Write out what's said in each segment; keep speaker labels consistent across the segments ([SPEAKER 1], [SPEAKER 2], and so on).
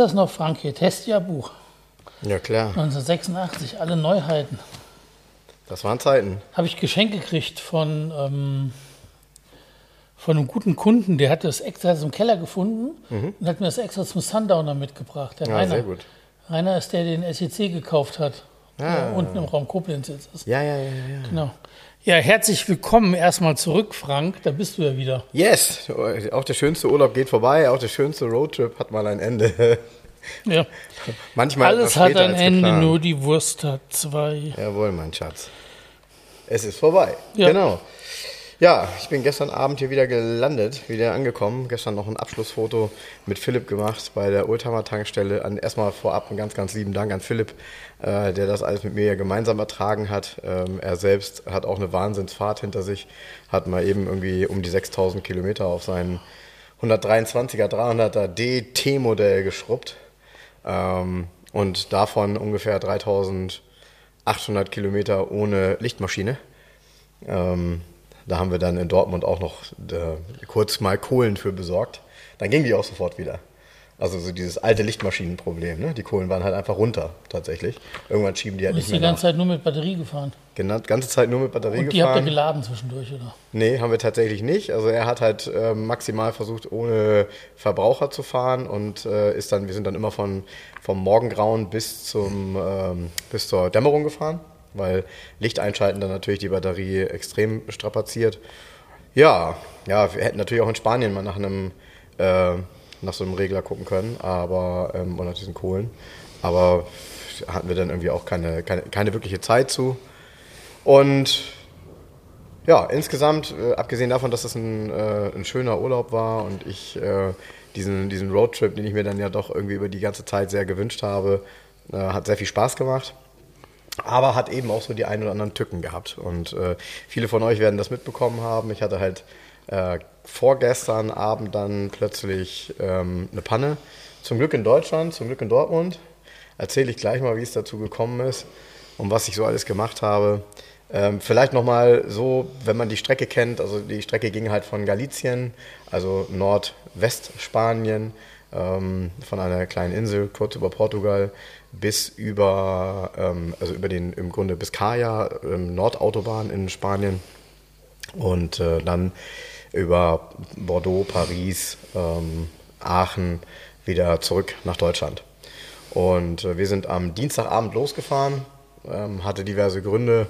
[SPEAKER 1] Das noch, Frank? Hier, Testia-Buch.
[SPEAKER 2] Ja, klar.
[SPEAKER 1] 1986, alle Neuheiten.
[SPEAKER 2] Das waren Zeiten.
[SPEAKER 1] Habe ich geschenkt gekriegt von, ähm, von einem guten Kunden, der hat das extra im Keller gefunden und hat mir das extra zum Sundowner mitgebracht. Der
[SPEAKER 2] Mhm. Ja,
[SPEAKER 1] Rainer.
[SPEAKER 2] sehr gut.
[SPEAKER 1] Rainer ist der, den SEC gekauft hat. Der unten im Raum Koblenz jetzt ist.
[SPEAKER 2] Ja, ja, ja, ja.
[SPEAKER 1] Genau. Ja, herzlich willkommen erstmal zurück, Frank. Da bist du ja wieder.
[SPEAKER 2] Yes, auch der schönste Urlaub geht vorbei, auch der schönste Roadtrip hat mal ein Ende.
[SPEAKER 1] Ja.
[SPEAKER 2] Manchmal
[SPEAKER 1] Alles hat ein Ende,
[SPEAKER 2] geplant.
[SPEAKER 1] nur die Wurst hat zwei.
[SPEAKER 2] Jawohl, mein Schatz. Es ist vorbei.
[SPEAKER 1] Ja.
[SPEAKER 2] Genau. Ja, ich bin gestern Abend hier wieder gelandet, wieder angekommen. Gestern noch ein Abschlussfoto mit Philipp gemacht bei der Oldtimer-Tankstelle. An- Erstmal vorab einen ganz, ganz lieben Dank an Philipp, äh, der das alles mit mir ja gemeinsam ertragen hat. Ähm, er selbst hat auch eine Wahnsinnsfahrt hinter sich, hat mal eben irgendwie um die 6000 Kilometer auf seinen 123er 300er DT-Modell geschrubbt. Ähm, und davon ungefähr 3800 Kilometer ohne Lichtmaschine. Ähm, da haben wir dann in Dortmund auch noch äh, kurz mal Kohlen für besorgt. Dann ging die auch sofort wieder. Also so dieses alte Lichtmaschinenproblem. Ne? Die Kohlen waren halt einfach runter tatsächlich. Irgendwann schieben die halt
[SPEAKER 1] Du
[SPEAKER 2] nicht
[SPEAKER 1] bist die
[SPEAKER 2] mehr
[SPEAKER 1] ganze
[SPEAKER 2] nach.
[SPEAKER 1] Zeit nur mit Batterie gefahren.
[SPEAKER 2] Genau, ganze Zeit nur mit Batterie
[SPEAKER 1] Und die habt ihr
[SPEAKER 2] gefahren.
[SPEAKER 1] geladen zwischendurch, oder?
[SPEAKER 2] Nee, haben wir tatsächlich nicht. Also er hat halt äh, maximal versucht, ohne Verbraucher zu fahren und äh, ist dann, wir sind dann immer von, vom Morgengrauen bis, zum, ähm, bis zur Dämmerung gefahren, weil Licht einschalten dann natürlich die Batterie extrem strapaziert. Ja, ja, wir hätten natürlich auch in Spanien mal nach einem, äh, nach so einem Regler gucken können, aber, ähm, oder nach diesen Kohlen. Aber hatten wir dann irgendwie auch keine, keine, keine wirkliche Zeit zu. Und ja, insgesamt, äh, abgesehen davon, dass das ein, äh, ein schöner Urlaub war und ich äh, diesen, diesen Roadtrip, den ich mir dann ja doch irgendwie über die ganze Zeit sehr gewünscht habe, äh, hat sehr viel Spaß gemacht. Aber hat eben auch so die ein oder anderen Tücken gehabt. Und äh, viele von euch werden das mitbekommen haben. Ich hatte halt äh, vorgestern Abend dann plötzlich ähm, eine Panne. Zum Glück in Deutschland, zum Glück in Dortmund. Erzähle ich gleich mal, wie es dazu gekommen ist und was ich so alles gemacht habe. Ähm, vielleicht nochmal so, wenn man die Strecke kennt, also die Strecke ging halt von Galicien, also Nordwestspanien, ähm, von einer kleinen Insel kurz über Portugal bis über, ähm, also über den im Grunde Biscaya, ähm, Nordautobahn in Spanien und äh, dann über Bordeaux, Paris, ähm, Aachen wieder zurück nach Deutschland. Und äh, wir sind am Dienstagabend losgefahren, ähm, hatte diverse Gründe,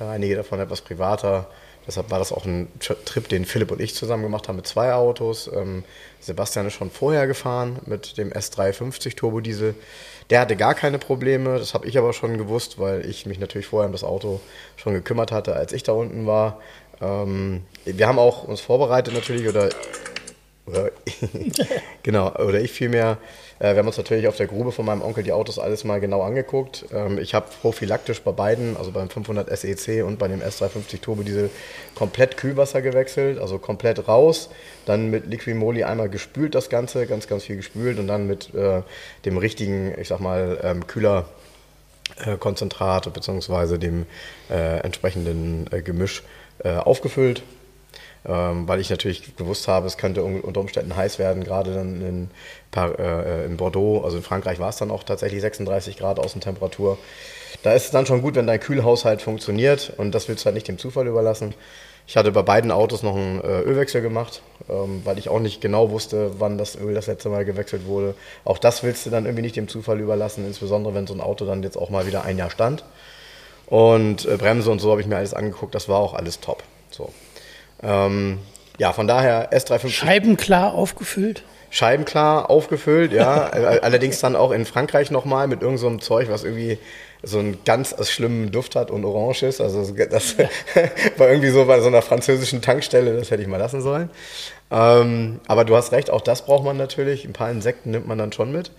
[SPEAKER 2] äh, einige davon etwas privater. Deshalb war das auch ein Tri- Trip, den Philipp und ich zusammen gemacht haben mit zwei Autos. Ähm, Sebastian ist schon vorher gefahren mit dem S350 Turbodiesel. Der hatte gar keine Probleme, das habe ich aber schon gewusst, weil ich mich natürlich vorher um das Auto schon gekümmert hatte, als ich da unten war. Ähm, wir haben auch uns vorbereitet natürlich oder oder genau, oder ich vielmehr. Äh, wir haben uns natürlich auf der Grube von meinem Onkel die Autos alles mal genau angeguckt. Ähm, ich habe prophylaktisch bei beiden, also beim 500 SEC und bei dem S350 Turbo Diesel, komplett Kühlwasser gewechselt, also komplett raus. Dann mit Liquimoli einmal gespült das Ganze, ganz, ganz viel gespült und dann mit äh, dem richtigen, ich sag mal, ähm, Kühler äh, Konzentrat bzw. dem äh, entsprechenden äh, Gemisch aufgefüllt, ähm, weil ich natürlich gewusst habe, es könnte un unter Umständen heiß werden, gerade dann in, äh, in Bordeaux, also in Frankreich war es dann auch tatsächlich 36 Grad Außentemperatur. Da ist es dann schon gut, wenn dein Kühlhaushalt funktioniert und das willst du halt nicht dem Zufall überlassen. Ich hatte bei beiden Autos noch einen äh, Ölwechsel gemacht, ähm, weil ich auch nicht genau wusste, wann das Öl das letzte Mal gewechselt wurde. Auch das willst du dann irgendwie nicht dem Zufall überlassen, insbesondere wenn so ein Auto dann jetzt auch mal wieder ein Jahr stand. Und äh, Bremse und so habe ich mir alles angeguckt, das war auch alles top. So. Ähm, ja, von daher S350.
[SPEAKER 1] Scheibenklar aufgefüllt?
[SPEAKER 2] Scheibenklar aufgefüllt, ja. Allerdings dann auch in Frankreich nochmal mit irgendeinem so Zeug, was irgendwie so einen ganz schlimmen Duft hat und orange ist. Also das war irgendwie so bei so einer französischen Tankstelle, das hätte ich mal lassen sollen. Ähm, aber du hast recht, auch das braucht man natürlich. Ein paar Insekten nimmt man dann schon mit.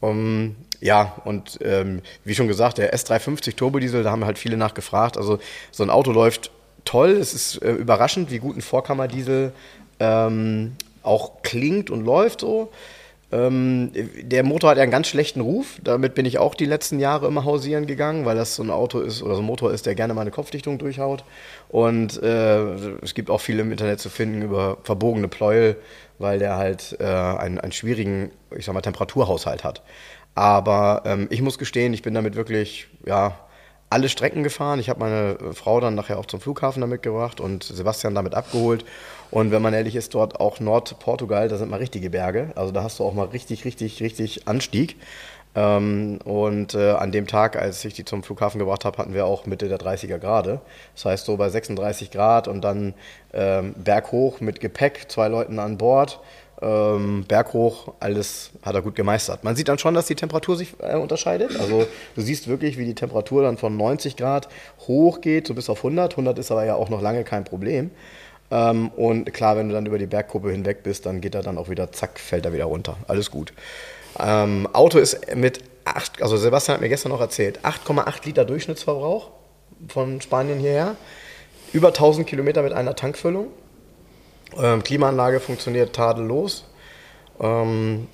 [SPEAKER 2] Um, ja, und ähm, wie schon gesagt, der S350 Turbodiesel, da haben halt viele nachgefragt. Also so ein Auto läuft toll. Es ist äh, überraschend, wie gut ein Vorkammerdiesel ähm, auch klingt und läuft so. Ähm, der Motor hat ja einen ganz schlechten Ruf. Damit bin ich auch die letzten Jahre immer hausieren gegangen, weil das so ein Auto ist oder so ein Motor ist, der gerne mal eine Kopfdichtung durchhaut. Und äh, es gibt auch viel im Internet zu finden über verbogene Pleuel, weil der halt äh, einen, einen schwierigen, ich sag mal, Temperaturhaushalt hat. Aber ähm, ich muss gestehen, ich bin damit wirklich, ja, alle Strecken gefahren. Ich habe meine Frau dann nachher auch zum Flughafen damit gebracht und Sebastian damit abgeholt. Und wenn man ehrlich ist, dort auch Nordportugal, da sind mal richtige Berge. Also da hast du auch mal richtig, richtig, richtig Anstieg. Ähm, und äh, an dem Tag, als ich die zum Flughafen gebracht habe, hatten wir auch Mitte der 30er Grade. Das heißt so bei 36 Grad und dann ähm, berghoch mit Gepäck, zwei Leuten an Bord ähm, berghoch, alles hat er gut gemeistert. Man sieht dann schon, dass die Temperatur sich äh, unterscheidet. Also du siehst wirklich, wie die Temperatur dann von 90 Grad hochgeht, so bis auf 100. 100 ist aber ja auch noch lange kein Problem. Ähm, und klar, wenn du dann über die Bergkuppe hinweg bist, dann geht er dann auch wieder, zack, fällt er wieder runter. Alles gut. Ähm, Auto ist mit 8, also Sebastian hat mir gestern noch erzählt, 8,8 Liter Durchschnittsverbrauch von Spanien hierher. Über 1000 Kilometer mit einer Tankfüllung. Ähm, Klimaanlage funktioniert tadellos. Ähm,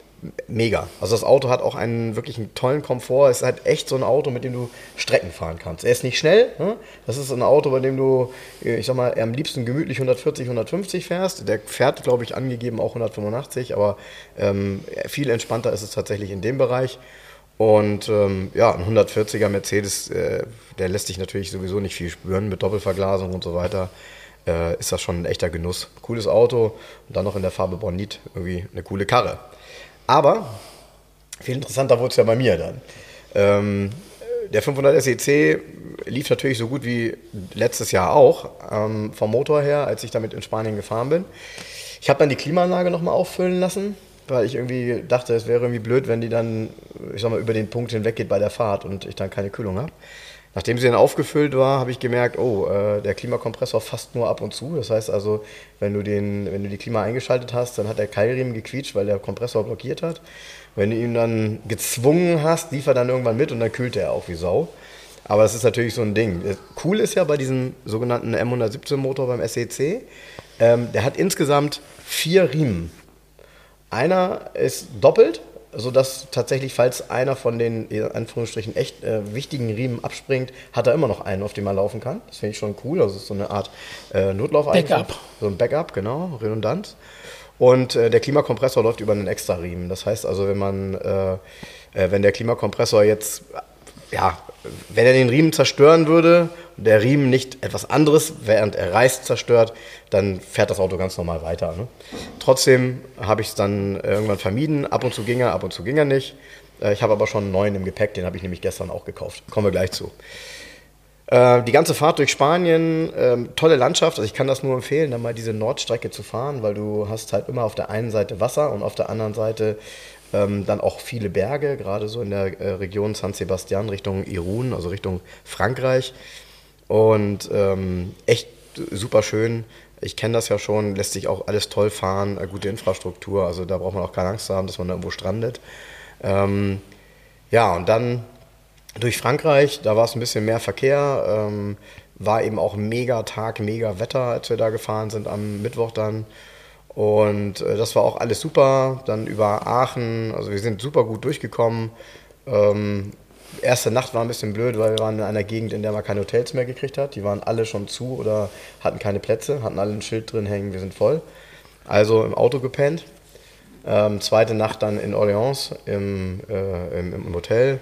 [SPEAKER 2] mega. Also das Auto hat auch einen wirklich einen tollen Komfort. Es ist halt echt so ein Auto, mit dem du Strecken fahren kannst. Er ist nicht schnell. Ne? Das ist ein Auto, bei dem du, ich sag mal, am liebsten gemütlich 140, 150 fährst. Der fährt, glaube ich, angegeben auch 185, aber ähm, viel entspannter ist es tatsächlich in dem Bereich. Und ähm, ja, ein 140er Mercedes, äh, der lässt sich natürlich sowieso nicht viel spüren mit Doppelverglasung und so weiter äh, ist das schon ein echter Genuss. Cooles Auto und dann noch in der Farbe Bonit irgendwie eine coole Karre. Aber viel interessanter wurde es ja bei mir dann. Ähm, der 500 SEC lief natürlich so gut wie letztes Jahr auch ähm, vom Motor her, als ich damit in Spanien gefahren bin. Ich habe dann die Klimaanlage nochmal auffüllen lassen, weil ich irgendwie dachte, es wäre irgendwie blöd, wenn die dann, ich sag mal, über den Punkt hinweg geht bei der Fahrt und ich dann keine Kühlung habe. Nachdem sie dann aufgefüllt war, habe ich gemerkt, oh, äh, der Klimakompressor fasst nur ab und zu. Das heißt also, wenn du, den, wenn du die Klima eingeschaltet hast, dann hat der Keilriemen gequietscht, weil der Kompressor blockiert hat. Wenn du ihn dann gezwungen hast, lief er dann irgendwann mit und dann kühlte er auch wie Sau. Aber das ist natürlich so ein Ding. Cool ist ja bei diesem sogenannten M117-Motor beim SEC, ähm, der hat insgesamt vier Riemen. Einer ist doppelt, sodass tatsächlich, falls einer von den in Anführungsstrichen echt äh, wichtigen Riemen abspringt, hat er immer noch einen, auf dem er laufen kann. Das finde ich schon cool. Also so eine Art äh, Notlauf
[SPEAKER 1] Backup.
[SPEAKER 2] So ein Backup, genau, Redundanz. Und äh, der Klimakompressor läuft über einen extra Riemen. Das heißt also, wenn man, äh, äh, wenn der Klimakompressor jetzt, ja, wenn er den Riemen zerstören würde der Riemen nicht etwas anderes, während er reißt, zerstört, dann fährt das Auto ganz normal weiter. Ne? Trotzdem habe ich es dann irgendwann vermieden. Ab und zu ging er, ab und zu ging er nicht. Äh, ich habe aber schon einen neuen im Gepäck, den habe ich nämlich gestern auch gekauft. Kommen wir gleich zu. Äh, die ganze Fahrt durch Spanien, ähm, tolle Landschaft. Also ich kann das nur empfehlen, dann mal diese Nordstrecke zu fahren, weil du hast halt immer auf der einen Seite Wasser und auf der anderen Seite ähm, dann auch viele Berge, gerade so in der äh, Region San Sebastian Richtung Irun, also Richtung Frankreich. Und ähm, echt super schön. Ich kenne das ja schon, lässt sich auch alles toll fahren, gute Infrastruktur, also da braucht man auch keine Angst zu haben, dass man da irgendwo strandet. Ähm, ja, und dann durch Frankreich, da war es ein bisschen mehr Verkehr, ähm, war eben auch mega Tag, mega Wetter, als wir da gefahren sind am Mittwoch dann. Und äh, das war auch alles super. Dann über Aachen, also wir sind super gut durchgekommen. Ähm, erste Nacht war ein bisschen blöd, weil wir waren in einer Gegend, in der man keine Hotels mehr gekriegt hat. Die waren alle schon zu oder hatten keine Plätze, hatten alle ein Schild drin hängen, wir sind voll. Also im Auto gepennt. Ähm, zweite Nacht dann in Orleans im, äh, im, im, Hotel.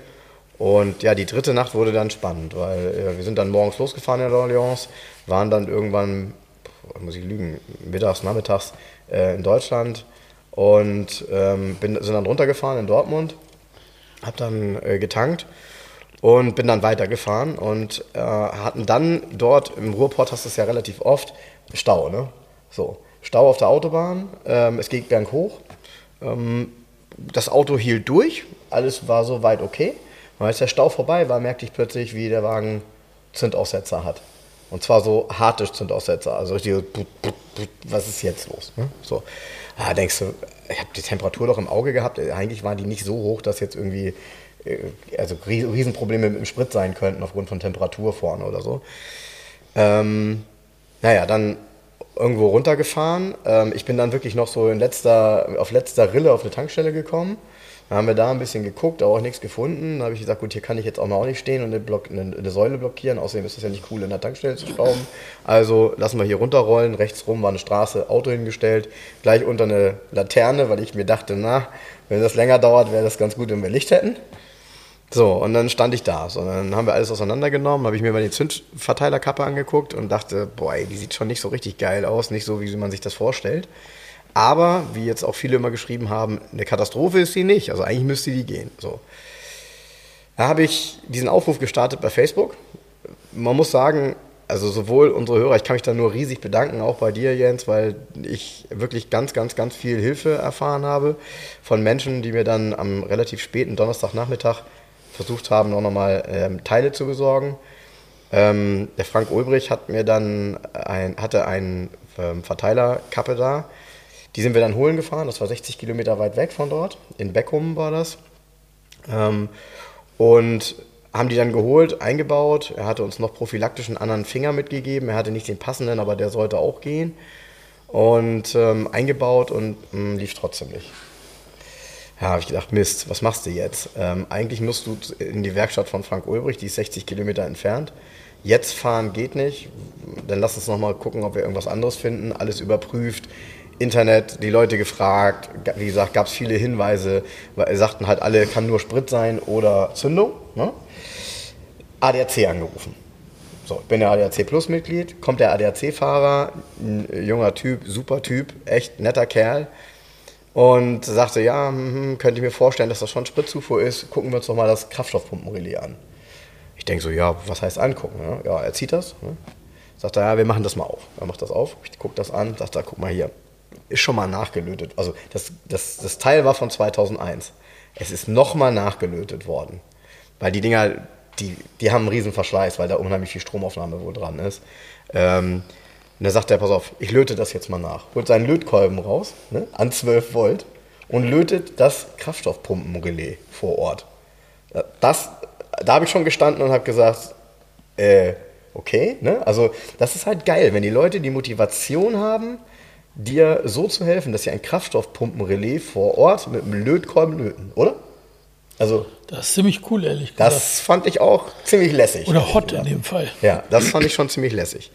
[SPEAKER 2] Und ja, die dritte Nacht wurde dann spannend, weil äh, wir sind dann morgens losgefahren in Orleans, waren dann irgendwann, muss ich lügen, mittags, nachmittags in Deutschland und ähm, bin, sind dann runtergefahren in Dortmund habe dann äh, getankt und bin dann weitergefahren und äh, hatten dann dort im Ruhrport hast du es ja relativ oft Stau, ne? So Stau auf der Autobahn, ähm, es geht berghoch. Ähm, das Auto hielt durch, alles war soweit okay. Und als der Stau vorbei war, merkte ich plötzlich, wie der Wagen Zündaussetzer hat. Und zwar so harte Zündaussetzer. Also die, was ist jetzt los? Ne? So. Ah, denkst du, ich habe die Temperatur doch im Auge gehabt. Eigentlich waren die nicht so hoch, dass jetzt irgendwie äh, also Riesenprobleme mit dem Sprit sein könnten aufgrund von Temperatur vorne oder so. Ähm, naja, dann irgendwo runtergefahren. Ähm, ich bin dann wirklich noch so in letzter, auf letzter Rille auf eine Tankstelle gekommen. Dann haben wir da ein bisschen geguckt, aber auch nichts gefunden. Dann habe ich gesagt, gut, hier kann ich jetzt auch mal auch nicht stehen und eine, Block, eine, eine Säule blockieren. Außerdem ist es ja nicht cool, in der Tankstelle zu schrauben. Also lassen wir hier runterrollen. Rechts rum war eine Straße, Auto hingestellt. Gleich unter eine Laterne, weil ich mir dachte, na, wenn das länger dauert, wäre das ganz gut, wenn wir Licht hätten. So, und dann stand ich da. So, dann haben wir alles auseinandergenommen, habe ich mir mal die Zündverteilerkappe angeguckt und dachte, boah, die sieht schon nicht so richtig geil aus, nicht so, wie man sich das vorstellt. Aber, wie jetzt auch viele immer geschrieben haben, eine Katastrophe ist sie nicht. Also eigentlich müsste die gehen. So. Da habe ich diesen Aufruf gestartet bei Facebook. Man muss sagen, also sowohl unsere Hörer, ich kann mich da nur riesig bedanken, auch bei dir, Jens, weil ich wirklich ganz, ganz, ganz viel Hilfe erfahren habe von Menschen, die mir dann am relativ späten Donnerstagnachmittag versucht haben, auch nochmal ähm, Teile zu besorgen. Ähm, der Frank Ulbrich hat mir dann ein, hatte einen ähm, Verteilerkappe da. Die sind wir dann holen gefahren. Das war 60 Kilometer weit weg von dort. In Beckum war das. Ähm, und haben die dann geholt, eingebaut. Er hatte uns noch prophylaktisch einen anderen Finger mitgegeben. Er hatte nicht den passenden, aber der sollte auch gehen. Und ähm, eingebaut und mh, hm, lief trotzdem nicht. Ja, habe ich gedacht, Mist, was machst du jetzt? Ähm, eigentlich musst du in die Werkstatt von Frank Ulbrich, die ist 60 Kilometer entfernt. Jetzt fahren geht nicht. Dann lass uns nochmal gucken, ob wir irgendwas anderes finden. Alles überprüft. Internet, die Leute gefragt. Wie gesagt, gab es viele Hinweise. Weil sagten halt alle, kann nur Sprit sein oder Zündung. Ne? ADAC angerufen. So, ich bin der ADAC Plus Mitglied. Kommt der ADAC-Fahrer, ein junger Typ, super Typ, echt netter Kerl und sagte, ja, hm, könnte ich mir vorstellen, dass das schon Spritzufuhr ist. Gucken wir uns doch mal das Kraftstoffpumpenrelais an. Ich denke so, ja, was heißt angucken? Ne? Ja, er zieht das. Ne? Sagt er, ja, wir machen das mal auf. Er macht das auf, ich gucke das an, sagt er, guck mal hier. Ist schon mal nachgelötet. Also das, das, das Teil war von 2001. Es ist nochmal nachgelötet worden. Weil die Dinger, die, die haben einen riesen Verschleiß, weil da unheimlich viel Stromaufnahme wohl dran ist. Ähm, und da sagt er, pass auf, ich löte das jetzt mal nach. Holt seinen Lötkolben raus, ne, an 12 Volt, und lötet das Kraftstoffpumpenrelais vor Ort. Das, da habe ich schon gestanden und habe gesagt, äh, okay, ne? Also das ist halt geil, wenn die Leute die Motivation haben, dir so zu helfen, dass sie ein Kraftstoffpumpenrelais vor Ort mit einem Lötkolben löten, oder?
[SPEAKER 1] Also das ist ziemlich cool, ehrlich gesagt.
[SPEAKER 2] Das fand ich auch ziemlich lässig.
[SPEAKER 1] Oder hot in dem Fall.
[SPEAKER 2] Ja, das fand ich schon ziemlich lässig.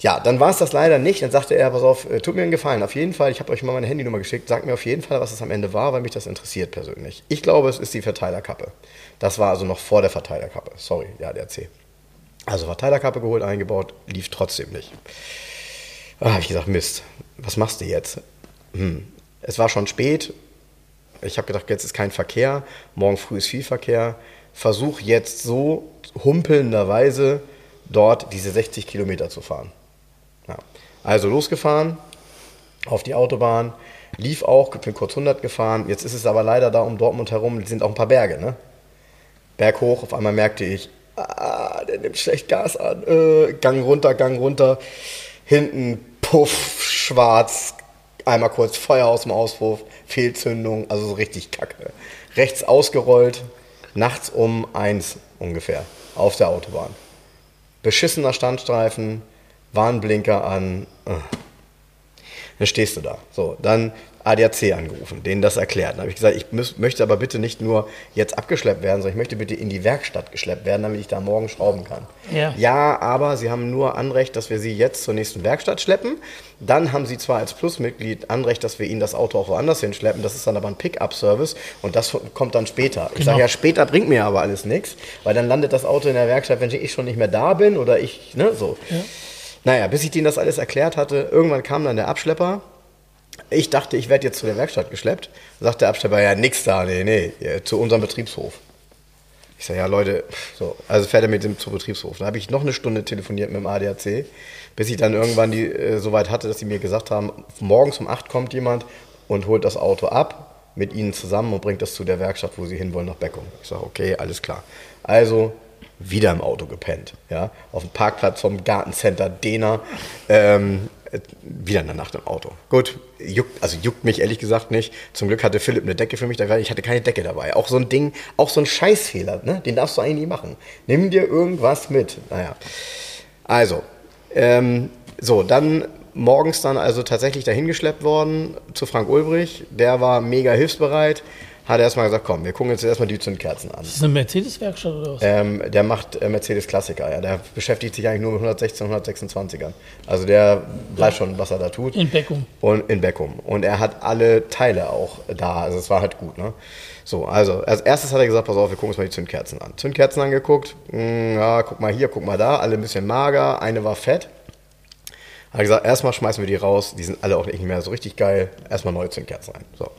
[SPEAKER 2] Ja, dann war es das leider nicht. Dann sagte er, pass auf, äh, tut mir einen Gefallen. Auf jeden Fall, ich habe euch mal meine Handynummer geschickt. Sagt mir auf jeden Fall, was es am Ende war, weil mich das interessiert persönlich. Ich glaube, es ist die Verteilerkappe. Das war also noch vor der Verteilerkappe. Sorry, ja, der C. Also Verteilerkappe geholt, eingebaut, lief trotzdem nicht. Da habe ich gesagt, Mist, was machst du jetzt? Hm. Es war schon spät. Ich habe gedacht, jetzt ist kein Verkehr. Morgen früh ist viel Verkehr. Versuch jetzt so humpelnderweise dort diese 60 Kilometer zu fahren. Ja. Also losgefahren auf die Autobahn, lief auch, bin kurz 100 gefahren. Jetzt ist es aber leider da um Dortmund herum, sind auch ein paar Berge. Ne? Berg hoch, auf einmal merkte ich, ah, der nimmt schlecht Gas an. Äh, Gang runter, Gang runter. Hinten, puff, schwarz. Einmal kurz Feuer aus dem Auspuff, Fehlzündung, also so richtig kacke. Rechts ausgerollt, nachts um eins ungefähr, auf der Autobahn. Beschissener Standstreifen, Warnblinker an. Äh. Dann stehst du da. So, dann ADAC angerufen, denen das erklärt. Dann habe ich gesagt, ich muss, möchte aber bitte nicht nur jetzt abgeschleppt werden, sondern ich möchte bitte in die Werkstatt geschleppt werden, damit ich da morgen schrauben kann. Ja. ja, aber Sie haben nur Anrecht, dass wir Sie jetzt zur nächsten Werkstatt schleppen. Dann haben Sie zwar als Plusmitglied Anrecht, dass wir Ihnen das Auto auch woanders hinschleppen. Das ist dann aber ein Pickup-Service und das kommt dann später. Genau. Ich sage ja, später bringt mir aber alles nichts, weil dann landet das Auto in der Werkstatt, wenn ich schon nicht mehr da bin oder ich, ne, so. Ja. Naja, bis ich denen das alles erklärt hatte, irgendwann kam dann der Abschlepper ich dachte, ich werde jetzt zu der Werkstatt geschleppt. Sagt der Abschlepper, ja, nix da, nee, nee, zu unserem Betriebshof. Ich sage, ja Leute, so, also fährt er mit dem zum Betriebshof. Dann habe ich noch eine Stunde telefoniert mit dem ADAC, bis ich dann irgendwann die äh, so weit hatte, dass sie mir gesagt haben, morgens um 8 kommt jemand und holt das Auto ab mit ihnen zusammen und bringt das zu der Werkstatt, wo sie hinwollen, nach Beckum. Ich sage, okay, alles klar. Also wieder im Auto gepennt, ja, auf dem Parkplatz vom Gartencenter Dena, ähm, wieder in der Nacht im Auto. Gut, juckt, also juckt mich ehrlich gesagt nicht. Zum Glück hatte Philipp eine Decke für mich dabei. Ich hatte keine Decke dabei. Auch so ein Ding, auch so ein Scheißfehler, ne? den darfst du eigentlich nicht machen. Nimm dir irgendwas mit. Naja. Also, ähm, so, dann morgens dann also tatsächlich dahingeschleppt worden zu Frank Ulbrich. Der war mega hilfsbereit. Hat erstmal gesagt, komm, wir gucken jetzt erstmal die Zündkerzen an.
[SPEAKER 1] Ist das eine Mercedes-Werkstatt oder was?
[SPEAKER 2] Ähm, der macht äh, Mercedes-Klassiker, ja. Der beschäftigt sich eigentlich nur mit 116, 126ern. Also der weiß schon, was er da tut.
[SPEAKER 1] In Beckum.
[SPEAKER 2] Und in Beckum. Und er hat alle Teile auch da. Also es war halt gut, ne? So, also als erstes hat er gesagt, pass auf, wir gucken uns mal die Zündkerzen an. Zündkerzen angeguckt, mh, hm, ja, guck mal hier, guck mal da, alle ein bisschen mager, eine war fett. Hat gesagt, erstmal schmeißen wir die raus, die sind alle auch nicht mehr so richtig geil. Erstmal neue Zündkerzen rein. So.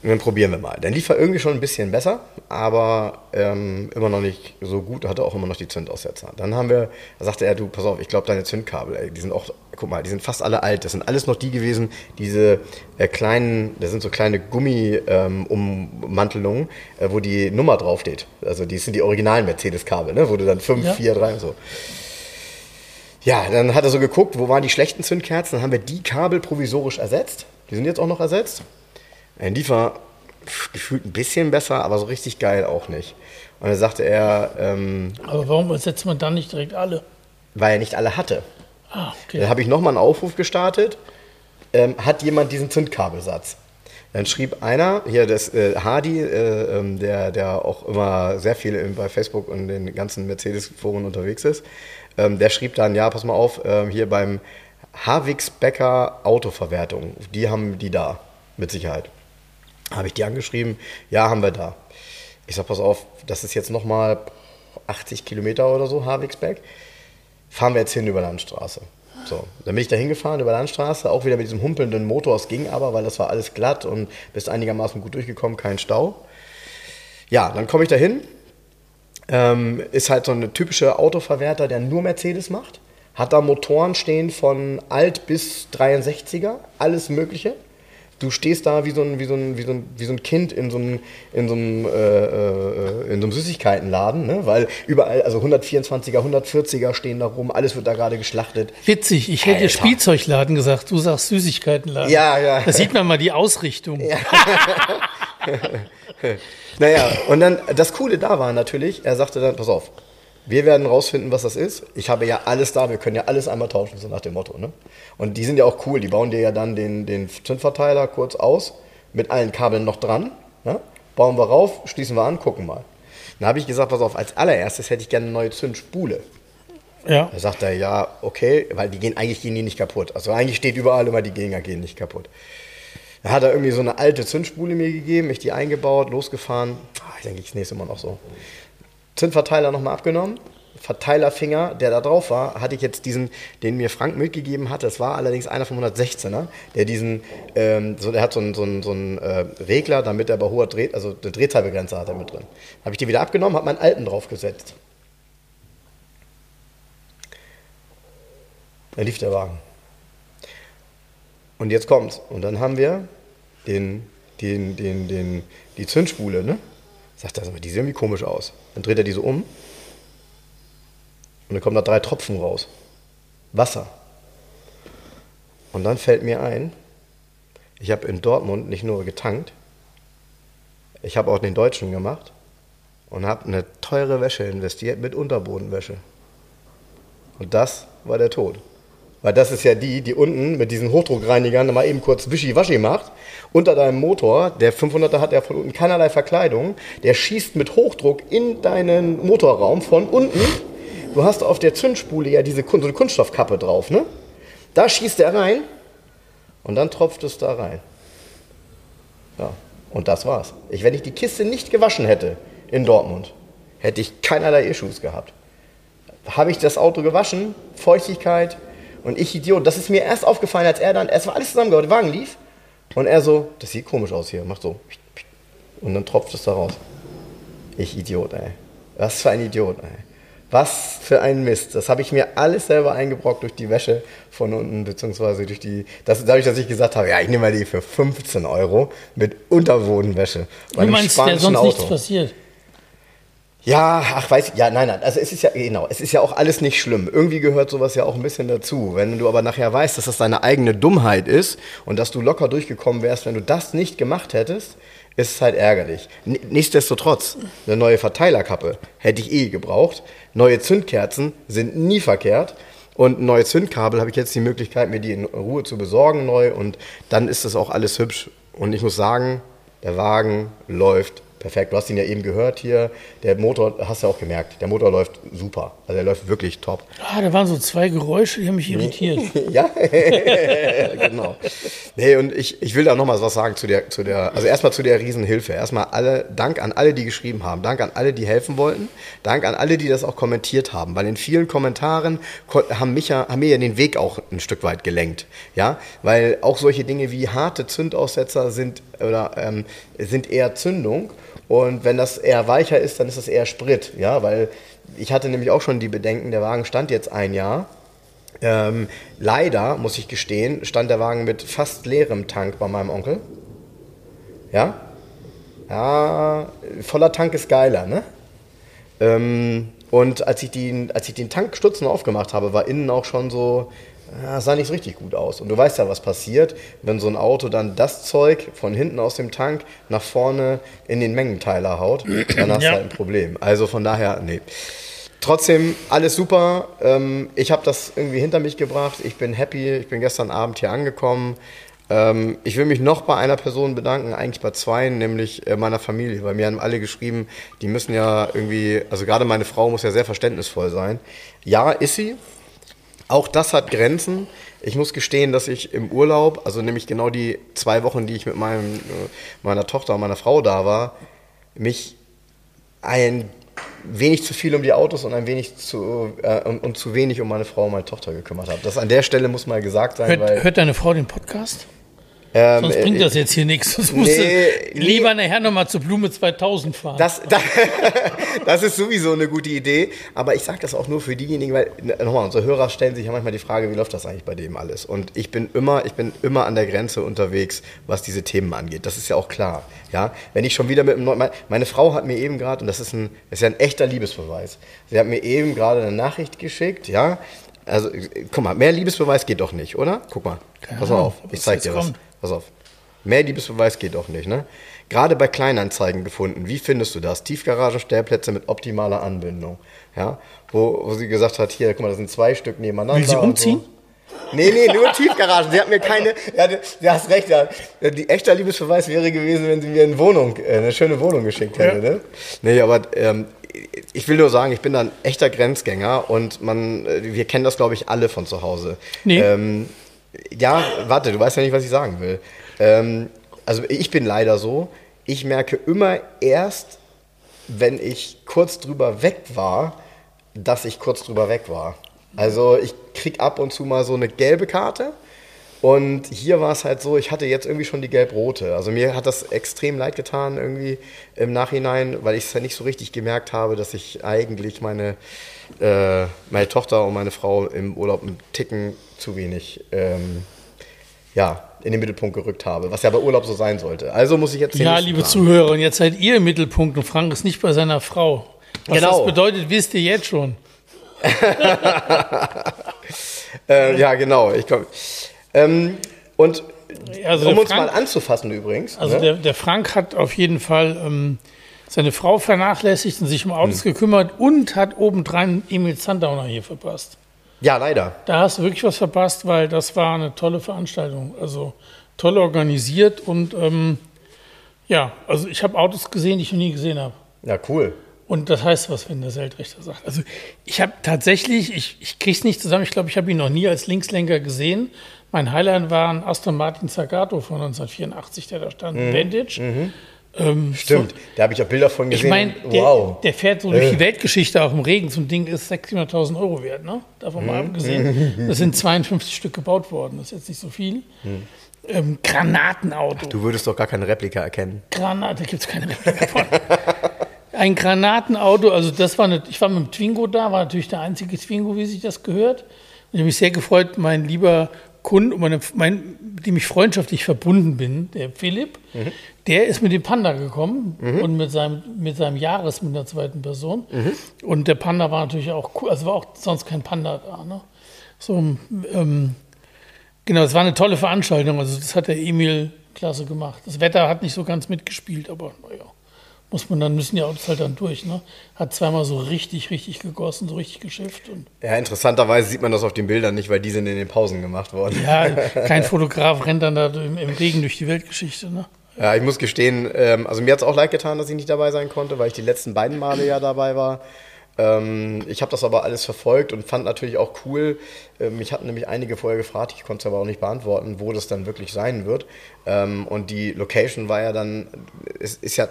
[SPEAKER 2] Und dann probieren wir mal. Dann lief er irgendwie schon ein bisschen besser, aber ähm, immer noch nicht so gut, hatte auch immer noch die Zündaussetzer. Dann haben wir, da sagte er, du, pass auf, ich glaube, deine Zündkabel, ey, die sind auch, guck mal, die sind fast alle alt. Das sind alles noch die gewesen, diese äh, kleinen, das sind so kleine Gummi-Ummantelungen, ähm, äh, wo die Nummer draufsteht. Also die sind die originalen Mercedes-Kabel, ne? wo du dann 5, 4, 3 und so. Ja, dann hat er so geguckt, wo waren die schlechten Zündkerzen. Dann haben wir die Kabel provisorisch ersetzt. Die sind jetzt auch noch ersetzt. Ein Liefer gefühlt ein bisschen besser, aber so richtig geil auch nicht. Und dann sagte er. Ähm,
[SPEAKER 1] aber warum ersetzt man dann nicht direkt alle?
[SPEAKER 2] Weil er nicht alle hatte.
[SPEAKER 1] Ah, okay.
[SPEAKER 2] Dann habe ich nochmal einen Aufruf gestartet. Ähm, hat jemand diesen Zündkabelsatz? Dann schrieb einer, hier das äh, Hardy, äh, ähm, der, der auch immer sehr viel bei Facebook und den ganzen Mercedes-Foren unterwegs ist, ähm, der schrieb dann, ja, pass mal auf, ähm, hier beim Havix Becker Autoverwertung, die haben die da, mit Sicherheit. Habe ich die angeschrieben, ja, haben wir da. Ich sag, pass auf, das ist jetzt nochmal 80 Kilometer oder so, Havixbeck. Fahren wir jetzt hin über Landstraße. So, dann bin ich da hingefahren über Landstraße, auch wieder mit diesem humpelnden Motor. Es ging aber, weil das war alles glatt und bist einigermaßen gut durchgekommen, kein Stau. Ja, dann komme ich da hin, ähm, ist halt so ein typischer Autoverwerter, der nur Mercedes macht. Hat da Motoren stehen von alt bis 63er, alles Mögliche. Du stehst da wie so ein, wie so ein, wie so ein, wie so ein Kind in so einem, in so einem, äh, äh, in so einem Süßigkeitenladen, ne? weil überall, also 124er, 140er stehen da rum, alles wird da gerade geschlachtet.
[SPEAKER 1] Witzig, ich hätte Alter. Spielzeugladen gesagt, du sagst Süßigkeitenladen.
[SPEAKER 2] Ja, ja.
[SPEAKER 1] Da sieht man mal die Ausrichtung. Ja.
[SPEAKER 2] naja, und dann das Coole da war natürlich, er sagte dann, pass auf, wir werden rausfinden, was das ist. Ich habe ja alles da, wir können ja alles einmal tauschen, so nach dem Motto. Ne? Und die sind ja auch cool, die bauen dir ja dann den, den Zündverteiler kurz aus, mit allen Kabeln noch dran. Ne? Bauen wir rauf, schließen wir an, gucken mal. Dann habe ich gesagt, pass auf, als allererstes hätte ich gerne eine neue Zündspule.
[SPEAKER 1] Ja.
[SPEAKER 2] Da sagt er, ja, okay, weil die gehen, eigentlich gehen die nicht kaputt. Also eigentlich steht überall immer, die Gänger gehen nicht kaputt. Da hat er irgendwie so eine alte Zündspule mir gegeben, mich die eingebaut, losgefahren. Ah, ich denke, ich das nächste Mal noch so. Zündverteiler nochmal abgenommen. Verteilerfinger, der da drauf war, hatte ich jetzt diesen, den mir Frank mitgegeben hat. Das war allerdings einer vom 116er, der diesen, ähm, so, der hat so einen, so einen, so einen äh, Regler, damit er bei hoher Dreh, also eine Drehzahlbegrenzer hat er mit drin. Habe ich die wieder abgenommen, habe meinen alten draufgesetzt. Da lief der Wagen. Und jetzt kommt's. Und dann haben wir den, den, den, den, die Zündspule, ne? Sagt er, die sieht irgendwie komisch aus. Dann dreht er die so um und dann kommen da drei Tropfen raus. Wasser. Und dann fällt mir ein, ich habe in Dortmund nicht nur getankt, ich habe auch den Deutschen gemacht und habe eine teure Wäsche investiert mit Unterbodenwäsche. Und das war der Tod. Weil das ist ja die, die unten mit diesen Hochdruckreinigern mal eben kurz Wischi-Waschi macht. Unter deinem Motor, der 500er hat ja von unten keinerlei Verkleidung, der schießt mit Hochdruck in deinen Motorraum von unten. Du hast auf der Zündspule ja diese so eine Kunststoffkappe drauf, ne? Da schießt er rein und dann tropft es da rein. Ja, und das war's. Ich, wenn ich die Kiste nicht gewaschen hätte in Dortmund, hätte ich keinerlei Issues gehabt. Habe ich das Auto gewaschen, Feuchtigkeit, und ich Idiot, das ist mir erst aufgefallen, als er dann, es war alles zusammengehauen, der Wagen lief. Und er so, das sieht komisch aus hier, macht so. Und dann tropft es da raus. Ich Idiot, ey. Was für ein Idiot, ey. Was für ein Mist. Das habe ich mir alles selber eingebrockt durch die Wäsche von unten, beziehungsweise durch die. Das, dadurch, dass ich gesagt habe, ja, ich nehme mal die für 15 Euro mit Unterbodenwäsche.
[SPEAKER 1] Du meinst, der sonst Auto. nichts passiert?
[SPEAKER 2] Ja, ach, weiß ich, ja, nein, nein, also es ist ja, genau, es ist ja auch alles nicht schlimm. Irgendwie gehört sowas ja auch ein bisschen dazu. Wenn du aber nachher weißt, dass das deine eigene Dummheit ist und dass du locker durchgekommen wärst, wenn du das nicht gemacht hättest, ist es halt ärgerlich. Nichtsdestotrotz, eine neue Verteilerkappe hätte ich eh gebraucht. Neue Zündkerzen sind nie verkehrt. Und neue Zündkabel habe ich jetzt die Möglichkeit, mir die in Ruhe zu besorgen neu. Und dann ist das auch alles hübsch. Und ich muss sagen, der Wagen läuft perfekt. Du hast ihn ja eben gehört hier. Der Motor, hast du ja auch gemerkt, der Motor läuft super. Also er läuft wirklich top.
[SPEAKER 1] Ah, da waren so zwei Geräusche, die haben mich irritiert.
[SPEAKER 2] ja, genau. Nee, und ich, ich will da nochmal was sagen zu der, zu der, also erstmal zu der Riesenhilfe. Erstmal alle, Dank an alle, die geschrieben haben. Dank an alle, die helfen wollten. Dank an alle, die das auch kommentiert haben. Weil in vielen Kommentaren haben, mich ja, haben mir ja den Weg auch ein Stück weit gelenkt. Ja, weil auch solche Dinge wie harte Zündaussetzer sind, oder, ähm, sind eher Zündung. Und wenn das eher weicher ist, dann ist das eher Sprit, ja, weil ich hatte nämlich auch schon die Bedenken, der Wagen stand jetzt ein Jahr. Ähm, leider, muss ich gestehen, stand der Wagen mit fast leerem Tank bei meinem Onkel. Ja? Ja, voller Tank ist geiler, ne? Ähm, und als ich, die, als ich den Tankstutzen aufgemacht habe, war innen auch schon so, ja, sah nicht so richtig gut aus. Und du weißt ja, was passiert, wenn so ein Auto dann das Zeug von hinten aus dem Tank nach vorne in den Mengenteiler haut, dann hast du halt ein Problem. Also von daher, nee. Trotzdem, alles super. Ähm, ich habe das irgendwie hinter mich gebracht. Ich bin happy. Ich bin gestern Abend hier angekommen. Ähm, ich will mich noch bei einer Person bedanken, eigentlich bei zwei, nämlich äh, meiner Familie, weil mir haben alle geschrieben, die müssen ja irgendwie, also gerade meine Frau muss ja sehr verständnisvoll sein. Ja, ist sie. Auch das hat Grenzen. Ich muss gestehen, dass ich im Urlaub, also nämlich genau die zwei Wochen, die ich mit meinem, äh, meiner Tochter und meiner Frau da war, mich ein wenig zu viel um die Autos und ein wenig zu äh, und, und, zu wenig um meine Frau und meine Tochter gekümmert habe. Das an der Stelle muss mal gesagt sein.
[SPEAKER 1] Hört, hört deine Frau den Podcast? Ähm, Sonst bringt äh, das jetzt hier nichts. Nee, musst du lieber nachher nochmal zur Blume 2000 fahren.
[SPEAKER 2] Das, das, das, ist sowieso eine gute Idee. Aber ich sage das auch nur für diejenigen, weil, nochmal, unsere Hörer stellen sich ja manchmal die Frage, wie läuft das eigentlich bei dem alles? Und ich bin immer, ich bin immer an der Grenze unterwegs, was diese Themen angeht. Das ist ja auch klar. Ja? Wenn ich schon wieder mit einem neuen, meine Frau hat mir eben gerade, und das ist, ein, das ist ja ein echter Liebesbeweis, sie hat mir eben gerade eine Nachricht geschickt, ja, also, guck mal, mehr Liebesbeweis geht doch nicht, oder? Guck mal, pass mal auf, ich zeig dir was. Kommt. Pass auf. Mehr Liebesbeweis geht doch nicht, ne? Gerade bei Kleinanzeigen gefunden. Wie findest du das? Tiefgaragenstellplätze mit optimaler Anbindung. Ja? Wo, wo sie gesagt hat, hier, guck mal, das sind zwei Stück nebeneinander.
[SPEAKER 1] Will sie umziehen? So.
[SPEAKER 2] Nee, nee, nur Tiefgaragen. Sie hat mir keine. Ja, du, du hast recht. Ja. Die echter Liebesbeweis wäre gewesen, wenn sie mir eine Wohnung, äh, eine schöne Wohnung geschickt hätte. Ja. Ne? Nee, aber ähm, ich will nur sagen, ich bin da ein echter Grenzgänger und man, äh, wir kennen das, glaube ich, alle von zu Hause. Nee. Ähm, ja, warte, du weißt ja nicht, was ich sagen will. Ähm, also ich bin leider so, ich merke immer erst, wenn ich kurz drüber weg war, dass ich kurz drüber weg war. Also ich krieg ab und zu mal so eine gelbe Karte. Und hier war es halt so, ich hatte jetzt irgendwie schon die gelb-rote. Also mir hat das extrem leid getan irgendwie im Nachhinein, weil ich es ja nicht so richtig gemerkt habe, dass ich eigentlich meine, äh, meine Tochter und meine Frau im Urlaub einen Ticken zu wenig ähm, ja, in den Mittelpunkt gerückt habe, was ja bei Urlaub so sein sollte. Also muss ich jetzt.
[SPEAKER 1] Ja, liebe planen. Zuhörer, und jetzt seid ihr im Mittelpunkt und Frank ist nicht bei seiner Frau. Was genau. das bedeutet, wisst ihr jetzt schon.
[SPEAKER 2] äh, ja, genau. Ich komm, ähm, und also um uns Frank, mal anzufassen übrigens.
[SPEAKER 1] Also ne? der, der, Frank hat auf jeden Fall ähm, seine Frau vernachlässigt und sich um Autos hm. gekümmert und hat obendrein Emil Zandauner hier verpasst.
[SPEAKER 2] Ja, leider.
[SPEAKER 1] Da hast du wirklich was verpasst, weil das war eine tolle Veranstaltung. Also toll organisiert und ähm, ja, also ich habe Autos gesehen, die ich noch nie gesehen habe.
[SPEAKER 2] Ja, cool.
[SPEAKER 1] Und das heißt was, wenn der Seltrichter sagt. Also ich habe tatsächlich, ich, ich kriege es nicht zusammen, ich glaube, ich habe ihn noch nie als Linkslenker gesehen. Mein Highlight war ein Aston Martin Zagato von 1984, der da stand, mhm. Vantage. Mhm.
[SPEAKER 2] Ähm, Stimmt, so, da habe ich auch Bilder von gesehen.
[SPEAKER 1] Ich meine, der, wow. der, fährt so durch äh. die Weltgeschichte auch im Regen. So ein Ding ist 600.000 Euro wert, ne? Davon mal mhm. abgesehen. Das sind 52 Stück gebaut worden. Das ist jetzt nicht so viel. Mhm. Ähm, Granatenauto. Ach,
[SPEAKER 2] du würdest doch gar keine Replika erkennen.
[SPEAKER 1] Granate, da gibt es keine Replika von. ein Granatenauto, also das war eine, ich war mit dem Twingo da, war natürlich der einzige Twingo, wie sich das gehört. Und ich habe mich sehr gefreut, mein lieber Kunde, meine, mein, mit dem ich freundschaftlich verbunden bin, der Philipp,
[SPEAKER 2] Mhm.
[SPEAKER 1] der ist mit dem Panda gekommen und mit seinem, mit seinem Jahres mit der zweiten Person.
[SPEAKER 2] Mhm.
[SPEAKER 1] Und der Panda war natürlich auch cool, also war auch sonst kein Panda da. Ne? So, ähm, genau, es war eine tolle Veranstaltung, also das hat der Emil klasse gemacht. Das Wetter hat nicht so ganz mitgespielt, aber naja, muss man dann, müssen die Autos halt dann durch. Ne? Hat zweimal so richtig, richtig gegossen, so richtig geschifft. Und
[SPEAKER 2] Ja, interessanterweise sieht man das auf den Bildern nicht, weil die sind in den Pausen gemacht worden.
[SPEAKER 1] ja, kein Fotograf rennt dann da im, im Regen durch die Weltgeschichte. Ne?
[SPEAKER 2] Ja, ich muss gestehen, ähm, also mir hat es auch leid getan, dass ich nicht dabei sein konnte, weil ich die letzten beiden Male ja dabei war. Ähm, ich habe das aber alles verfolgt und fand natürlich auch cool. Ähm, mich hatten nämlich einige vorher gefragt, ich konnte es aber auch nicht beantworten, wo das dann wirklich sein wird. Ähm, und die Location war ja dann, es ist ja,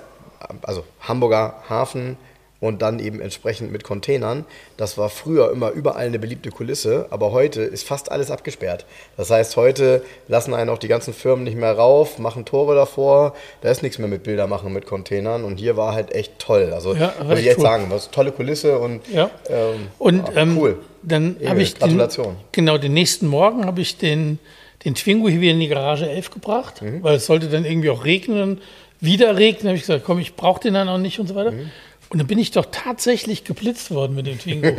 [SPEAKER 2] also Hamburger Hafen und dann eben entsprechend mit Containern. Das war früher immer überall eine beliebte Kulisse, aber heute ist fast alles abgesperrt. Das heißt, heute lassen einen auch die ganzen Firmen nicht mehr rauf, machen Tore davor, da ist nichts mehr mit Bilder machen mit Containern und hier war halt echt toll. Also
[SPEAKER 1] Ja,
[SPEAKER 2] muss ich
[SPEAKER 1] echt cool.
[SPEAKER 2] sagen, was tolle Kulisse und
[SPEAKER 1] Ja.
[SPEAKER 2] ähm,
[SPEAKER 1] Und
[SPEAKER 2] ja,
[SPEAKER 1] ähm,
[SPEAKER 2] cool.
[SPEAKER 1] dann
[SPEAKER 2] Emil,
[SPEAKER 1] habe ich den,
[SPEAKER 2] Gratulation.
[SPEAKER 1] genau den nächsten Morgen habe ich den, den Twingo hier wieder in die Garage 11 gebracht,
[SPEAKER 2] Mhm.
[SPEAKER 1] weil es sollte dann irgendwie auch regnen, wieder regnen. habe ich gesagt, komm, ich brauche den dann auch nicht und so weiter.
[SPEAKER 2] Mhm.
[SPEAKER 1] Und dann bin ich doch tatsächlich geblitzt worden mit dem Twingo.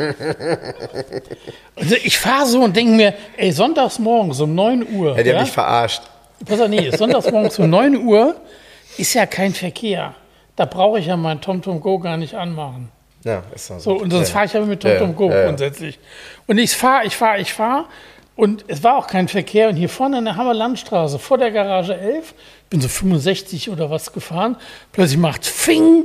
[SPEAKER 1] also ich fahre so und denke mir, ey, sonntags morgens um 9 Uhr.
[SPEAKER 2] Ja, die
[SPEAKER 1] ja?
[SPEAKER 2] haben mich verarscht.
[SPEAKER 1] Pass auf, nee, sonntags morgens um 9 Uhr ist ja kein Verkehr. Da brauche ich ja mein TomTom Go gar nicht anmachen.
[SPEAKER 2] Ja, ist so.
[SPEAKER 1] So, und sonst
[SPEAKER 2] ja.
[SPEAKER 1] fahre ich aber mit
[SPEAKER 2] Ja,
[SPEAKER 1] TomTom Go
[SPEAKER 2] ja, ja.
[SPEAKER 1] grundsätzlich. Und ich fahre, ich fahre, ich fahre. Und es war auch kein Verkehr. Und hier vorne in der Hammer Landstraße, vor der Garage 11, bin so 65 oder was gefahren. Plötzlich macht Fing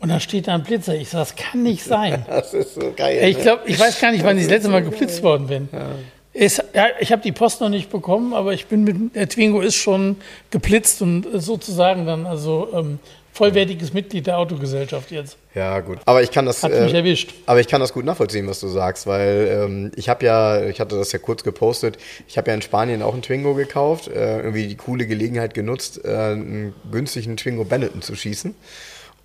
[SPEAKER 1] und dann steht da ein Blitzer. Ich sage, das kann nicht sein.
[SPEAKER 2] Das ist so geil.
[SPEAKER 1] Ich
[SPEAKER 2] ne?
[SPEAKER 1] glaube, ich weiß gar nicht, wann ich das letzte Mal geblitzt worden bin. Ist, ja, ich habe die Post noch nicht bekommen, aber ich bin mit der Twingo ist schon geblitzt und sozusagen dann also ähm, vollwertiges Mitglied der Autogesellschaft jetzt.
[SPEAKER 2] Ja, gut. Aber ich kann das.
[SPEAKER 1] Hat mich erwischt.
[SPEAKER 2] Aber ich kann das gut nachvollziehen, was du sagst, weil ähm, ich habe ja, ich hatte das ja kurz gepostet, ich habe ja in Spanien auch einen Twingo gekauft, äh, irgendwie die coole Gelegenheit genutzt, äh, einen günstigen Twingo Benetton zu schießen.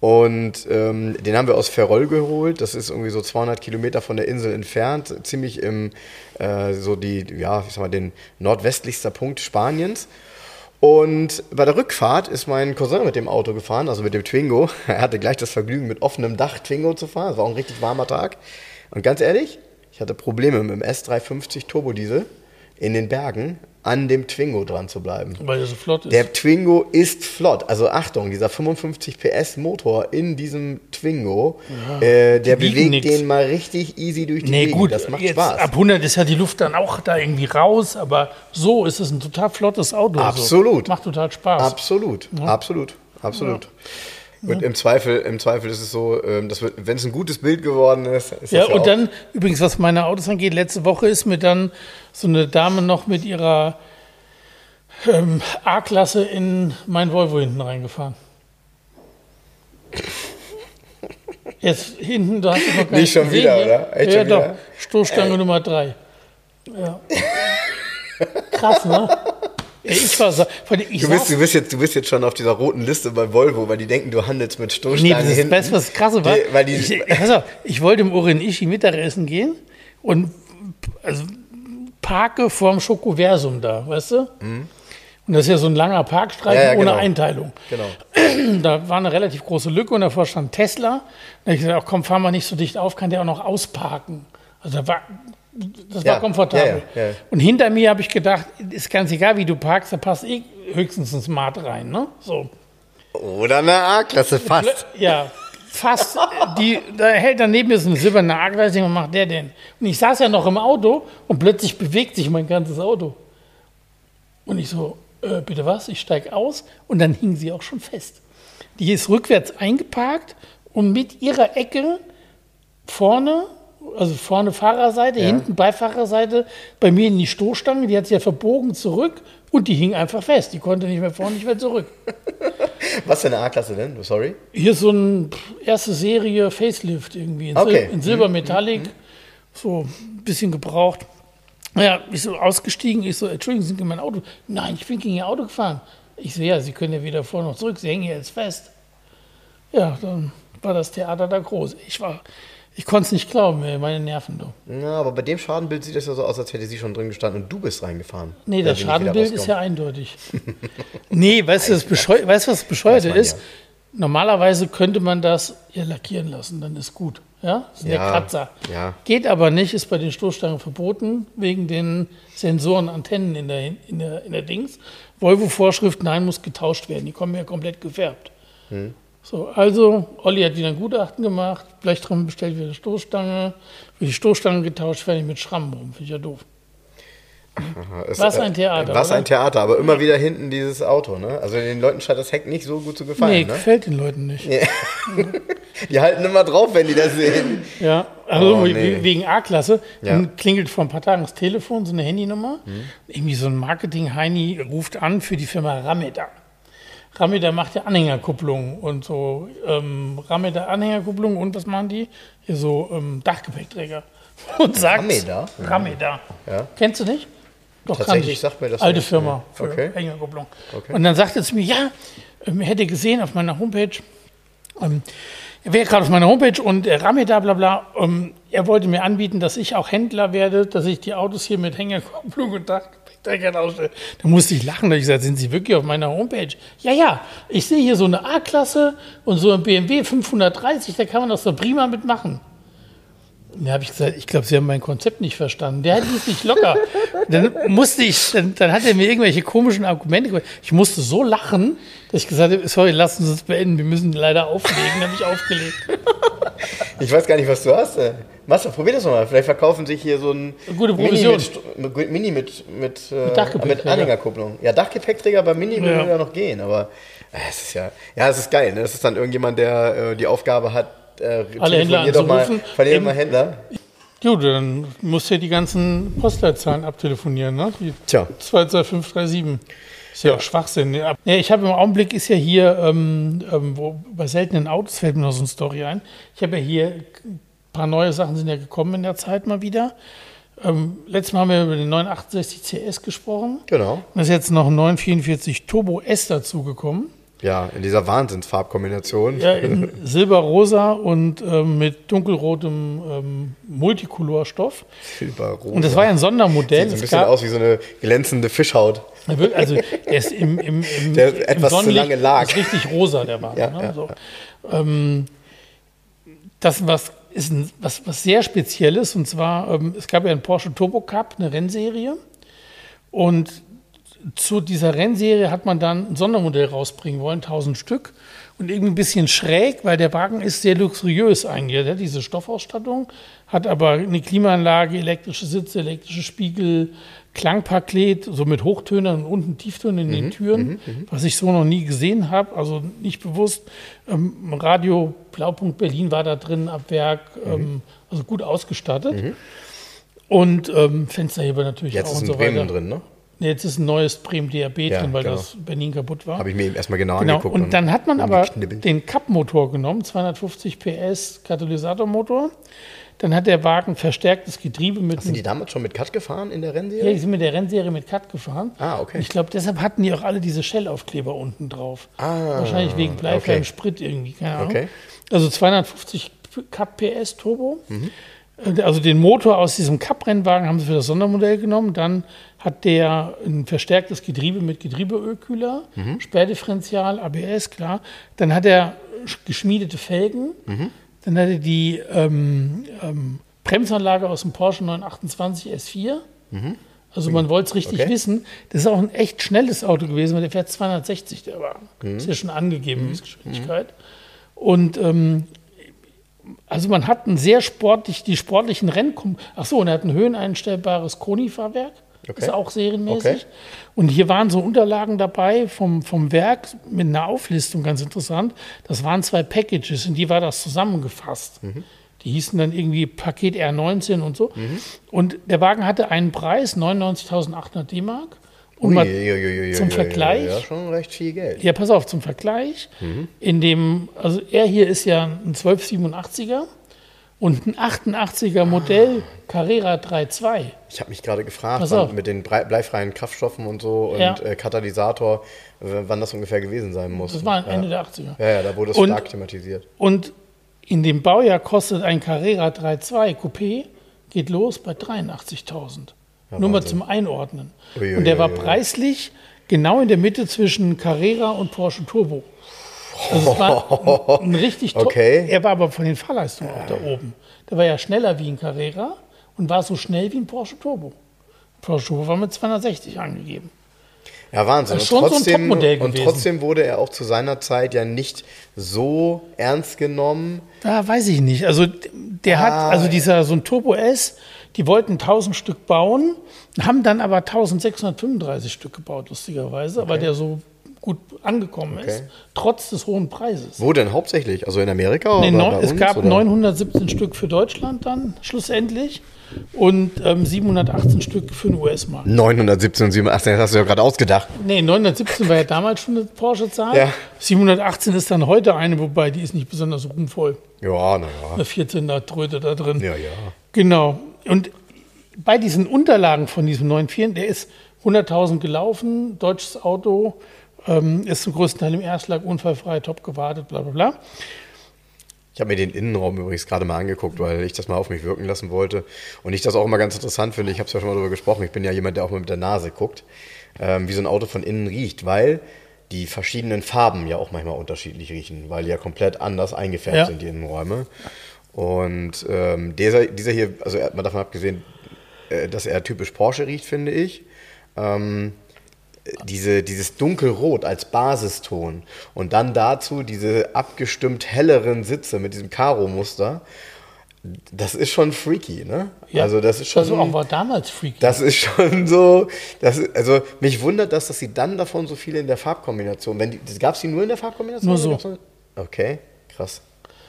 [SPEAKER 2] Und ähm, den haben wir aus Ferrol geholt. Das ist irgendwie so 200 Kilometer von der Insel entfernt, ziemlich im äh, so die, ja, ich sag mal, den nordwestlichster Punkt Spaniens. Und bei der Rückfahrt ist mein Cousin mit dem Auto gefahren, also mit dem Twingo. Er hatte gleich das Vergnügen, mit offenem Dach Twingo zu fahren. Es war auch ein richtig warmer Tag. Und ganz ehrlich, ich hatte Probleme mit dem S350 Turbodiesel in den Bergen an dem Twingo dran zu bleiben.
[SPEAKER 1] Weil er so flott ist.
[SPEAKER 2] Der Twingo ist flott. Also Achtung, dieser 55 PS Motor in diesem Twingo, äh, der bewegt
[SPEAKER 1] nix.
[SPEAKER 2] den mal richtig easy durch die
[SPEAKER 1] nee,
[SPEAKER 2] Gegend.
[SPEAKER 1] gut,
[SPEAKER 2] das macht
[SPEAKER 1] jetzt
[SPEAKER 2] Spaß.
[SPEAKER 1] ab 100 ist ja die Luft dann auch da irgendwie raus, aber so ist es ein total flottes Auto.
[SPEAKER 2] Absolut.
[SPEAKER 1] So. Macht total Spaß.
[SPEAKER 2] Absolut, absolut, absolut. Und im Zweifel, im Zweifel ist es so, ähm, das wird, wenn es ein gutes Bild geworden ist, ist
[SPEAKER 1] Ja,
[SPEAKER 2] ja
[SPEAKER 1] und dann, übrigens, was meine Autos angeht, letzte Woche ist mir dann so eine Dame noch mit ihrer ähm, A-Klasse in mein Volvo hinten reingefahren. Jetzt hinten, du hast es noch gar
[SPEAKER 2] Nicht schon
[SPEAKER 1] gesehen,
[SPEAKER 2] wieder,
[SPEAKER 1] ja?
[SPEAKER 2] oder? Echt
[SPEAKER 1] ja, doch.
[SPEAKER 2] wieder?
[SPEAKER 1] Stoßstange Nummer drei. Ja. Krass, ne? Ich war so, ich
[SPEAKER 2] du, bist, du, bist jetzt, du bist jetzt schon auf dieser roten Liste bei Volvo, weil die denken, du handelst mit
[SPEAKER 1] Nee,
[SPEAKER 2] Stoßstangen
[SPEAKER 1] das ist das, was krasse war.
[SPEAKER 2] Die, weil die,
[SPEAKER 1] ich, auf, ich wollte im Oren Ishi Mittagessen gehen und also, parke vorm Schokoversum da, weißt du? Und das ist ja so ein langer Parkstreifen
[SPEAKER 2] Mhm. Ja, ja,
[SPEAKER 1] ohne
[SPEAKER 2] genau.
[SPEAKER 1] Einteilung.
[SPEAKER 2] genau.
[SPEAKER 1] Da war eine relativ große Lücke und davor stand Tesla. Da habe ich gesagt, ach komm, fahr mal nicht so dicht auf, kann der auch noch ausparken. Also da war, das
[SPEAKER 2] Ja,
[SPEAKER 1] war komfortabel.
[SPEAKER 2] ja, ja.
[SPEAKER 1] Und hinter mir habe ich gedacht, ist ganz egal, wie du parkst, da passt eh höchstens ein Smart rein. Ne? So.
[SPEAKER 2] Oder eine A-Klasse fast.
[SPEAKER 1] Ja, fast. Die, da hält daneben mir so eine silberne A-Gleise, was macht der denn? Und ich saß ja noch im Auto und plötzlich bewegt sich mein ganzes Auto. Und ich so, äh, bitte was? Ich steige aus und dann hing sie auch schon fest. Die ist rückwärts eingeparkt und mit ihrer Ecke vorne, also vorne Fahrerseite,
[SPEAKER 2] Ja.
[SPEAKER 1] hinten Beifahrerseite, bei mir in die Stoßstange, die hat sich ja verbogen zurück und die hing einfach fest. Die konnte nicht mehr vorne, nicht mehr zurück.
[SPEAKER 2] Was für eine A-Klasse denn? Sorry.
[SPEAKER 1] Hier ist so ein pff, erste Serie Facelift irgendwie in,
[SPEAKER 2] Okay.
[SPEAKER 1] Sil in Silber Metallic, so ein bisschen gebraucht. Naja, ich so ausgestiegen, ich so, Entschuldigung, sind Sie in mein Auto? Nein, ich bin gegen Ihr Auto gefahren. Ich so, ja, Sie können ja weder vor noch zurück, Sie hängen hier jetzt fest. Ja, dann war das Theater da groß. Ich war, ich konnte es nicht glauben, ey, meine Nerven, du.
[SPEAKER 2] Ja, aber bei dem Schadenbild sieht es ja so aus, als hätte sie schon drin gestanden und du bist reingefahren.
[SPEAKER 1] Nee, das Schadenbild ist ja eindeutig. nee, weißt du, das Bescheu weißt, was das Bescheuerte ist? Normalerweise könnte man das ja lackieren lassen, dann ist gut. Ja, das sind ja,
[SPEAKER 2] Ja,
[SPEAKER 1] Kratzer.
[SPEAKER 2] ja.
[SPEAKER 1] Geht aber nicht, ist bei den Stoßstangen verboten, wegen den Sensoren, Antennen in der, in der, in der Dings. Volvo-Vorschrift, nein, muss getauscht werden. Die kommen ja komplett gefärbt.
[SPEAKER 2] Hm.
[SPEAKER 1] So, also, Olli hat wieder ein Gutachten gemacht, Blechtrommel bestellt wieder Stoßstange, wird die Stoßstange getauscht, fertig mit Schrammen rum. Finde ich ja doof.
[SPEAKER 2] Es-
[SPEAKER 1] Was ein Theater,
[SPEAKER 2] Was
[SPEAKER 1] oder?
[SPEAKER 2] ein Theater, aber immer wieder hinten dieses Auto, ne? Also den Leuten scheint das Heck nicht so gut zu gefallen,
[SPEAKER 1] nee,
[SPEAKER 2] ne?
[SPEAKER 1] gefällt den Leuten nicht.
[SPEAKER 2] Die halten immer drauf, wenn die das sehen.
[SPEAKER 1] Ja, also
[SPEAKER 2] Oh, nee.
[SPEAKER 1] wegen A-Klasse.
[SPEAKER 2] Ja.
[SPEAKER 1] Dann klingelt vor ein paar Tagen das Telefon, so eine Handynummer. Irgendwie so ein Marketing-Heini ruft an für die Firma Rameda. Rameda macht ja Anhängerkupplung und so. Ähm, Rameda Anhängerkupplung und was machen die? Hier so ähm, Dachgepäckträger. Und sagt.
[SPEAKER 2] Rameda?
[SPEAKER 1] Rameda.
[SPEAKER 2] Ja.
[SPEAKER 1] Kennst du nicht? Doch,
[SPEAKER 2] Tatsächlich sagt mir das
[SPEAKER 1] Alte
[SPEAKER 2] nicht,
[SPEAKER 1] Firma für
[SPEAKER 2] Okay.
[SPEAKER 1] Anhängerkupplung.
[SPEAKER 2] Okay.
[SPEAKER 1] Und dann sagt er zu mir, ja, ähm, er hätte gesehen auf meiner Homepage, ähm, er wäre gerade auf meiner Homepage und äh, Rameda, bla bla, ähm, er wollte mir anbieten, dass ich auch Händler werde, dass ich die Autos hier mit Hängerkupplung und ausstelle. Da musste ich lachen, da ich gesagt, sind Sie wirklich auf meiner Homepage? Ja, ja, ich sehe hier so eine A-Klasse und so ein BMW 530, da kann man das so prima mitmachen. Da habe ich gesagt, ich glaube, Sie haben mein Konzept nicht verstanden. Der ließ nicht locker. Dann musste ich, dann, dann hat er mir irgendwelche komischen Argumente gemacht. Ich musste so lachen, dass ich gesagt habe, sorry, lassen Sie es beenden, wir müssen leider auflegen. Dann habe ich aufgelegt.
[SPEAKER 2] Ich weiß gar nicht, was du hast. Ey. Machst du, probier das mal. Vielleicht verkaufen sich hier so ein
[SPEAKER 1] Gute
[SPEAKER 2] Mini
[SPEAKER 1] Provision.
[SPEAKER 2] mit, St- mit, Mini mit, mit, äh, mit,
[SPEAKER 1] Dachgepäckträger.
[SPEAKER 2] Anhängerkupplung. Ja, Dachgepäckträger bei Mini
[SPEAKER 1] Ja.
[SPEAKER 2] würde ja noch gehen, aber äh, es ist ja, ja, es ist geil. Ne? Das ist dann irgendjemand, der äh, die Aufgabe hat, äh,
[SPEAKER 1] Alle Händler
[SPEAKER 2] doch mal,
[SPEAKER 1] anzurufen.
[SPEAKER 2] verlier mal Händler.
[SPEAKER 1] Gut, dann musst du ja die ganzen Postleitzahlen abtelefonieren, ne? Die
[SPEAKER 2] Tja.
[SPEAKER 1] 22537. Ist ja auch Schwachsinn. Ja, Nee, ich habe im Augenblick ist ja hier, ähm, ähm, wo, bei seltenen Autos fällt mir noch so eine Story ein. Ich habe ja hier, ein paar neue Sachen sind ja gekommen in der Zeit mal wieder. Ähm, letztes Mal haben wir über den 968 CS gesprochen.
[SPEAKER 2] Genau.
[SPEAKER 1] Da ist jetzt noch ein 944 Turbo S dazugekommen.
[SPEAKER 2] Ja, in dieser Wahnsinnsfarbkombination.
[SPEAKER 1] Ja, in silberrosa und ähm, mit dunkelrotem ähm, Multicolorstoff.
[SPEAKER 2] Silberrot.
[SPEAKER 1] Und das war ja ein Sondermodell.
[SPEAKER 2] Sieht so ein bisschen aus wie so eine glänzende Fischhaut.
[SPEAKER 1] Also er ist im, im, im,
[SPEAKER 2] Der
[SPEAKER 1] im
[SPEAKER 2] etwas zu
[SPEAKER 1] Sonnenlicht
[SPEAKER 2] lange lag.
[SPEAKER 1] Richtig rosa, der Wagen.
[SPEAKER 2] Ja,
[SPEAKER 1] ne?
[SPEAKER 2] ja,
[SPEAKER 1] so. ähm, das was ist ein, was, was sehr Spezielles und zwar, ähm, es gab ja einen Porsche Turbo Cup, eine Rennserie. Und zu dieser Rennserie hat man dann ein Sondermodell rausbringen wollen, 1000 Stück. Und irgendwie ein bisschen schräg, weil der Wagen ist sehr luxuriös eigentlich. Der hat diese Stoffausstattung, hat aber eine Klimaanlage, elektrische Sitze, elektrische Spiegel, Klangpaket, so mit Hochtönern und unten Tieftönen in den Türen, was ich so noch nie gesehen habe, also nicht bewusst. Ähm, Radio Blaupunkt Berlin war da drin ab Werk, ähm, also gut ausgestattet. Und ähm, Fensterheber natürlich
[SPEAKER 2] Jetzt
[SPEAKER 1] auch
[SPEAKER 2] ist
[SPEAKER 1] und
[SPEAKER 2] ein
[SPEAKER 1] so
[SPEAKER 2] Bremen
[SPEAKER 1] weiter.
[SPEAKER 2] drin, ne?
[SPEAKER 1] Jetzt ist ein neues Bremen DRB
[SPEAKER 2] Ja,
[SPEAKER 1] drin, weil
[SPEAKER 2] genau.
[SPEAKER 1] das Berlin kaputt war.
[SPEAKER 2] Habe ich mir eben erstmal genau,
[SPEAKER 1] Genau,
[SPEAKER 2] angeguckt.
[SPEAKER 1] und dann hat man aber den Cup-Motor genommen, 250 PS Katalysatormotor. Dann hat der Wagen verstärktes Getriebe mit
[SPEAKER 2] Sind die damals schon mit Cut gefahren in der
[SPEAKER 1] ja, die
[SPEAKER 2] Rennserie?
[SPEAKER 1] sind mit der Rennserie mit Cut gefahren.
[SPEAKER 2] Ah, okay.
[SPEAKER 1] Und ich glaube, deshalb hatten die auch alle diese Shell-Aufkleber unten drauf.
[SPEAKER 2] Ah,
[SPEAKER 1] Wahrscheinlich wegen bleifreiem
[SPEAKER 2] okay.
[SPEAKER 1] Sprit irgendwie, keine Ahnung.
[SPEAKER 2] Okay.
[SPEAKER 1] Also 250 Cup PS Turbo.
[SPEAKER 2] Mhm.
[SPEAKER 1] Also den Motor aus diesem Cup-Rennwagen haben sie für das Sondermodell genommen. Dann hat der ein verstärktes Getriebe mit Getriebeölkühler,
[SPEAKER 2] Mhm.
[SPEAKER 1] Sperrdifferential, ABS, klar. Dann hat er sch- geschmiedete Felgen.
[SPEAKER 2] Mhm.
[SPEAKER 1] Dann hat er die ähm, ähm, Bremsanlage aus dem Porsche 928 S4. Also man wollte es richtig
[SPEAKER 2] Mhm. Okay.
[SPEAKER 1] wissen. Das ist auch ein echt schnelles Auto gewesen, weil der fährt 260, der Wagen.
[SPEAKER 2] Mhm.
[SPEAKER 1] Ist ja schon angegeben, die Geschwindigkeit. Und ähm, also man hat ein sehr sportlich, die sportlichen Rennen. Ach so, und er hat ein höheneinstellbares Koni-Fahrwerk.
[SPEAKER 2] Okay.
[SPEAKER 1] Ist auch serienmäßig.
[SPEAKER 2] Okay.
[SPEAKER 1] Und hier waren so Unterlagen dabei vom, vom Werk mit einer Auflistung, ganz interessant. Das waren zwei Packages, in die war das zusammengefasst.
[SPEAKER 2] Mhm.
[SPEAKER 1] Die hießen dann irgendwie Paket R19 und so. Und der Wagen hatte einen Preis, 99.800 D-Mark. Und mal
[SPEAKER 2] Uiuiuiui,
[SPEAKER 1] zum Vergleich.
[SPEAKER 2] Ja, schon recht viel Geld.
[SPEAKER 1] ja, pass auf, zum Vergleich. In dem, also er hier ist ja ein 1287er und ein 88er Modell Carrera 3.2.
[SPEAKER 2] Ich habe mich gerade gefragt, wann, mit den bleifreien Kraftstoffen und so und
[SPEAKER 1] Ja.
[SPEAKER 2] äh, Katalysator, wann das ungefähr gewesen sein muss.
[SPEAKER 1] Das war
[SPEAKER 2] ja.
[SPEAKER 1] Ende der 80er.
[SPEAKER 2] Ja, ja, da wurde es
[SPEAKER 1] Und-
[SPEAKER 2] stark thematisiert.
[SPEAKER 1] Und In dem Baujahr kostet ein Carrera 3.2 Coupé, geht los bei 83.000. Nur mal zum Einordnen.
[SPEAKER 2] Ui,
[SPEAKER 1] und der war preislich genau in der Mitte zwischen Carrera und Porsche Turbo. Also es war ein, ein richtig
[SPEAKER 2] Okay.
[SPEAKER 1] Er war aber von den Fahrleistungen auch da oben. Der war ja schneller wie ein Carrera und war so schnell wie ein Porsche Turbo. Porsche Turbo war mit 260 angegeben.
[SPEAKER 2] Ja, Wahnsinn.
[SPEAKER 1] Das ist schon so ein Topmodell
[SPEAKER 2] und trotzdem wurde er auch zu seiner Zeit ja nicht so ernst genommen.
[SPEAKER 1] Da weiß ich nicht. Also der
[SPEAKER 2] Ah.
[SPEAKER 1] hat, also dieser so ein Turbo S, die wollten 1000 Stück bauen, haben dann aber 1635 Stück gebaut, lustigerweise, weil der so gut angekommen ist,
[SPEAKER 2] Okay.
[SPEAKER 1] trotz des hohen Preises.
[SPEAKER 2] Wo denn hauptsächlich? Also in Amerika
[SPEAKER 1] Nee,
[SPEAKER 2] oder
[SPEAKER 1] neun, es
[SPEAKER 2] uns,
[SPEAKER 1] gab
[SPEAKER 2] oder?
[SPEAKER 1] 917 Stück für Deutschland dann schlussendlich und ähm, 718 Stück für den US-Markt.
[SPEAKER 2] 917 und 87, das hast du ja gerade ausgedacht.
[SPEAKER 1] Nee, 917 war ja damals schon eine Porsche-Zahl.
[SPEAKER 2] Ja.
[SPEAKER 1] 718 ist dann heute eine, wobei die ist nicht besonders ruhmvoll.
[SPEAKER 2] Ja, naja.
[SPEAKER 1] Eine 14er Tröte da drin.
[SPEAKER 2] Ja, ja.
[SPEAKER 1] Genau. Und bei diesen Unterlagen von diesem 94, der ist 100.000 gelaufen, deutsches Auto, ähm, ist zum größten Teil im Erstschlag unfallfrei, top gewartet, bla bla bla.
[SPEAKER 2] Ich habe mir den Innenraum übrigens gerade mal angeguckt, weil ich das mal auf mich wirken lassen wollte. Und ich das auch immer ganz interessant finde. Ich habe es ja schon mal darüber gesprochen. Ich bin ja jemand, der auch mal mit der Nase guckt, ähm, wie so ein Auto von innen riecht, weil die verschiedenen Farben ja auch manchmal unterschiedlich riechen, weil die ja komplett anders eingefärbt
[SPEAKER 1] Ja.
[SPEAKER 2] sind, die Innenräume. Und ähm, dieser, dieser hier, also mal davon abgesehen, äh, dass er typisch Porsche riecht, finde ich. Ähm, diese, dieses dunkelrot als Basiston und dann dazu diese abgestimmt helleren Sitze mit diesem Karo-Muster, das ist schon freaky, ne?
[SPEAKER 1] Ja.
[SPEAKER 2] Also das ist schon,
[SPEAKER 1] Also auch war damals freaky.
[SPEAKER 2] das ist schon so, das ist, also mich wundert das, dass sie dann davon so viele in der Farbkombination, wenn die, gab es die nur in der Farbkombination?
[SPEAKER 1] Nur so.
[SPEAKER 2] Okay, krass.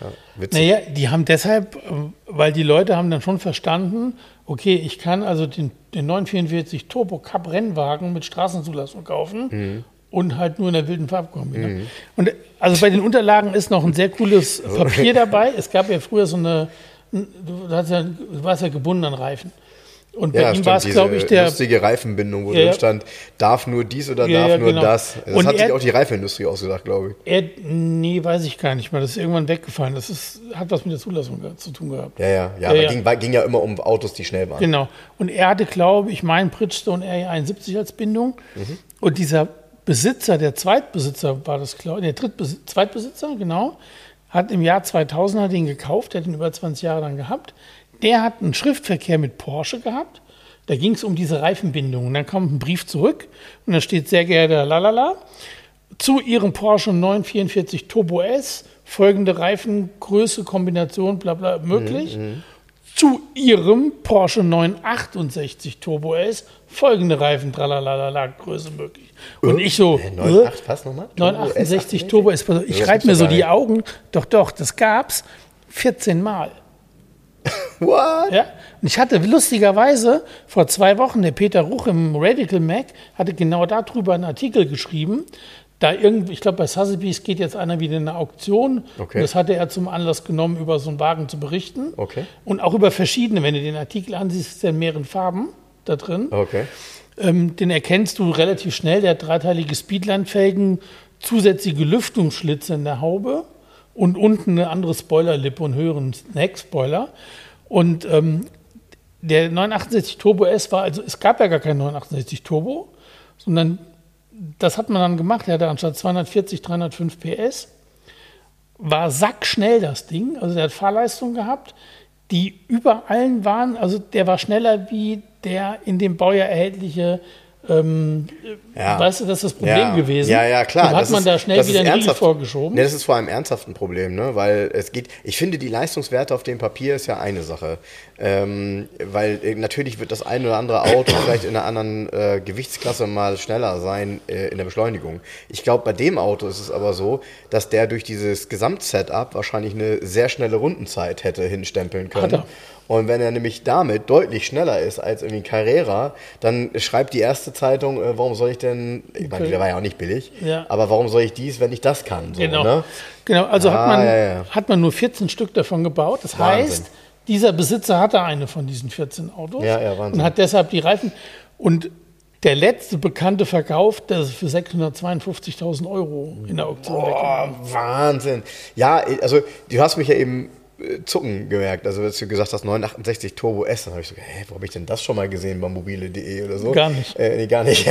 [SPEAKER 2] Ja, witzig.
[SPEAKER 1] Naja, die haben deshalb, ähm, weil die Leute haben dann schon verstanden, okay, ich kann also den, den 944 Turbo Cup Rennwagen mit Straßenzulassung kaufen
[SPEAKER 2] Mhm.
[SPEAKER 1] und halt nur in der wilden Farbkombi. Ne? Und äh, also bei den Unterlagen ist noch ein sehr cooles Papier dabei. Es gab ja früher so eine, du, hast ja, du warst ja gebunden an Reifen. Und bei
[SPEAKER 2] Ja,
[SPEAKER 1] ihm war es, glaube ich, der
[SPEAKER 2] lustige Reifenbindung, wo
[SPEAKER 1] Ja,
[SPEAKER 2] drin stand, darf nur dies oder
[SPEAKER 1] Ja,
[SPEAKER 2] darf nur
[SPEAKER 1] genau.
[SPEAKER 2] das. Das
[SPEAKER 1] Und
[SPEAKER 2] hat sich
[SPEAKER 1] er-
[SPEAKER 2] auch die Reifenindustrie ausgedacht, glaube ich.
[SPEAKER 1] Er, nee, weiß ich gar nicht mehr. Das ist irgendwann weggefallen. Das ist, hat was mit der Zulassung zu tun gehabt.
[SPEAKER 2] Ja, ja, ja.
[SPEAKER 1] Ja.
[SPEAKER 2] Ging, war- ging ja immer um Autos, die schnell waren.
[SPEAKER 1] Genau. Und er hatte, glaube ich, meinen Bridgestone R71 als Bindung.
[SPEAKER 2] Mhm.
[SPEAKER 1] Und dieser Besitzer, der Zweitbesitzer war das, glaube ich, der Drittbesitzer, Zweitbesitzer, genau, hat im Jahr 2000 hat ihn gekauft, der hat ihn über 20 Jahre dann gehabt. Der hat einen Schriftverkehr mit Porsche gehabt. Da ging es um diese Reifenbindung. Und dann kommt ein Brief zurück und da steht sehr geehrter Lalala. Zu Ihrem Porsche 944 Turbo S folgende Reifengröße, Kombination, bla bla möglich. Zu Ihrem Porsche 968 Turbo S folgende Reifen, tralalala, Größe möglich. Und ich so,
[SPEAKER 2] Äh,
[SPEAKER 1] äh,
[SPEAKER 2] 98, was nochmal?
[SPEAKER 1] 968 Turbo S. Ich reibe mir so die. Augen. Doch, doch, das gab's 14 Mal.
[SPEAKER 2] What?
[SPEAKER 1] Ja? Und ich hatte lustigerweise vor zwei Wochen, der Peter Ruch im Radical Mac hatte genau darüber einen Artikel geschrieben. Da irgendwie, ich glaube, bei Sotheby's geht jetzt einer wieder in eine Auktion.
[SPEAKER 2] Okay.
[SPEAKER 1] Und das hatte er zum Anlass genommen, über so einen Wagen zu berichten.
[SPEAKER 2] Okay.
[SPEAKER 1] Und auch über verschiedene, wenn du den Artikel ansiehst, ist er in mehreren Farben da drin.
[SPEAKER 2] Okay.
[SPEAKER 1] Ähm, den erkennst du relativ schnell. Der hat dreiteilige Speedline-Felgen, zusätzliche Lüftungsschlitze in der Haube und unten eine andere Spoilerlippe und höheren Snack-Spoiler. Und ähm, der 968 Turbo S war, also es gab ja gar keinen 968 Turbo, sondern das hat man dann gemacht. Er hatte anstatt 240 305 PS. War sackschnell das Ding. Also der hat Fahrleistung gehabt, die über allen waren. Also der war schneller wie der in dem Baujahr erhältliche. Ähm,
[SPEAKER 2] Ja.
[SPEAKER 1] Weißt du, das ist das Problem
[SPEAKER 2] ja.
[SPEAKER 1] gewesen.
[SPEAKER 2] Ja, ja, klar.
[SPEAKER 1] Dann hat
[SPEAKER 2] Das
[SPEAKER 1] man
[SPEAKER 2] ist-
[SPEAKER 1] da schnell wieder einen Riegel vorgeschoben.
[SPEAKER 2] Nee, das ist vor allem ernsthaft ein Problem, ne? weil es geht, ich finde, die Leistungswerte auf dem Papier ist ja eine Sache. Ähm, weil äh, natürlich wird das ein oder andere Auto vielleicht in einer anderen äh, Gewichtsklasse mal schneller sein äh, in der Beschleunigung. Ich glaube, bei dem Auto ist es aber so, dass der durch dieses Gesamtsetup wahrscheinlich eine sehr schnelle Rundenzeit hätte hinstempeln können. Und wenn er nämlich damit deutlich schneller ist als irgendwie Carrera, dann schreibt die erste Zeitung, äh, warum soll ich denn, ich meine, der war ja auch nicht billig,
[SPEAKER 1] Ja.
[SPEAKER 2] aber warum soll ich dies, wenn ich das kann? So,
[SPEAKER 1] Genau.
[SPEAKER 2] Ne?
[SPEAKER 1] Genau, also
[SPEAKER 2] Ah,
[SPEAKER 1] hat, man,
[SPEAKER 2] ja, ja.
[SPEAKER 1] hat man nur 14 Stück davon gebaut. Das
[SPEAKER 2] Wahnsinn.
[SPEAKER 1] heißt, dieser Besitzer hatte eine von diesen 14 Autos und hat deshalb die Reifen. Und Der letzte bekannte Verkauf, der ist für 652.000 Euro in der Auktion
[SPEAKER 2] Oh,
[SPEAKER 1] weggegangen.
[SPEAKER 2] Wahnsinn. Ja, also du hast mich ja eben zucken gemerkt. Also als du gesagt hast, 968 Turbo S, dann habe ich so, hä, wo habe ich denn das schon mal gesehen bei mobile.de oder so?
[SPEAKER 1] Gar nicht.
[SPEAKER 2] Äh, nee, gar nicht.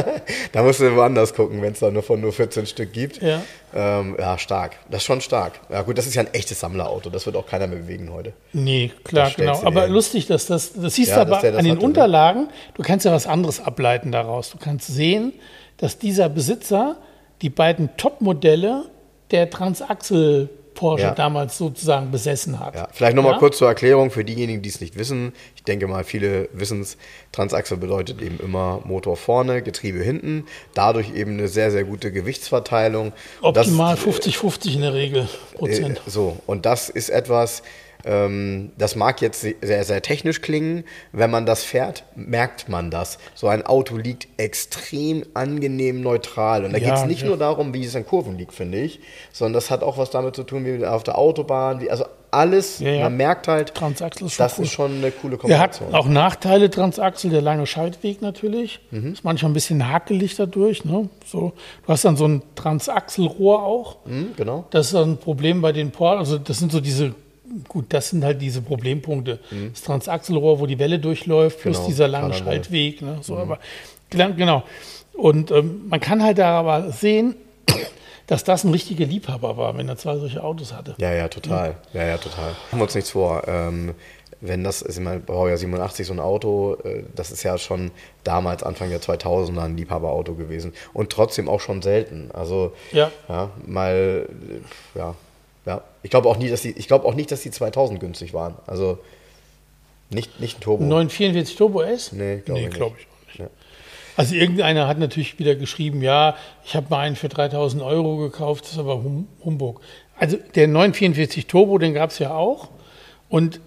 [SPEAKER 2] da musst du woanders gucken, wenn es da nur von nur 14 Stück gibt.
[SPEAKER 1] Ja.
[SPEAKER 2] Ähm, ja, stark. Das ist schon stark. Ja gut, das ist ja ein echtes Sammlerauto. Das wird auch keiner mehr bewegen heute.
[SPEAKER 1] Nee, klar, genau. Aber
[SPEAKER 2] hin.
[SPEAKER 1] lustig, dass das, das siehst
[SPEAKER 2] Ja,
[SPEAKER 1] du aber an den
[SPEAKER 2] hatte, ne?
[SPEAKER 1] Unterlagen, du kannst ja was anderes ableiten daraus. Du kannst sehen, dass dieser Besitzer die beiden Top-Modelle der Transaxel Porsche
[SPEAKER 2] Ja.
[SPEAKER 1] damals sozusagen besessen hat.
[SPEAKER 2] Ja, vielleicht nochmal
[SPEAKER 1] Ja?
[SPEAKER 2] kurz zur Erklärung für diejenigen, die es nicht wissen. Ich denke mal, viele wissen es. Transaxel bedeutet eben immer Motor vorne, Getriebe hinten. Dadurch eben eine sehr, sehr gute Gewichtsverteilung.
[SPEAKER 1] Optimal 50-50 in der Regel Prozent.
[SPEAKER 2] Äh, So, und das ist etwas, das mag jetzt sehr, sehr technisch klingen. Wenn man das fährt, merkt man das. So ein Auto liegt extrem angenehm neutral. Und da
[SPEAKER 1] Ja,
[SPEAKER 2] geht es nicht
[SPEAKER 1] ja.
[SPEAKER 2] nur darum, wie es in Kurven liegt, finde ich, sondern das hat auch was damit zu tun, wie auf der Autobahn. Wie, also alles,
[SPEAKER 1] Ja,
[SPEAKER 2] man merkt halt,
[SPEAKER 1] Transaxel ist
[SPEAKER 2] das
[SPEAKER 1] cool.
[SPEAKER 2] ist schon eine coole
[SPEAKER 1] Der hat
[SPEAKER 2] Kombination.
[SPEAKER 1] auch Nachteile, Transaxel, der lange Schaltweg natürlich.
[SPEAKER 2] Mhm.
[SPEAKER 1] Ist manchmal ein bisschen hakelig dadurch. Ne? So, du hast dann so ein Transaxelrohr auch.
[SPEAKER 2] Hm, genau.
[SPEAKER 1] Das ist ein Problem bei den Porsche. Also das sind so diese, gut, das sind halt diese Problempunkte. Das Transaxelrohr, wo die Welle durchläuft, plus
[SPEAKER 2] Mhm. Genau,
[SPEAKER 1] dieser lange. Schaltweg. Ne? So, aber klar, genau. Und ähm, man kann halt da aber sehen, dass das ein richtiger Liebhaber war, wenn er zwei solche Autos hatte.
[SPEAKER 2] Ja, ja, total. Ja, ja, total. Machen wir uns nichts vor. Ähm, wenn das, ist, ich meine, Baujahr 87 so ein Auto, äh, das ist ja schon damals, Anfang der 2000er, ein Liebhaberauto gewesen. Und trotzdem auch schon selten. Also,
[SPEAKER 1] Ja.
[SPEAKER 2] ja mal, äh, ja, ja. Ich glaube auch, nie, dass die- ich glaube auch nicht, dass die 2000 günstig waren. Also, nicht, nicht ein Turbo.
[SPEAKER 1] 944 Turbo S?
[SPEAKER 2] Nee, glaube ich
[SPEAKER 1] glaub
[SPEAKER 2] nicht.
[SPEAKER 1] ich auch nicht.
[SPEAKER 2] Ja.
[SPEAKER 1] Also irgendeiner hat natürlich wieder geschrieben, ja, ich habe mal einen für 3000 Euro gekauft, das ist aber hum Humbug. Also der 944 Turbo, den gab es ja auch. Und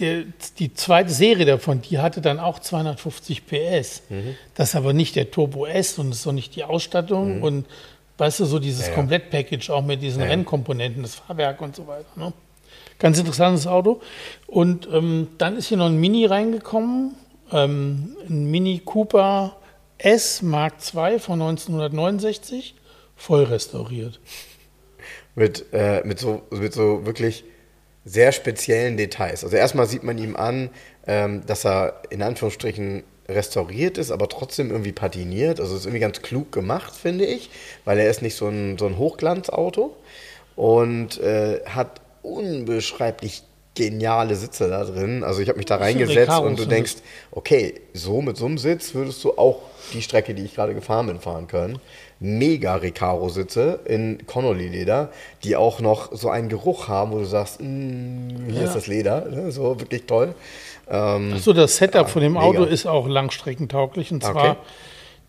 [SPEAKER 1] der, die zweite Serie davon, die hatte dann auch 250 PS.
[SPEAKER 2] Mhm.
[SPEAKER 1] Das ist aber nicht der Turbo S und das ist auch nicht die Ausstattung. Und weißt du, so dieses
[SPEAKER 2] Mhm. ja.
[SPEAKER 1] Komplettpackage auch mit diesen
[SPEAKER 2] Ja, ja.
[SPEAKER 1] Rennkomponenten, das Fahrwerk und so weiter. Ne? Ganz interessantes Auto. Und ähm, dann ist hier noch ein Mini reingekommen, ähm, ein Mini Cooper S Mark II von 1969, voll restauriert.
[SPEAKER 2] mit, äh, mit, so, mit so wirklich sehr speziellen Details. Also erstmal sieht man ihm an, ähm, dass er in Anführungsstrichen restauriert ist, aber trotzdem irgendwie patiniert. Also ist irgendwie ganz klug gemacht, finde ich, weil er ist nicht so ein, so ein Hochglanzauto und äh, hat unbeschreiblich geniale Sitze da drin. Also ich habe mich da reingesetzt und du
[SPEAKER 1] sind
[SPEAKER 2] denkst, okay, so mit so einem Sitz würdest du auch die Strecke, die ich gerade gefahren bin, fahren können. Mega Recaro-Sitze in Connolly-Leder, die auch noch so einen Geruch haben, wo du sagst, mm, hier
[SPEAKER 1] Ja.
[SPEAKER 2] ist das Leder, ne? so wirklich toll. Ähm,
[SPEAKER 1] So, das Setup von dem
[SPEAKER 2] mega.
[SPEAKER 1] Auto ist auch langstreckentauglich. Und zwar,
[SPEAKER 2] Okay.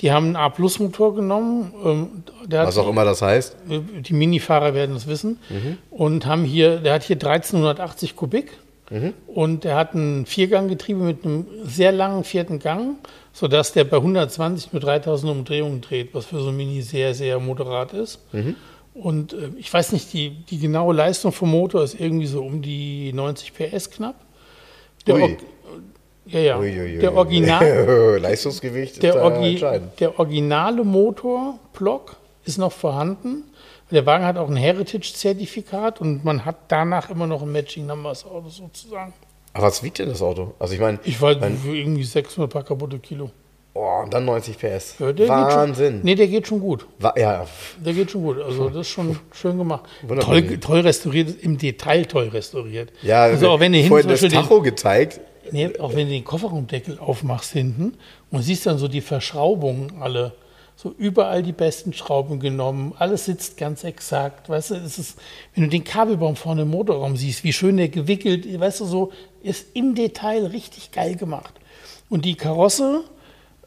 [SPEAKER 1] die haben einen A-Plus-Motor genommen. Ähm,
[SPEAKER 2] was auch immer das heißt.
[SPEAKER 1] Die Minifahrer werden es wissen.
[SPEAKER 2] Mhm.
[SPEAKER 1] Und haben hier, der hat hier 1380 Kubik.
[SPEAKER 2] Mhm.
[SPEAKER 1] Und der hat ein Vierganggetriebe mit einem sehr langen vierten Gang, sodass der bei 120 nur 3000 Umdrehungen dreht, was für so ein Mini sehr, sehr moderat ist.
[SPEAKER 2] Mhm.
[SPEAKER 1] Und äh, ich weiß nicht, die, die genaue Leistung vom Motor ist irgendwie so um die 90 PS knapp. Der
[SPEAKER 2] Ui.
[SPEAKER 1] Ja, ja.
[SPEAKER 2] Uiuiui.
[SPEAKER 1] Der Original,
[SPEAKER 2] Leistungsgewicht ist
[SPEAKER 1] der, Orgi
[SPEAKER 2] entscheidend.
[SPEAKER 1] der originale Motorblock ist noch vorhanden. Der Wagen hat auch ein Heritage-Zertifikat und man hat danach immer noch ein Matching Numbers Auto sozusagen.
[SPEAKER 2] Aber was wiegt denn das Auto? Also ich meine,
[SPEAKER 1] Ich weiß,
[SPEAKER 2] mein-
[SPEAKER 1] irgendwie 600 paar kaputte Kilo.
[SPEAKER 2] oh, und dann 90 PS.
[SPEAKER 1] Ja,
[SPEAKER 2] Wahnsinn.
[SPEAKER 1] schon, nee, der geht schon gut.
[SPEAKER 2] Wa- ja,
[SPEAKER 1] Der geht schon gut. Also das ist schon schön gemacht.
[SPEAKER 2] Wunderbar.
[SPEAKER 1] Toll, toll restauriert, im Detail toll restauriert.
[SPEAKER 2] ja
[SPEAKER 1] also auch wenn du hinten
[SPEAKER 2] vorhin das
[SPEAKER 1] Beispiel den,
[SPEAKER 2] Tacho gezeigt.
[SPEAKER 1] Nee, auch wenn du den Kofferraumdeckel aufmachst hinten und siehst dann so die Verschraubungen alle. So überall die besten Schrauben genommen, alles sitzt ganz exakt. Weißt du, es ist, wenn du den Kabelbaum vorne im Motorraum siehst, wie schön der gewickelt, weißt du, so ist im Detail richtig geil gemacht. Und die Karosse,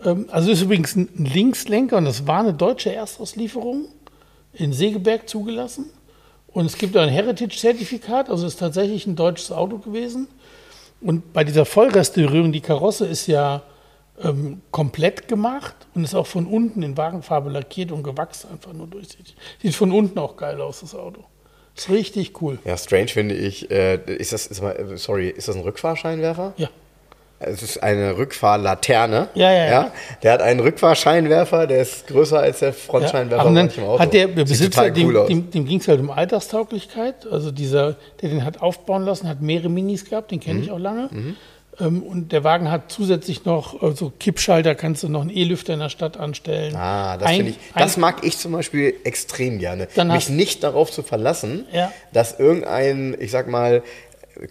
[SPEAKER 1] ähm, also ist übrigens ein Linkslenker und das war eine deutsche Erstauslieferung in Segeberg zugelassen. Und es gibt ein Heritage-Zertifikat, also ist tatsächlich ein deutsches Auto gewesen. Und bei dieser Vollrestaurierung, die Karosse ist ja ähm, komplett gemacht und ist auch von unten in Wagenfarbe lackiert und gewachsen, einfach nur durchsichtig. Sieht von unten auch geil aus, das Auto. Ist richtig cool.
[SPEAKER 2] Ja, strange finde ich. Äh, ist das, ist mal, sorry, ist das ein Rückfahrscheinwerfer?
[SPEAKER 1] Ja.
[SPEAKER 2] Es ist eine Rückfahrlaterne.
[SPEAKER 1] Ja, ja, ja.
[SPEAKER 2] Der hat einen Rückfahrscheinwerfer, der ist größer als der Frontscheinwerfer bei
[SPEAKER 1] dann
[SPEAKER 2] Auto.
[SPEAKER 1] hat der Besitzer, dem,
[SPEAKER 2] cool
[SPEAKER 1] dem, dem ging es halt um Alltagstauglichkeit. Also dieser, der den hat aufbauen lassen, hat mehrere Minis gehabt, den
[SPEAKER 2] Mhm.
[SPEAKER 1] kenne ich auch lange. Ähm, und der Wagen hat zusätzlich noch so Kippschalter, kannst du noch einen E-Lüfter in der Stadt anstellen.
[SPEAKER 2] Ah, das finde ich, das
[SPEAKER 1] ein-
[SPEAKER 2] mag ich zum Beispiel extrem gerne.
[SPEAKER 1] Dann
[SPEAKER 2] Mich nicht darauf zu verlassen,
[SPEAKER 1] Ja.
[SPEAKER 2] dass irgendein, ich sag mal,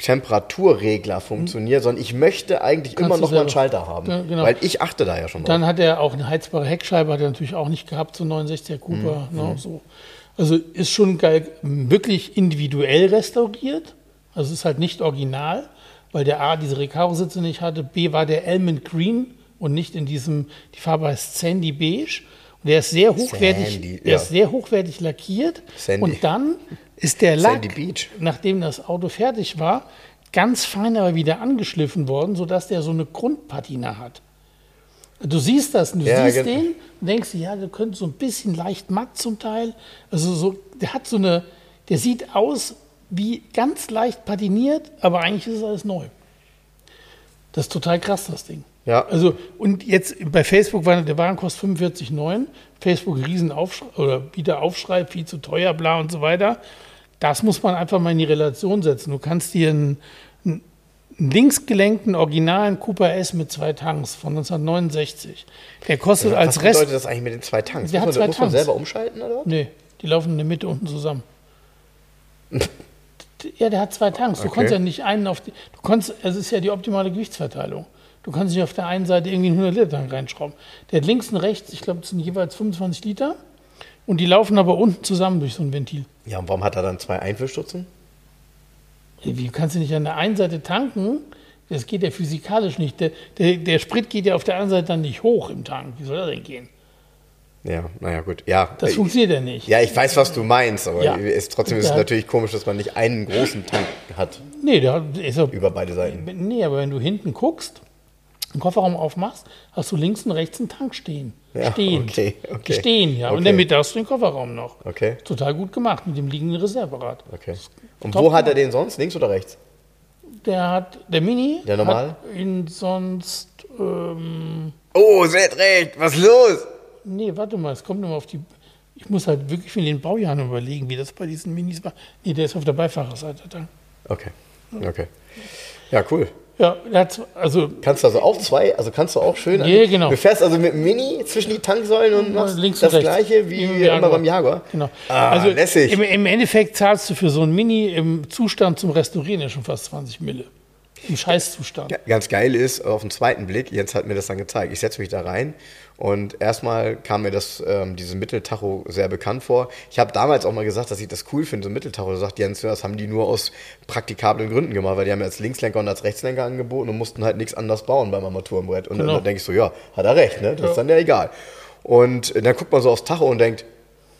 [SPEAKER 2] Temperaturregler funktioniert, sondern ich möchte eigentlich
[SPEAKER 1] Kannst
[SPEAKER 2] immer noch mal einen. Schalter haben.
[SPEAKER 1] Ja, genau.
[SPEAKER 2] Weil ich achte da ja schon drauf.
[SPEAKER 1] Dann hat er auch eine heizbare Heckscheibe, hat er natürlich auch nicht gehabt, so 69er Cooper.
[SPEAKER 2] Mhm.
[SPEAKER 1] Ne, so. Also ist schon geil, wirklich individuell restauriert. Also ist halt nicht original, weil der A diese Recaro-Sitze nicht hatte, B war der Almond Green und nicht in diesem, die Farbe heißt Sandy Beige. Und der ist sehr hochwertig,
[SPEAKER 2] Sandy, ja.
[SPEAKER 1] ist sehr hochwertig lackiert.
[SPEAKER 2] Sandy.
[SPEAKER 1] Und dann ist der Lack, nachdem das Auto fertig war, ganz fein aber wieder angeschliffen worden, sodass der so eine Grundpatina hat. Du siehst das, du
[SPEAKER 2] Ja,
[SPEAKER 1] siehst
[SPEAKER 2] gen-
[SPEAKER 1] den und denkst, ja, der könnte so ein bisschen leicht matt zum Teil. Also so, der hat so eine, der sieht aus wie ganz leicht patiniert, aber eigentlich ist es alles neu. Das ist total krass, das Ding.
[SPEAKER 2] Ja.
[SPEAKER 1] Also, und jetzt bei Facebook war der Wagen kostet 45,9. Facebook riesen Aufschrei oder wieder Aufschrei, viel zu teuer, bla und so weiter. Das muss man einfach mal in die Relation setzen. Du kannst dir einen, einen linksgelenkten originalen Cooper S mit zwei Tanks von 1969. Der kostet als
[SPEAKER 2] Was
[SPEAKER 1] Rest.
[SPEAKER 2] bedeutet das eigentlich mit den zwei Tanks?
[SPEAKER 1] Der
[SPEAKER 2] muss
[SPEAKER 1] hat
[SPEAKER 2] man,
[SPEAKER 1] zwei
[SPEAKER 2] muss man
[SPEAKER 1] Tanks.
[SPEAKER 2] selber umschalten oder? was?
[SPEAKER 1] Nee, die laufen in der Mitte unten zusammen. ja, der hat zwei Tanks. Du
[SPEAKER 2] Okay.
[SPEAKER 1] kannst ja nicht einen auf die. Du kannst, es ist ja die optimale Gewichtsverteilung. Du kannst nicht auf der einen Seite irgendwie einen 100-Liter-Tank reinschrauben. Der hat links und rechts, ich glaube, es sind jeweils 25 Liter. Und die laufen aber unten zusammen durch so ein Ventil.
[SPEAKER 2] Ja, und warum hat er dann zwei Einfüllstutzen?
[SPEAKER 1] Wie kannst du nicht an der einen Seite tanken? Das geht ja physikalisch nicht. Der, der, der Sprit geht ja auf der anderen Seite dann nicht hoch im Tank. Wie soll das denn gehen?
[SPEAKER 2] Ja, naja, gut. Ja,
[SPEAKER 1] Das
[SPEAKER 2] äh,
[SPEAKER 1] funktioniert ja nicht.
[SPEAKER 2] ja, ich weiß, was du meinst, aber
[SPEAKER 1] Ja.
[SPEAKER 2] ist, trotzdem ist es natürlich komisch, dass man nicht einen großen Tank hat
[SPEAKER 1] Nee, der hat- ist ja
[SPEAKER 2] über beide Seiten.
[SPEAKER 1] Nee, aber wenn du hinten guckst, den Kofferraum aufmachst, hast du links und rechts einen Tank stehen.
[SPEAKER 2] Ja,
[SPEAKER 1] Stehend.
[SPEAKER 2] okay, okay.
[SPEAKER 1] Stehen, ja. Und in
[SPEAKER 2] Okay.
[SPEAKER 1] der Mitte hast du den Kofferraum noch.
[SPEAKER 2] Okay,
[SPEAKER 1] Total gut gemacht mit dem liegenden Reserverad.
[SPEAKER 2] okay. Und wo hat er den sonst? Links oder rechts?
[SPEAKER 1] Der hat, der Mini,
[SPEAKER 2] Der normal?
[SPEAKER 1] hat ihn sonst, ähm,
[SPEAKER 2] Oh, seht recht, was ist los?
[SPEAKER 1] Nee, warte mal, es kommt immer auf die, ich muss halt wirklich mit den Baujahren überlegen, wie das bei diesen Minis war. Nee, der ist auf der Beifahrerseite da.
[SPEAKER 2] Okay, okay. Ja, cool.
[SPEAKER 1] Ja, also
[SPEAKER 2] Kannst du also auch zwei, also kannst du auch schön.
[SPEAKER 1] Ja, genau.
[SPEAKER 2] Du fährst also mit dem Mini zwischen die Tanksäulen und machst
[SPEAKER 1] links
[SPEAKER 2] das
[SPEAKER 1] rechts.
[SPEAKER 2] gleiche wie
[SPEAKER 1] Im
[SPEAKER 2] immer beim Jaguar.
[SPEAKER 1] Genau.
[SPEAKER 2] Ah,
[SPEAKER 1] also
[SPEAKER 2] lässig.
[SPEAKER 1] im, im Endeffekt zahlst du für so ein Mini im Zustand zum Restaurieren ja schon fast 20 Mille. Im Scheißzustand.
[SPEAKER 2] Ja, Ganz geil ist, auf den zweiten Blick, Jens hat mir das dann gezeigt. Ich setze mich da rein und erstmal kam mir das, ähm, dieses Mitteltacho sehr bekannt vor. Ich habe damals auch mal gesagt, dass ich das cool finde, so ein Mitteltacho. Da sagt Jens, ja, das haben die nur aus praktikablen Gründen gemacht, weil die haben ja als Linkslenker und als Rechtslenker angeboten und mussten halt nichts anderes bauen beim Armaturenbrett. Und
[SPEAKER 1] Genau.
[SPEAKER 2] dann denke ich so, ja, hat er recht, ne? Das ist dann ja egal. Und dann guckt man so aufs Tacho und denkt,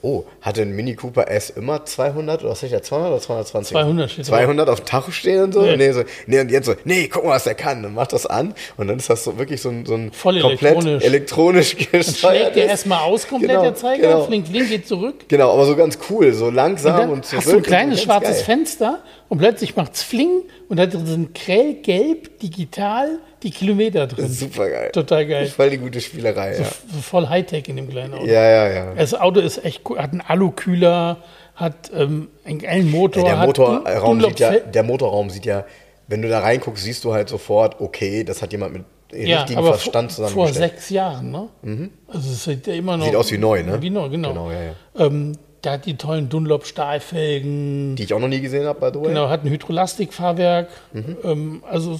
[SPEAKER 2] oh, hatte ein Mini Cooper S immer 200 oder was steht da, 200 oder 220?
[SPEAKER 1] 200 steht
[SPEAKER 2] 200 auf dem Tacho stehen und so?
[SPEAKER 1] Nee.
[SPEAKER 2] Nee, so, nee, und jetzt so, nee, guck mal, was der kann. Dann macht das an und dann ist das so wirklich so ein, so ein
[SPEAKER 1] Voll
[SPEAKER 2] komplett
[SPEAKER 1] elektronisch.
[SPEAKER 2] elektronisch
[SPEAKER 1] Dann schlägt der erstmal aus komplett
[SPEAKER 2] Genau,
[SPEAKER 1] der Zeiger,
[SPEAKER 2] genau.
[SPEAKER 1] flink, flink, geht zurück.
[SPEAKER 2] Genau, aber so ganz cool, so langsam
[SPEAKER 1] Und dann
[SPEAKER 2] und zurück.
[SPEAKER 1] hast du ein kleines schwarzes
[SPEAKER 2] geil.
[SPEAKER 1] Fenster und plötzlich macht's Fling und da drin sind grellgelb, digital, die Kilometer drin.
[SPEAKER 2] Super geil.
[SPEAKER 1] Total geil.
[SPEAKER 2] Voll die gute Spielerei, ja.
[SPEAKER 1] So voll Hightech in dem kleinen Auto.
[SPEAKER 2] Ja, ja, ja.
[SPEAKER 1] Das Auto ist echt cool, hat einen Alukühler, hat ähm, einen geilen Motor.
[SPEAKER 2] der,
[SPEAKER 1] hat
[SPEAKER 2] Motorraum sieht ja, der Motorraum sieht ja, wenn du da reinguckst, siehst du halt sofort, okay, das hat jemand mit
[SPEAKER 1] ja,
[SPEAKER 2] richtigem
[SPEAKER 1] aber
[SPEAKER 2] Verstand
[SPEAKER 1] vor, vor
[SPEAKER 2] zusammengestellt.
[SPEAKER 1] sechs Jahren, ne? Also es sieht ja immer noch.
[SPEAKER 2] Sieht aus wie neu, ne?
[SPEAKER 1] Wie neu, genau.
[SPEAKER 2] Genau, ja, ja.
[SPEAKER 1] Ähm, der hat die tollen Dunlop-Stahlfelgen.
[SPEAKER 2] Die ich auch noch nie gesehen habe, by the way.
[SPEAKER 1] Genau, hat ein Hydrolastikfahrwerk.
[SPEAKER 2] Mhm.
[SPEAKER 1] Ähm, also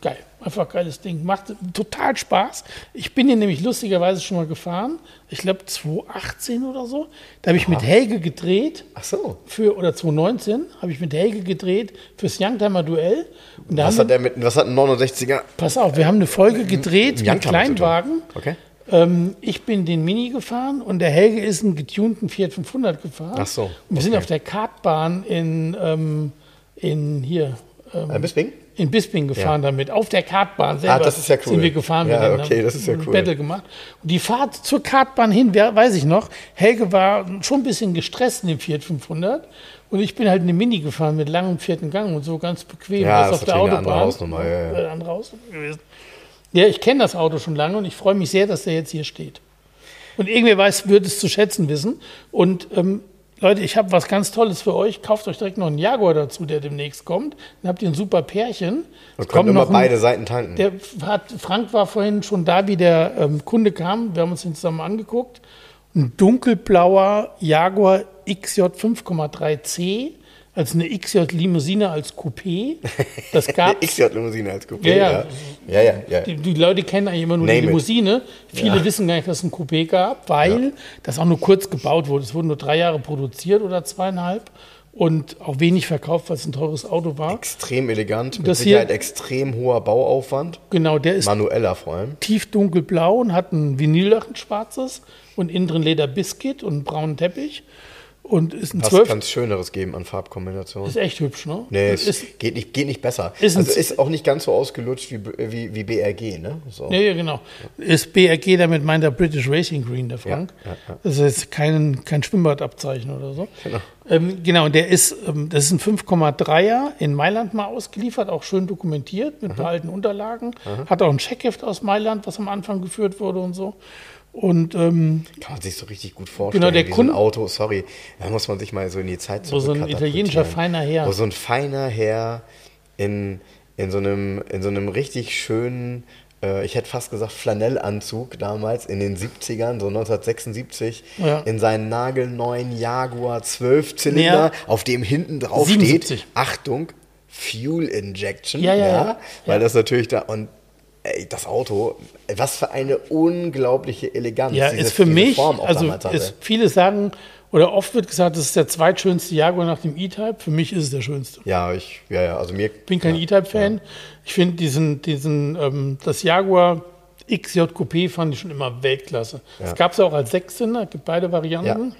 [SPEAKER 1] geil. Einfach geiles Ding. Macht total Spaß. Ich bin hier nämlich lustigerweise schon mal gefahren. Ich glaube 2018 oder so. Da habe ich mit Helge gedreht.
[SPEAKER 2] Ach so.
[SPEAKER 1] Für, oder 2019 habe ich mit Helge gedreht fürs Youngtimer Duell.
[SPEAKER 2] Was hat der mit, was hat ein 69er?
[SPEAKER 1] pass auf, wir haben eine Folge gedreht mit? Kleinwagen.
[SPEAKER 2] Okay.
[SPEAKER 1] Ähm, ich bin den Mini gefahren und der Helge ist einen getunten Fiat 500 gefahren.
[SPEAKER 2] Ach so,
[SPEAKER 1] Und wir sind
[SPEAKER 2] okay.
[SPEAKER 1] auf der Kartbahn in, ähm, in hier. Ähm,
[SPEAKER 2] Ein Bisping?
[SPEAKER 1] in Bisping gefahren
[SPEAKER 2] Ja.
[SPEAKER 1] damit, auf der Kartbahn selber.
[SPEAKER 2] Ah, das ist ja cool.
[SPEAKER 1] Sind wir gefahren.
[SPEAKER 2] Ja,
[SPEAKER 1] wir
[SPEAKER 2] okay, das ist ja
[SPEAKER 1] ein
[SPEAKER 2] cool.
[SPEAKER 1] Battle gemacht. Und die Fahrt zur Kartbahn hin, wer, weiß ich noch, Helge war schon ein bisschen gestresst in dem Fiat 500 und ich bin halt eine Mini gefahren mit langem vierten Gang und so ganz bequem.
[SPEAKER 2] Ja,
[SPEAKER 1] was
[SPEAKER 2] das
[SPEAKER 1] auf
[SPEAKER 2] ist
[SPEAKER 1] der
[SPEAKER 2] natürlich eine
[SPEAKER 1] Autobahn.
[SPEAKER 2] andere Hausnummer, ja, ja.
[SPEAKER 1] Äh, andere Hausnummer gewesen. Ja, ich kenne das Auto schon lange und ich freue mich sehr, dass der jetzt hier steht. Und irgendwer weiß, wird es zu schätzen wissen. Und ähm, Leute, ich habe was ganz Tolles für euch. Kauft euch direkt noch einen Jaguar dazu, der demnächst kommt. Dann habt ihr ein super Pärchen. Es
[SPEAKER 2] konnte immer
[SPEAKER 1] noch ein-
[SPEAKER 2] beide Seiten tanken.
[SPEAKER 1] der hat, Frank war vorhin schon da, wie der ähm, Kunde kam. Wir haben uns den zusammen angeguckt. Ein dunkelblauer Jaguar XJ 5,3C, also eine XJ-Limousine als Coupé. Das gab
[SPEAKER 2] Eine XJ-Limousine als Coupé.
[SPEAKER 1] Ja, ja.
[SPEAKER 2] Ja, ja, ja.
[SPEAKER 1] die, die Leute kennen eigentlich immer nur
[SPEAKER 2] Name
[SPEAKER 1] die
[SPEAKER 2] it.
[SPEAKER 1] Limousine. Viele wissen gar nicht, dass es ein Coupé gab, weil das auch nur kurz gebaut wurde. Es wurde nur drei Jahre produziert oder zweieinhalb und auch wenig verkauft, weil es ein teures Auto war.
[SPEAKER 2] Extrem elegant, mit
[SPEAKER 1] Das hier-
[SPEAKER 2] Sicherheit extrem hoher Bauaufwand.
[SPEAKER 1] Genau, der ist
[SPEAKER 2] Manueller vor allem.
[SPEAKER 1] tief dunkelblau und hat ein Vinyldach, ein schwarzes und innen drin Leder Biscuit und einen braunen Teppich und ist ein
[SPEAKER 2] Was
[SPEAKER 1] 12.
[SPEAKER 2] kann es Schöneres geben an Farbkombinationen?
[SPEAKER 1] Ist echt hübsch, ne?
[SPEAKER 2] Nee, es
[SPEAKER 1] ist,
[SPEAKER 2] geht, nicht, geht nicht besser.
[SPEAKER 1] Ist
[SPEAKER 2] also ist auch nicht ganz so ausgelutscht wie, wie, wie BRG, ne? So.
[SPEAKER 1] Ja, ja, genau. Ist BRG, damit meint er British Racing Green, der Frank.
[SPEAKER 2] Ja, ja, ja.
[SPEAKER 1] Das ist jetzt kein, kein Schwimmbadabzeichen oder so.
[SPEAKER 2] Genau.
[SPEAKER 1] Ähm, genau, und der ist, ähm, das ist ein 5,3er in Mailand mal ausgeliefert, auch schön dokumentiert mit paar alten Unterlagen. Hat auch ein Checkheft aus Mailand, was am Anfang geführt wurde und so. Und ähm,
[SPEAKER 2] Kann man sich so richtig gut vorstellen.
[SPEAKER 1] Genau, der
[SPEAKER 2] wie so
[SPEAKER 1] Kunde-
[SPEAKER 2] ein Auto, sorry, da muss man sich mal so in die Zeit
[SPEAKER 1] Wo so ein italienischer feiner Herr.
[SPEAKER 2] Wo so ein feiner Herr in, in, so, einem, in so einem richtig schönen, äh, ich hätte fast gesagt Flanellanzug damals in den 70ern, so 1976,
[SPEAKER 1] Ja.
[SPEAKER 2] in seinen nagelneuen Jaguar 12-Zylinder,
[SPEAKER 1] Ja.
[SPEAKER 2] auf dem hinten drauf
[SPEAKER 1] 77.
[SPEAKER 2] steht, Achtung, Fuel Injection,
[SPEAKER 1] Ja, ja, ja.
[SPEAKER 2] weil
[SPEAKER 1] Ja.
[SPEAKER 2] das natürlich da, und ey, das Auto, was für eine unglaubliche Eleganz
[SPEAKER 1] ja,
[SPEAKER 2] diese-
[SPEAKER 1] ist für mich, also ist, viele sagen, oder oft wird gesagt, das ist der zweitschönste Jaguar nach dem E-Type. Für mich ist es der schönste.
[SPEAKER 2] Ja, ich, ja, ja, also mir.
[SPEAKER 1] Bin kein E-Type-Fan. Ich finde diesen, diesen, ähm, das Jaguar XJ Coupé fand ich schon immer Weltklasse. Es gab es auch als Sechszylinder, gibt beide Varianten.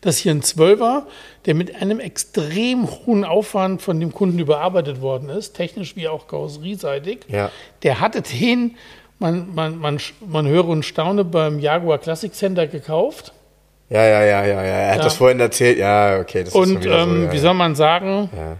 [SPEAKER 1] Das hier ein Zwölfer, der mit einem extrem hohen Aufwand von dem Kunden überarbeitet worden ist, technisch wie auch karosserieseitig.
[SPEAKER 2] Ja.
[SPEAKER 1] Der hatte den, man, man, man, man höre und staune, beim Jaguar Classic Center gekauft.
[SPEAKER 2] Ja, ja, ja, ja, ja. Er hat
[SPEAKER 1] Ja.
[SPEAKER 2] das vorhin erzählt. Ja, okay, das ist
[SPEAKER 1] Und
[SPEAKER 2] wieder
[SPEAKER 1] ähm,
[SPEAKER 2] so. Ja,
[SPEAKER 1] wie soll man sagen,
[SPEAKER 2] Ja.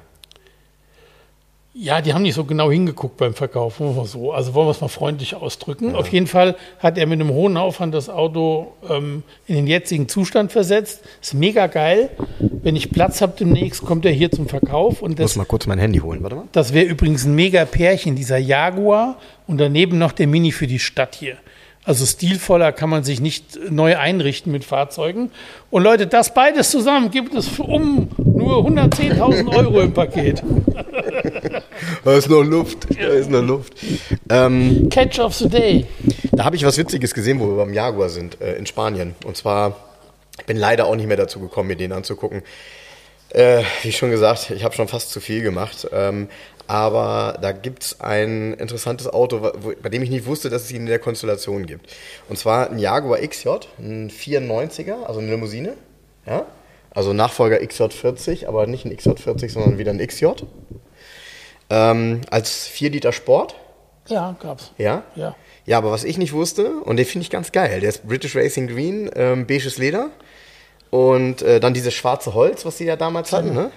[SPEAKER 1] Ja, die haben nicht so genau hingeguckt beim Verkauf, wollen wir so. Also wollen wir es mal freundlich ausdrücken. Auf jeden Fall hat er mit einem hohen Aufwand das Auto ähm, in den jetzigen Zustand versetzt. Ist mega geil. Wenn ich Platz habe demnächst, kommt er hier zum Verkauf. Und
[SPEAKER 2] Ich muss
[SPEAKER 1] das,
[SPEAKER 2] mal kurz mein Handy holen, warte mal.
[SPEAKER 1] das wäre übrigens ein mega Pärchen, dieser Jaguar und daneben noch der Mini für die Stadt hier. Also stilvoller kann man sich nicht neu einrichten mit Fahrzeugen. Und Leute, das beides zusammen gibt es um nur 110.000 Euro im Paket.
[SPEAKER 2] Da ist noch Luft. Da ist noch Luft. Ähm,
[SPEAKER 1] Catch of the Day.
[SPEAKER 2] da habe ich was Witziges gesehen, wo wir beim Jaguar sind, äh, in Spanien. Und zwar, ich bin leider auch nicht mehr dazu gekommen, mir den anzugucken. Äh, wie schon gesagt, ich habe schon fast zu viel gemacht. Ähm, aber da gibt es ein interessantes Auto, wo, bei dem ich nicht wusste, dass es ihn in der Konstellation gibt. Und zwar ein Jaguar XJ, ein 94er, also eine Limousine. Ja? Also Nachfolger XJ40, aber nicht ein XJ40, sondern wieder ein XJ. Ähm, als 4 Liter Sport.
[SPEAKER 1] Ja, gab's.
[SPEAKER 2] Ja?
[SPEAKER 1] Ja.
[SPEAKER 2] Ja, aber was ich nicht wusste, und den finde ich ganz geil, der ist British Racing Green, ähm, beiges Leder und äh, dann dieses schwarze Holz, was sie ja damals hatten, ne?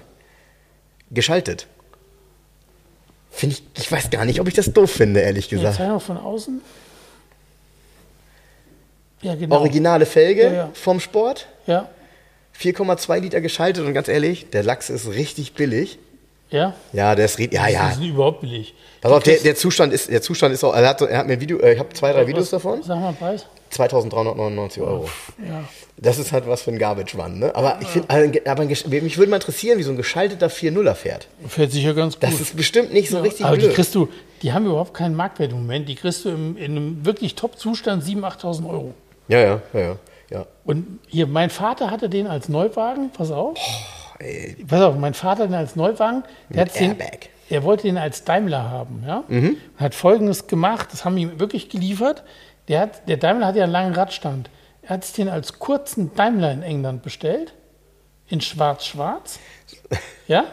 [SPEAKER 2] Geschaltet. Finde ich, ich weiß gar nicht, ob ich das doof finde, ehrlich gesagt.
[SPEAKER 1] wir von außen. Ja, genau.
[SPEAKER 2] Originale Felge
[SPEAKER 1] Ja, ja.
[SPEAKER 2] vom Sport,
[SPEAKER 1] Ja,
[SPEAKER 2] 4,2 Liter geschaltet und ganz ehrlich, der Lachs ist richtig billig.
[SPEAKER 1] Ja.
[SPEAKER 2] Ja, der ist, ri- ja,
[SPEAKER 1] Die
[SPEAKER 2] ja.
[SPEAKER 1] sind überhaupt billig.
[SPEAKER 2] Pass auf, der, der Zustand ist, der Zustand ist auch, er hat, er hat mir ein Video, äh, ich habe zwei, drei Videos davon,
[SPEAKER 1] Sag mal Preis.
[SPEAKER 2] 2399 Euro.
[SPEAKER 1] Ja.
[SPEAKER 2] Das ist halt was für ein Garbage-One, ne? Aber ich finde, aber ein mich würde mal interessieren, wie so ein geschalteter 4-0er fährt.
[SPEAKER 1] Fährt sicher ganz gut.
[SPEAKER 2] Das ist bestimmt nicht so richtig
[SPEAKER 1] Aber die
[SPEAKER 2] blöd.
[SPEAKER 1] kriegst du, die haben überhaupt keinen Marktwert im Moment. Die kriegst du im, in einem wirklich Top-Zustand 7.000, 8.000 Euro.
[SPEAKER 2] Ja, ja, ja, ja. ja.
[SPEAKER 1] Und hier, mein Vater hatte den als Neuwagen, pass auf.
[SPEAKER 2] Ey,
[SPEAKER 1] Pass auf, mein Vater den als Neuwagen, der, hat den, er wollte den als Daimler haben. Ja?
[SPEAKER 2] Mhm.
[SPEAKER 1] Hat folgendes gemacht, das haben wir ihm wirklich geliefert. Der, hat, der Daimler hat ja einen langen Radstand. Er hat es den als kurzen Daimler in England bestellt, in schwarz-schwarz. Ja?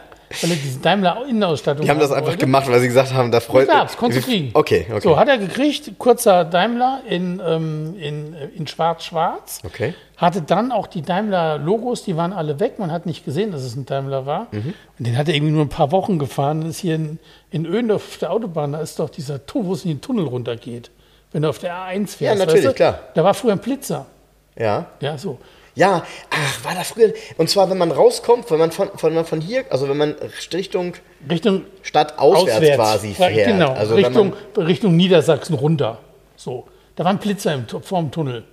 [SPEAKER 1] Weil er diese Daimler-Innenausstattung
[SPEAKER 2] Die haben das einfach gemacht, weil sie gesagt haben, da freut
[SPEAKER 1] Gab's, konntest du kriegen.
[SPEAKER 2] Okay, okay.
[SPEAKER 1] So, hat er gekriegt, kurzer Daimler in, ähm, in, äh, in schwarz-schwarz.
[SPEAKER 2] Okay.
[SPEAKER 1] Hatte dann auch die Daimler-Logos, die waren alle weg. Man hat nicht gesehen, dass es ein Daimler war.
[SPEAKER 2] Mhm.
[SPEAKER 1] Und den hat er irgendwie nur ein paar Wochen gefahren. Das ist hier in, in Öndorf auf der Autobahn, da ist doch dieser Tunnel, wo es in den Tunnel runtergeht. Wenn du auf der A1 fährst.
[SPEAKER 2] Ja, natürlich,
[SPEAKER 1] weißt du?
[SPEAKER 2] klar.
[SPEAKER 1] Da war früher ein Blitzer.
[SPEAKER 2] Ja.
[SPEAKER 1] Ja, so.
[SPEAKER 2] Ja, ach, war da früher. Und zwar, wenn man rauskommt, wenn man von, von, von hier, also wenn man Richtung
[SPEAKER 1] Richtung
[SPEAKER 2] Stadt auswärts,
[SPEAKER 1] auswärts.
[SPEAKER 2] quasi
[SPEAKER 1] Ja,
[SPEAKER 2] fährt.
[SPEAKER 1] Genau,
[SPEAKER 2] also
[SPEAKER 1] Richtung,
[SPEAKER 2] man,
[SPEAKER 1] Richtung Niedersachsen runter. So. Da war ein Blitzer im, vorm Tunnel.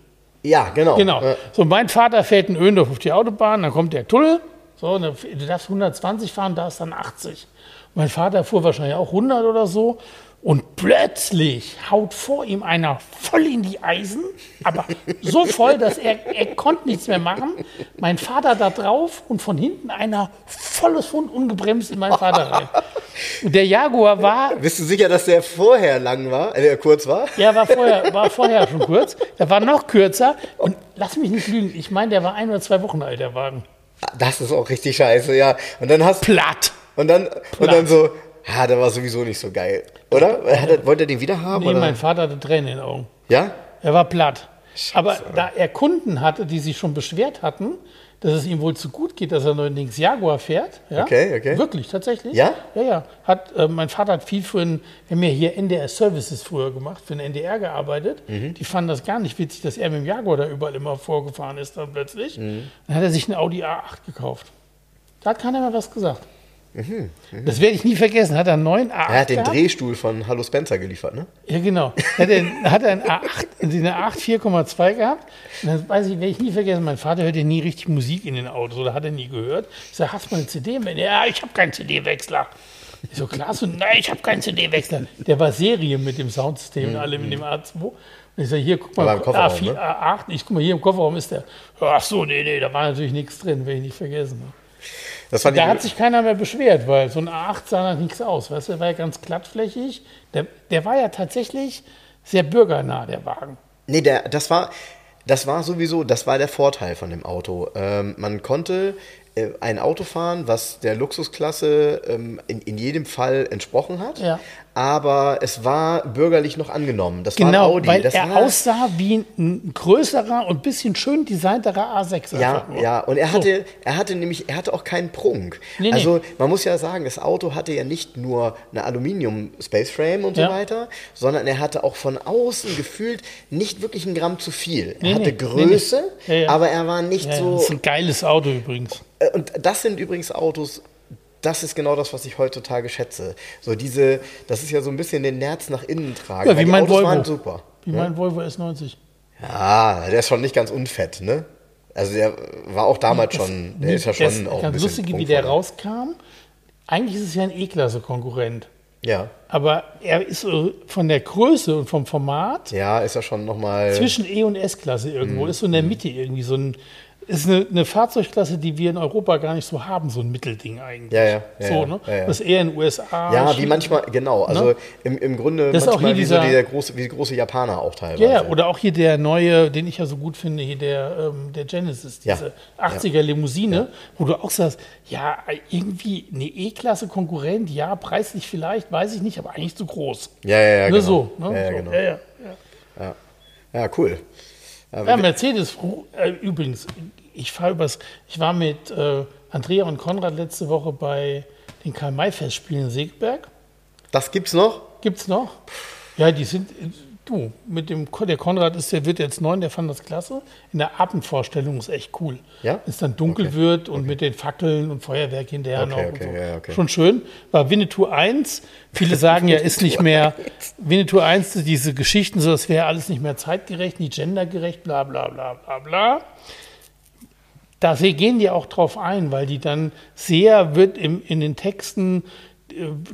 [SPEAKER 2] ja, genau.
[SPEAKER 1] Genau.
[SPEAKER 2] Ja.
[SPEAKER 1] So, mein Vater fährt in Öndorf auf die Autobahn, dann kommt der Tunnel. So, du darfst 120 fahren, da ist dann 80. Mein Vater fuhr wahrscheinlich auch 100 oder so. Und plötzlich haut vor ihm einer voll in die Eisen, aber so voll, dass er, er konnte nichts mehr machen. Mein Vater da drauf und von hinten einer volles Fund ungebremst in meinen Vater rein. Und der Jaguar war
[SPEAKER 2] Bist du sicher, dass der vorher lang war, äh, kurz war?
[SPEAKER 1] ja, war vorher, war vorher schon kurz. Der war noch kürzer. Und lass mich nicht lügen, ich meine, der war ein oder zwei Wochen alt, der Wagen.
[SPEAKER 2] Das ist auch richtig scheiße, ja. Und dann hast
[SPEAKER 1] Platt.
[SPEAKER 2] und dann und dann so, ja, der war sowieso nicht so geil, oder? Er, wollte er den wieder haben?
[SPEAKER 1] Nee,
[SPEAKER 2] oder?
[SPEAKER 1] mein Vater hatte Tränen in den Augen.
[SPEAKER 2] Ja?
[SPEAKER 1] Er war platt. Aber da er Kunden hatte, die sich schon beschwert hatten, dass es ihm wohl zu gut geht, dass er neuerdings Jaguar fährt. Ja?
[SPEAKER 2] Okay, okay.
[SPEAKER 1] Wirklich, tatsächlich.
[SPEAKER 2] Ja?
[SPEAKER 1] Ja, ja. Hat, äh, mein Vater hat viel für ein, wir haben ja hier NDR Services früher gemacht, für den NDR gearbeitet.
[SPEAKER 2] Mhm.
[SPEAKER 1] Die fanden das gar nicht witzig, dass er mit dem Jaguar da überall immer vorgefahren ist dann plötzlich.
[SPEAKER 2] Mhm.
[SPEAKER 1] Dann hat er sich einen Audi A8 gekauft. Da hat keiner mehr was gesagt.
[SPEAKER 2] Mhm,
[SPEAKER 1] Das werde ich nie vergessen. Hat er einen neuen A8
[SPEAKER 2] Er hat den
[SPEAKER 1] gehabt?
[SPEAKER 2] Drehstuhl von Hallo Spencer geliefert, ne?
[SPEAKER 1] Ja, genau. Hat er, hat er einen A8, eine A8 4,2 gehabt. Und dann weiß ich, werde ich nie vergessen, mein Vater hört ja nie richtig Musik in den Autos oder hat er nie gehört. Ich sage, hast du mal eine CD? mit? Ja, ich habe keinen CD-Wechsler. Ich so, klar, so, nein, ich habe keinen CD-Wechsler. Der war Serie mit dem Soundsystem und allem in dem A2. Und ich sage, hier, guck mal,
[SPEAKER 2] Aber im Kofferraum,
[SPEAKER 1] A4,
[SPEAKER 2] ne?
[SPEAKER 1] A8, ich guck mal, hier im Kofferraum ist der. Ach so, nee, nee, da war natürlich nichts drin, werde ich nicht vergessen.
[SPEAKER 2] Das fand
[SPEAKER 1] Da
[SPEAKER 2] ich,
[SPEAKER 1] hat sich keiner mehr beschwert, weil so ein A8 sah nach nichts aus. Weißt du, der war ja ganz glattflächig. Der, der war ja tatsächlich sehr bürgernah, der Wagen.
[SPEAKER 2] Nee, der, das war, das war sowieso, das war der Vorteil von dem Auto. Ähm, man konnte äh, ein Auto fahren, was der Luxusklasse ähm, in, in jedem Fall entsprochen hat.
[SPEAKER 1] Ja.
[SPEAKER 2] Aber es war bürgerlich noch angenommen. Das war
[SPEAKER 1] Genau,
[SPEAKER 2] Audi.
[SPEAKER 1] weil
[SPEAKER 2] das
[SPEAKER 1] er
[SPEAKER 2] war,
[SPEAKER 1] aussah wie ein, größerer und bisschen schön designterer A6.
[SPEAKER 2] Ja, ja, und er
[SPEAKER 1] So.
[SPEAKER 2] hatte, er hatte nämlich, er hatte auch keinen Prunk.
[SPEAKER 1] Nee, nee.
[SPEAKER 2] also man muss ja sagen, das Auto hatte ja nicht nur eine Aluminium-Spaceframe und so
[SPEAKER 1] Ja.
[SPEAKER 2] weiter, sondern er hatte auch von außen gefühlt nicht wirklich ein Gramm zu viel.
[SPEAKER 1] Nee,
[SPEAKER 2] er hatte
[SPEAKER 1] nee, nee,
[SPEAKER 2] Größe,
[SPEAKER 1] nee. Ja, ja.
[SPEAKER 2] aber er war nicht so.
[SPEAKER 1] Das ist ein geiles Auto übrigens.
[SPEAKER 2] Äh, Und das sind übrigens Autos, das ist genau das, was ich heutzutage schätze. So diese, das ist ja so ein bisschen den Nerz nach innen tragen.
[SPEAKER 1] Ja, wie
[SPEAKER 2] die
[SPEAKER 1] mein
[SPEAKER 2] Autos
[SPEAKER 1] Volvo.
[SPEAKER 2] waren super.
[SPEAKER 1] Wie mein Volvo S90.
[SPEAKER 2] Ja, der ist schon nicht ganz unfett, ne? Also der war auch damals schon, der ist ja schon
[SPEAKER 1] Das
[SPEAKER 2] auch ein
[SPEAKER 1] ganz
[SPEAKER 2] bisschen
[SPEAKER 1] lustig, wie der
[SPEAKER 2] prunkvoller.
[SPEAKER 1] rauskam. Eigentlich ist es ja ein E-Klasse-Konkurrent.
[SPEAKER 2] Ja,
[SPEAKER 1] Aber er ist von der Größe und vom Format
[SPEAKER 2] ja, ist ja schon nochmal.
[SPEAKER 1] zwischen E und S-Klasse irgendwo, ist so in der Mitte irgendwie so ein, ist eine, eine Fahrzeugklasse, die wir in Europa gar nicht so haben, so ein Mittelding eigentlich.
[SPEAKER 2] Ja, ja, ja,
[SPEAKER 1] so, ne? Das ist eher in den USA.
[SPEAKER 2] Ja, wie manchmal, genau. Also
[SPEAKER 1] Ne?
[SPEAKER 2] im, im Grunde
[SPEAKER 1] Das ist auch
[SPEAKER 2] manchmal
[SPEAKER 1] hier
[SPEAKER 2] wie so
[SPEAKER 1] dieser-
[SPEAKER 2] der große, wie große Japaner auch teilweise.
[SPEAKER 1] Ja, oder auch hier der neue, den ich ja so gut finde, hier der, ähm, der Genesis, diese 80er Limousine, wo du auch sagst, ja, irgendwie eine E-Klasse-Konkurrent, ja, preislich vielleicht, weiß ich nicht, aber eigentlich zu groß.
[SPEAKER 2] ja, ja, ja,
[SPEAKER 1] Ne,
[SPEAKER 2] genau.
[SPEAKER 1] so, ne?
[SPEAKER 2] Ja, ja,
[SPEAKER 1] so.
[SPEAKER 2] genau.
[SPEAKER 1] ja, ja, ja.
[SPEAKER 2] Ja, cool. Ja,
[SPEAKER 1] Ja, Mercedes, äh, übrigens, ich fahre übers, ich war mit äh, Andrea und Konrad letzte Woche bei den Karl-May-Festspielen in Segeberg.
[SPEAKER 2] das gibt's noch?
[SPEAKER 1] Gibt's noch? Ja, die sind, du, mit dem, der Konrad ist, der wird jetzt neun, der fand das klasse. In der Abendvorstellung ist echt cool.
[SPEAKER 2] Ja?
[SPEAKER 1] Wenn es dann dunkel
[SPEAKER 2] Okay.
[SPEAKER 1] wird und mit den Fackeln und Feuerwerk hinterher
[SPEAKER 2] Okay,
[SPEAKER 1] noch.
[SPEAKER 2] okay,
[SPEAKER 1] so.
[SPEAKER 2] ja, okay.
[SPEAKER 1] Schon schön. War Winnetou 1. Viele sagen ja, ist nicht mehr, Winnetou 1, diese Geschichten, so, das wäre alles nicht mehr zeitgerecht, nicht gendergerecht, bla, bla, bla, bla, bla. Da gehen die auch drauf ein, weil die dann sehr wird im, in den Texten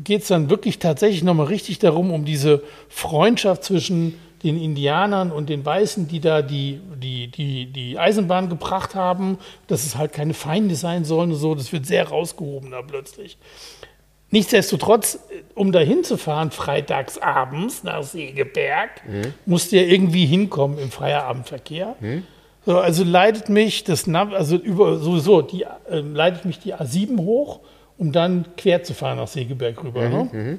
[SPEAKER 1] geht es dann wirklich tatsächlich nochmal richtig darum, um diese Freundschaft zwischen den Indianern und den Weißen, die da die, die, die, die Eisenbahn gebracht haben, dass es halt keine Feinde sein sollen und so. Das wird sehr rausgehoben da plötzlich. Nichtsdestotrotz, um da hinzufahren, freitags abends nach Segeberg, musst du ja irgendwie hinkommen im Feierabendverkehr. So, also leitet mich das Nav also über sowieso die äh, leitet mich die A7 hoch um dann quer zu fahren nach Segeberg rüber. Ne?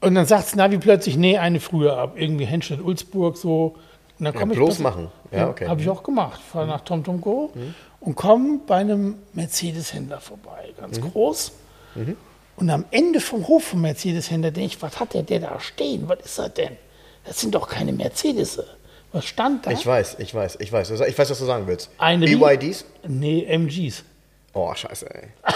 [SPEAKER 1] Und dann sagt Navi plötzlich, nee, eine früher ab. Irgendwie Henstedt-Ulzburg so. Und dann
[SPEAKER 2] Ja,
[SPEAKER 1] komme ich
[SPEAKER 2] bloß machen. Ja, okay.
[SPEAKER 1] Habe ich auch gemacht. Fahre nach TomTom Go und komme bei einem Mercedes-Händler vorbei, ganz groß. Und am Ende vom Hof vom Mercedes-Händler denke ich, was hat der, der da stehen? Was ist das denn? Das sind doch keine Mercedes. Was stand da?
[SPEAKER 2] Ich weiß, ich weiß, ich weiß. Ich weiß, was du sagen willst.
[SPEAKER 1] Eine
[SPEAKER 2] BYDs?
[SPEAKER 1] Nee, MGs.
[SPEAKER 2] Oh, scheiße, ey.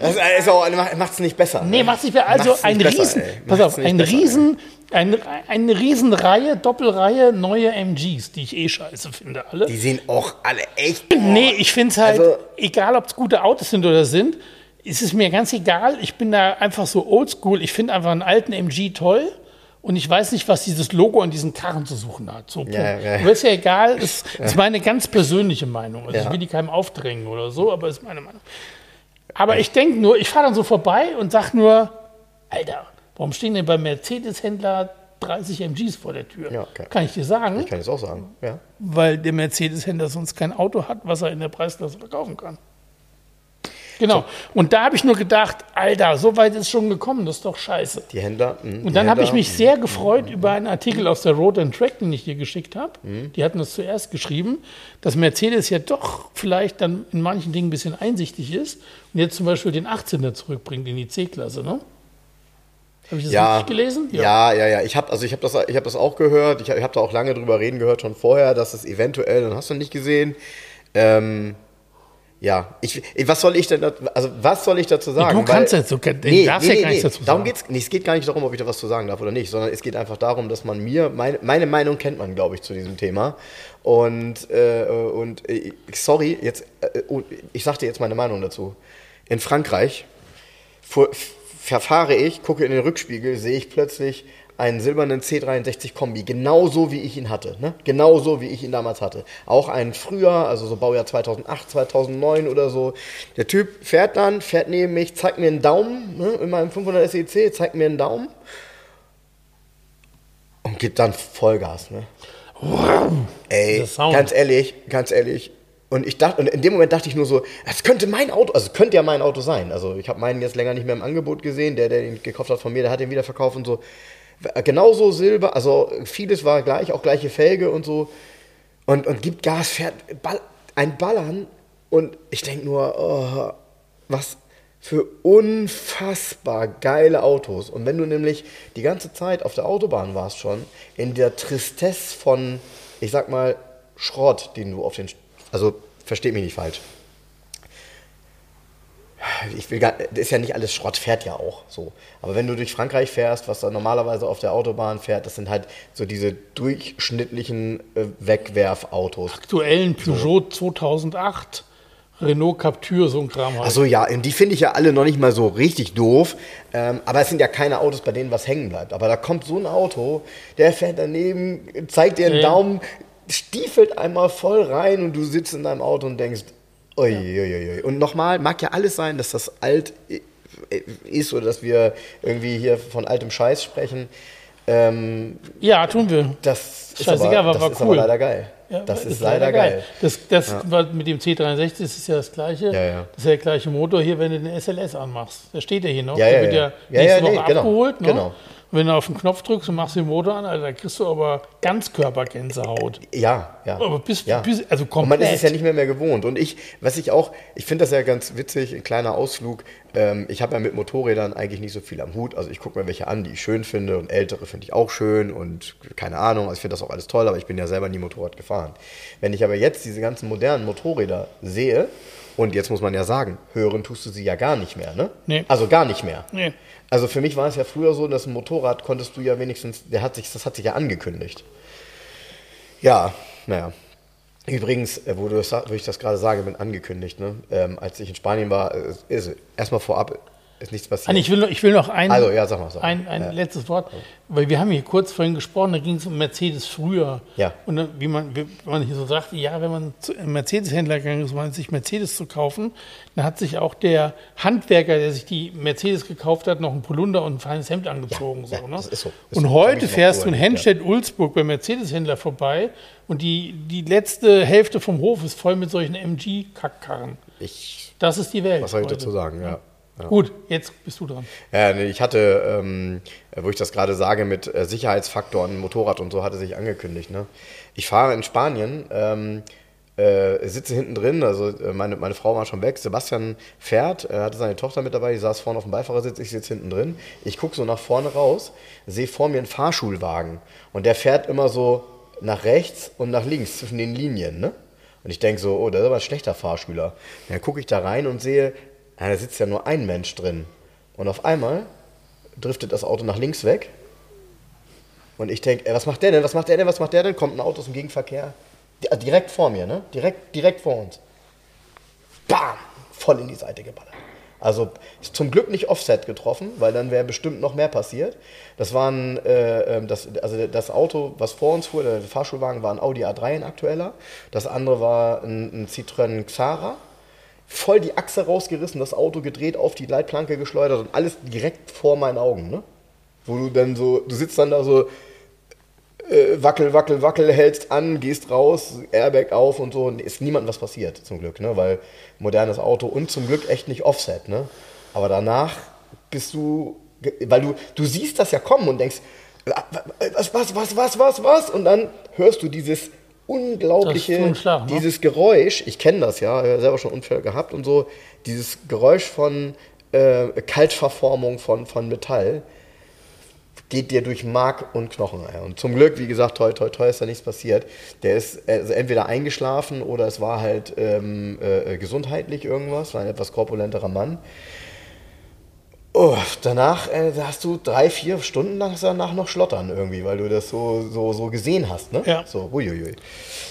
[SPEAKER 2] Das ist auch, macht es nicht besser.
[SPEAKER 1] Nee,
[SPEAKER 2] ne?
[SPEAKER 1] macht's nicht mehr. Also
[SPEAKER 2] Macht's
[SPEAKER 1] ein
[SPEAKER 2] besser,
[SPEAKER 1] Riesen,
[SPEAKER 2] ey.
[SPEAKER 1] pass
[SPEAKER 2] Macht's
[SPEAKER 1] auf, ein
[SPEAKER 2] besser,
[SPEAKER 1] Riesen, ein, eine Riesenreihe, Doppelreihe neue MGs, die ich eh scheiße finde, alle.
[SPEAKER 2] Die sehen auch alle echt.
[SPEAKER 1] Nee, ich finde es halt,
[SPEAKER 2] Also-
[SPEAKER 1] egal ob es gute Autos sind oder sind, ist es mir ganz egal. Ich bin da einfach so oldschool. Ich finde einfach einen alten MG toll. Und ich weiß nicht, was dieses Logo an diesen Karren zu suchen hat. So,
[SPEAKER 2] ja, ja.
[SPEAKER 1] Aber ist ja egal, ist, ist meine ganz persönliche Meinung. Also
[SPEAKER 2] Ja.
[SPEAKER 1] ich will die keinem aufdrängen oder so, aber ist meine Meinung. Aber ich denke nur, ich fahre dann so vorbei und sage nur, Alter, warum stehen denn beim Mercedes-Händler 30 MGs vor der Tür?
[SPEAKER 2] Ja, okay.
[SPEAKER 1] Kann ich dir sagen,
[SPEAKER 2] Ich kann es auch sagen. Ja.
[SPEAKER 1] weil der Mercedes-Händler sonst kein Auto hat, was er in der Preisklasse verkaufen kann. Genau. Und da habe ich nur gedacht, Alter, so weit ist schon gekommen, das ist doch scheiße.
[SPEAKER 2] Die Händler. mh,
[SPEAKER 1] Und
[SPEAKER 2] die
[SPEAKER 1] dann habe ich mich sehr gefreut über einen Artikel aus der Road and Track, den ich dir geschickt habe.
[SPEAKER 2] Mhm.
[SPEAKER 1] Die hatten das zuerst geschrieben, dass Mercedes ja doch vielleicht dann in manchen Dingen ein bisschen einsichtig ist und jetzt zum Beispiel den 18er zurückbringt in die C-Klasse, ne? Habe ich das
[SPEAKER 2] Ja,
[SPEAKER 1] richtig gelesen?
[SPEAKER 2] Ja, ja, ja. Ich habe also ich habe das, ich habe das auch gehört. Ich habe hab da auch lange drüber reden gehört schon vorher, dass es eventuell, dann hast du nicht gesehen. Ähm, ja, ich, was soll ich denn, also was soll ich dazu sagen?
[SPEAKER 1] du kannst jetzt so- du darfst ja gar nichts dazu
[SPEAKER 2] Darum
[SPEAKER 1] sagen.
[SPEAKER 2] geht's, nee, es geht gar nicht darum, ob ich da was zu sagen darf oder nicht, sondern es geht einfach darum, dass man mir, meine, meine Meinung kennt man, glaube ich, zu diesem Thema. Und, äh, und äh, sorry, jetzt, äh, ich sag dir jetzt meine Meinung dazu. In Frankreich f- verfahre ich, gucke in den Rückspiegel, sehe ich plötzlich einen silbernen C63 Kombi, genauso wie ich ihn hatte, ne? Genauso wie ich ihn damals hatte. Auch einen früher, also so Baujahr 2008, 2009 oder so. Der Typ fährt dann, fährt neben mich, zeigt mir einen Daumen, ne? in meinem 500 SEC, zeigt mir einen Daumen und gibt dann Vollgas, ne? Ey, ganz ehrlich, ganz ehrlich. Und ich dachte, und in dem Moment dachte ich nur so, es könnte mein Auto, also es könnte ja mein Auto sein. Also ich habe meinen jetzt länger nicht mehr im Angebot gesehen. Der, der ihn gekauft hat von mir, der hat den wieder verkauft und so. Genauso Silber, also vieles war gleich, auch gleiche Felge und so. Und, und gibt Gas, fährt Ball, ein Ballern. Und ich denke nur, oh, was für unfassbar geile Autos. Und wenn du nämlich die ganze Zeit auf der Autobahn warst schon, in der Tristesse von, ich sag mal, Schrott, den du auf den, also versteht mich nicht falsch. Ich will gar, das ist ja nicht alles Schrott, fährt ja auch so. Aber wenn du durch Frankreich fährst, was da normalerweise auf der Autobahn fährt, das sind halt so diese durchschnittlichen äh, Wegwerfautos.
[SPEAKER 1] Aktuellen Peugeot 2008, Renault Captur, so ein Kram halt.
[SPEAKER 2] Also ja, die finde ich ja alle noch nicht mal so richtig doof. Ähm, aber es sind ja keine Autos, bei denen was hängen bleibt. Aber da kommt so ein Auto, der fährt daneben, zeigt dir einen
[SPEAKER 1] Ja.
[SPEAKER 2] Daumen, stiefelt einmal voll rein und du sitzt in deinem Auto und denkst, uiuiui. Und nochmal, mag ja alles sein, dass das alt ist oder dass wir irgendwie hier von altem Scheiß sprechen. Ähm,
[SPEAKER 1] ja, tun wir.
[SPEAKER 2] das ist,
[SPEAKER 1] Scheißegal,
[SPEAKER 2] aber, das
[SPEAKER 1] war
[SPEAKER 2] ist
[SPEAKER 1] cool.
[SPEAKER 2] aber leider geil.
[SPEAKER 1] Ja,
[SPEAKER 2] das ist, leider geil.
[SPEAKER 1] Das, das war mit dem C63 das ist ja das gleiche.
[SPEAKER 2] Ja, ja.
[SPEAKER 1] Das ist ja der gleiche Motor hier, wenn du den SLS anmachst. Der steht ja hier noch.
[SPEAKER 2] Ja,
[SPEAKER 1] der
[SPEAKER 2] ja,
[SPEAKER 1] wird
[SPEAKER 2] ja.
[SPEAKER 1] ja,
[SPEAKER 2] Ja,
[SPEAKER 1] nächste
[SPEAKER 2] ja,
[SPEAKER 1] Woche
[SPEAKER 2] nee, genau,
[SPEAKER 1] abgeholt. Ne?
[SPEAKER 2] genau.
[SPEAKER 1] Wenn du auf den Knopf drückst und machst den Motor an, Alter, da kriegst du aber Ganzkörpergänsehaut.
[SPEAKER 2] Ja, ja.
[SPEAKER 1] Aber bis,
[SPEAKER 2] ja.
[SPEAKER 1] bis also
[SPEAKER 2] Und man
[SPEAKER 1] komplett.
[SPEAKER 2] ist es ja nicht mehr, mehr gewohnt. Und ich, was ich auch, ich finde das ja ganz witzig, ein kleiner Ausflug. Ähm, ich habe ja mit Motorrädern eigentlich nicht so viel am Hut. Also ich gucke mir welche an, die ich schön finde und ältere finde ich auch schön und keine Ahnung. Also ich finde das auch alles toll, aber ich bin ja selber nie Motorrad gefahren. Wenn ich aber jetzt diese ganzen modernen Motorräder sehe, und jetzt muss man ja sagen, hören tust du sie ja gar nicht mehr, ne?
[SPEAKER 1] Nee.
[SPEAKER 2] Also gar nicht mehr.
[SPEAKER 1] Nee.
[SPEAKER 2] Also für mich war es ja früher so, dass ein Motorrad konntest du ja wenigstens, der hat sich, das hat sich ja angekündigt. Ja, naja. Übrigens, äh, wo, du das, wo ich das gerade sage, mit angekündigt, ne? ähm, als ich in Spanien war, äh, ist erstmal vorab ist nichts passiert.
[SPEAKER 1] Ah, ich, will noch, ich will noch ein,
[SPEAKER 2] Also, ja, sag mal, sag mal.
[SPEAKER 1] ein, ein
[SPEAKER 2] Ja.
[SPEAKER 1] letztes Wort, weil wir haben hier kurz vorhin gesprochen, da ging es um Mercedes früher.
[SPEAKER 2] Ja.
[SPEAKER 1] Und dann, wie man, wie man hier so sagte, ja, wenn man zu einem Mercedes-Händler gegangen ist, um sich Mercedes zu kaufen, dann hat sich auch der Handwerker, der sich die Mercedes gekauft hat, noch ein Polunder und ein feines Hemd angezogen.
[SPEAKER 2] Ja,
[SPEAKER 1] so, ne?
[SPEAKER 2] das ist so. Ist
[SPEAKER 1] und.
[SPEAKER 2] Hab
[SPEAKER 1] heute fährst du in. Henstedt-Ulzburg beim Mercedes-Händler vorbei und die, die letzte Hälfte vom Hof ist voll mit solchen MG-Kackkarren.
[SPEAKER 2] ich,
[SPEAKER 1] Das ist die Welt.
[SPEAKER 2] was soll ich
[SPEAKER 1] heute.
[SPEAKER 2] dazu sagen? Ja. Ja.
[SPEAKER 1] Gut, jetzt bist du dran.
[SPEAKER 2] Ja, nee, ich hatte, ähm, wo ich das gerade sage, mit äh, Sicherheitsfaktoren, Motorrad und so, hatte sich angekündigt. Ne? Ich fahre in Spanien, ähm, äh, sitze hinten drin, also äh, meine, meine Frau war schon weg, Sebastian fährt, er hatte seine Tochter mit dabei, die saß vorne auf dem Beifahrersitz, ich sitze hinten drin. Ich gucke so nach vorne raus, sehe vor mir einen Fahrschulwagen und der fährt immer so nach rechts und nach links zwischen den Linien. Ne? Und ich denke so, oh, das ist aber ein schlechter Fahrschüler. Dann gucke ich da rein und sehe, ja, da sitzt ja nur ein Mensch drin. Und auf einmal driftet das Auto nach links weg. Und ich denke, was macht der denn? Was macht der denn? Was macht der denn? Kommt ein Auto aus dem Gegenverkehr. Äh, Direkt vor mir, ne? Direkt, direkt vor uns. Bam! Voll in die Seite geballert. Also zum Glück nicht Offset getroffen, weil dann wäre bestimmt noch mehr passiert. Das war ein, äh, ähm, das, also das Auto, was vor uns fuhr, der Fahrschulwagen, war ein Audi A3 ein aktueller. Das andere war ein, ein Citroën Xara. Voll die Achse rausgerissen, das Auto gedreht, auf die Leitplanke geschleudert und alles direkt vor meinen Augen. Ne? Wo du dann so, du sitzt dann da so, äh, wackel, wackel, wackel, hältst an, gehst raus, Airbag auf und so. Und ist niemandem was passiert, zum Glück, ne? Weil modernes Auto und zum Glück echt nicht Offset, ne? Aber danach bist du, weil du, du siehst das ja kommen und denkst, was, was, was, was, was, was? Und dann hörst du dieses unglaubliche,
[SPEAKER 1] Schlag, ne?
[SPEAKER 2] dieses Geräusch, ich kenne das ja, ich habe selber schon Unfälle gehabt und so, dieses Geräusch von äh, Kaltverformung von, von Metall geht dir durch Mark und Knochen. Und zum Glück, wie gesagt, toi, toi, toi, ist da nichts passiert. Der ist also entweder eingeschlafen oder es war halt ähm, äh, gesundheitlich irgendwas, war ein etwas korpulenterer Mann. Oh, danach äh, hast du drei, vier Stunden lang danach noch schlottern irgendwie, weil du das so, so, so gesehen hast. Ne?
[SPEAKER 1] Ja.
[SPEAKER 2] So, uiuiui.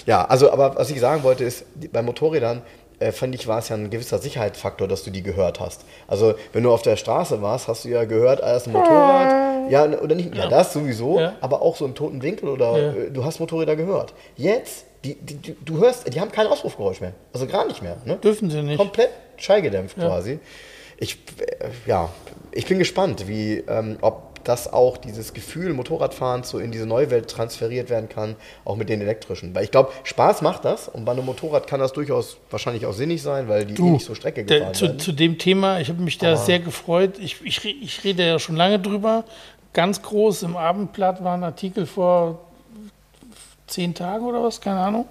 [SPEAKER 2] Ja, also, aber was ich sagen wollte ist, bei Motorrädern äh, fand ich, war es ja ein gewisser Sicherheitsfaktor, dass du die gehört hast. Also, wenn du auf der Straße warst, hast du ja gehört, ah, das ist ein Motorrad. Ja, oder nicht, ja, das sowieso,
[SPEAKER 1] Ja.
[SPEAKER 2] aber auch so im toten Winkel oder
[SPEAKER 1] Ja.
[SPEAKER 2] äh, du hast Motorräder gehört. Jetzt, die, die, die, du hörst, die haben kein Auspuffgeräusch mehr. Also gar nicht mehr. Ne?
[SPEAKER 1] Dürfen sie nicht.
[SPEAKER 2] komplett schallgedämpft quasi. Ich, äh, ja, ich bin gespannt, wie, ähm, ob das auch dieses Gefühl Motorradfahren so in diese neue Welt transferiert werden kann, auch mit den elektrischen. Weil ich glaube, Spaß macht das und bei einem Motorrad kann das durchaus wahrscheinlich auch sinnig sein, weil die eh nicht so Strecke
[SPEAKER 1] Der,
[SPEAKER 2] gefahren
[SPEAKER 1] zu,
[SPEAKER 2] werden.
[SPEAKER 1] zu dem Thema, ich habe mich da sehr gefreut. Ich, ich, ich rede ja schon lange drüber. Ganz groß im Abendblatt war ein Artikel vor zehn Tagen oder was, keine Ahnung.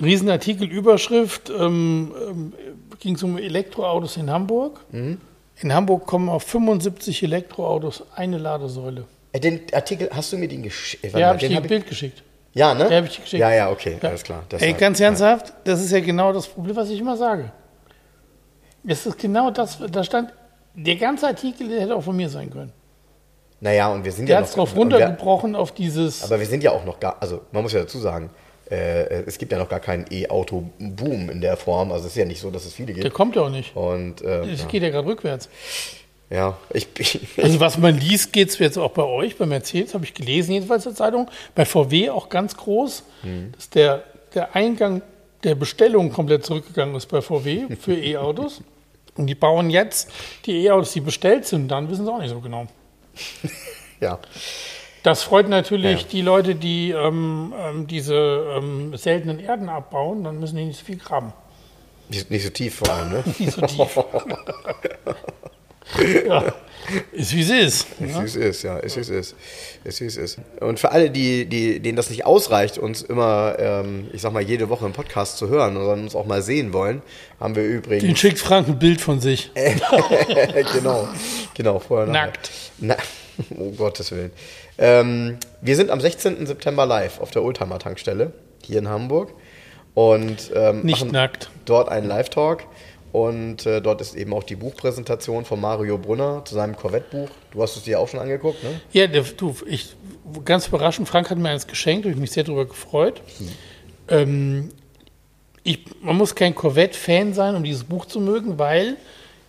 [SPEAKER 1] Riesenartikel, Überschrift, ähm, ähm, ging es um Elektroautos in Hamburg.
[SPEAKER 2] Mhm.
[SPEAKER 1] In Hamburg kommen auf 75 Elektroautos eine Ladesäule.
[SPEAKER 2] Äh, Den Artikel, hast du mir den geschickt?
[SPEAKER 1] Ja, habe ich dir ein Bild geschickt.
[SPEAKER 2] Ja, ne?
[SPEAKER 1] Ja, ich dir geschickt.
[SPEAKER 2] Ja, ja, okay,
[SPEAKER 1] Ja.
[SPEAKER 2] alles klar.
[SPEAKER 1] Ey,
[SPEAKER 2] Deshalb,
[SPEAKER 1] ganz
[SPEAKER 2] ja.
[SPEAKER 1] ernsthaft, das ist ja genau das Problem, was ich immer sage. Es ist genau das, da stand, der ganze Artikel der hätte auch von mir sein können.
[SPEAKER 2] Naja, und wir sind
[SPEAKER 1] Der
[SPEAKER 2] ja
[SPEAKER 1] hat es
[SPEAKER 2] noch...
[SPEAKER 1] drauf
[SPEAKER 2] und wir-
[SPEAKER 1] runtergebrochen auf dieses.
[SPEAKER 2] Aber wir sind ja auch noch gar, also man muss ja dazu sagen, äh, es gibt ja noch gar keinen E-Auto-Boom in der Form. Also es ist ja nicht so, dass es viele
[SPEAKER 1] Der
[SPEAKER 2] gibt.
[SPEAKER 1] kommt ja auch nicht.
[SPEAKER 2] Und äh,
[SPEAKER 1] Es
[SPEAKER 2] ja.
[SPEAKER 1] geht ja gerade rückwärts.
[SPEAKER 2] ja, ich, ich
[SPEAKER 1] Also was man liest, geht es jetzt auch bei euch, bei Mercedes, habe ich gelesen, jedenfalls in der Zeitung, bei VW auch ganz groß,
[SPEAKER 2] Mhm.
[SPEAKER 1] dass der, der Eingang der Bestellung komplett zurückgegangen ist bei VW für E-Autos. Und die bauen jetzt die E-Autos, die bestellt sind, dann wissen sie auch nicht so genau.
[SPEAKER 2] ja.
[SPEAKER 1] Das freut natürlich
[SPEAKER 2] Ja.
[SPEAKER 1] die Leute, die ähm, ähm, diese ähm, seltenen Erden abbauen, dann müssen die nicht so viel graben.
[SPEAKER 2] Nicht, nicht so tief vor allem, ne?
[SPEAKER 1] Nicht so tief. ja, ist wie es ist.
[SPEAKER 2] Ist wie es ist, ja, ist wie es ist. Ist wie es ist. Und für alle, die, die, denen das nicht ausreicht, uns immer, ähm, ich sag mal, jede Woche im Podcast zu hören, sondern uns auch mal sehen wollen, haben wir
[SPEAKER 1] Den
[SPEAKER 2] übrigens.
[SPEAKER 1] schickt Frank ein Bild von sich.
[SPEAKER 2] genau, genau, vorher nachher.
[SPEAKER 1] Nackt.
[SPEAKER 2] Na, oh Gottes Willen. Ähm, wir sind am 16. September live auf der Oldtimer Tankstelle hier in Hamburg und ähm,
[SPEAKER 1] Nicht
[SPEAKER 2] machen
[SPEAKER 1] nackt.
[SPEAKER 2] dort einen Live-Talk. Und äh, dort ist eben auch die Buchpräsentation von Mario Brunner zu seinem Corvette-Buch. Du hast es dir auch schon angeguckt, ne?
[SPEAKER 1] Ja, der, du, ich, ganz überraschend, Frank hat mir eins geschenkt, habe ich mich sehr darüber gefreut. Ähm, ich, man muss kein Corvette-Fan sein, um dieses Buch zu mögen, weil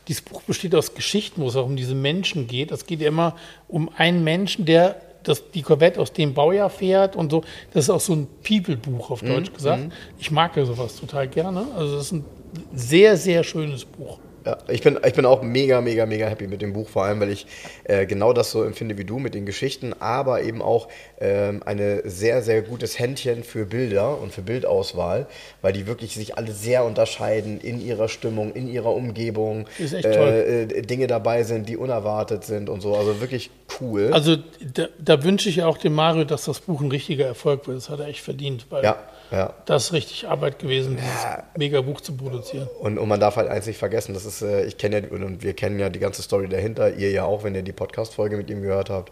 [SPEAKER 1] dieses Buch besteht aus Geschichten, wo es auch um diese Menschen geht. Es geht ja immer um einen Menschen, der das, die Corvette aus dem Baujahr fährt und so. Das ist auch so ein People-Buch auf Deutsch gesagt. Ich mag ja sowas total gerne. Also das ist ein sehr, sehr schönes Buch.
[SPEAKER 2] Ja, ich, bin, ich bin auch mega, mega, mega happy mit dem Buch, vor allem, weil ich äh, genau das so empfinde wie du mit den Geschichten, aber eben auch ähm, ein sehr, sehr gutes Händchen für Bilder und für Bildauswahl, weil die wirklich sich alle sehr unterscheiden in ihrer Stimmung, in ihrer Umgebung.
[SPEAKER 1] Ist echt toll.
[SPEAKER 2] Äh, Dinge dabei sind, die unerwartet sind und so. Also wirklich cool.
[SPEAKER 1] Also da, da wünsche ich auch dem Mario, dass das Buch ein richtiger Erfolg wird. Das hat er echt verdient, weil
[SPEAKER 2] ja, ja.
[SPEAKER 1] das ist richtig Arbeit gewesen, dieses mega Buch zu produzieren.
[SPEAKER 2] Und, und man darf halt eins nicht vergessen, das ist, äh, ich kenne ja, und wir kennen ja die ganze Story dahinter, ihr ja auch, wenn ihr die Podcast-Folge mit ihm gehört habt.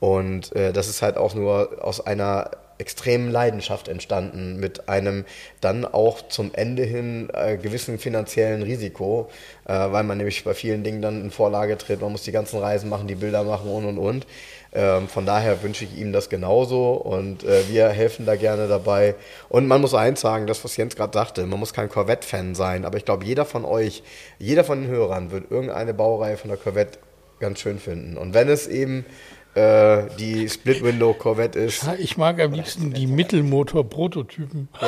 [SPEAKER 2] Und äh, das ist halt auch nur aus einer extremen Leidenschaft entstanden, mit einem dann auch zum Ende hin äh, gewissen finanziellen Risiko, äh, weil man nämlich bei vielen Dingen dann in Vorlage tritt, man muss die ganzen Reisen machen, die Bilder machen und und und. Ähm, von daher wünsche ich ihm das genauso und äh, wir helfen da gerne dabei. Und man muss eins sagen, das, was Jens gerade sagte, man muss kein Corvette-Fan sein, aber ich glaube, jeder von euch, jeder von den Hörern wird irgendeine Baureihe von der Corvette ganz schön finden. Und wenn es eben äh, die Split-Window Corvette ist.
[SPEAKER 1] Ich mag am liebsten die Mittelmotor-Prototypen.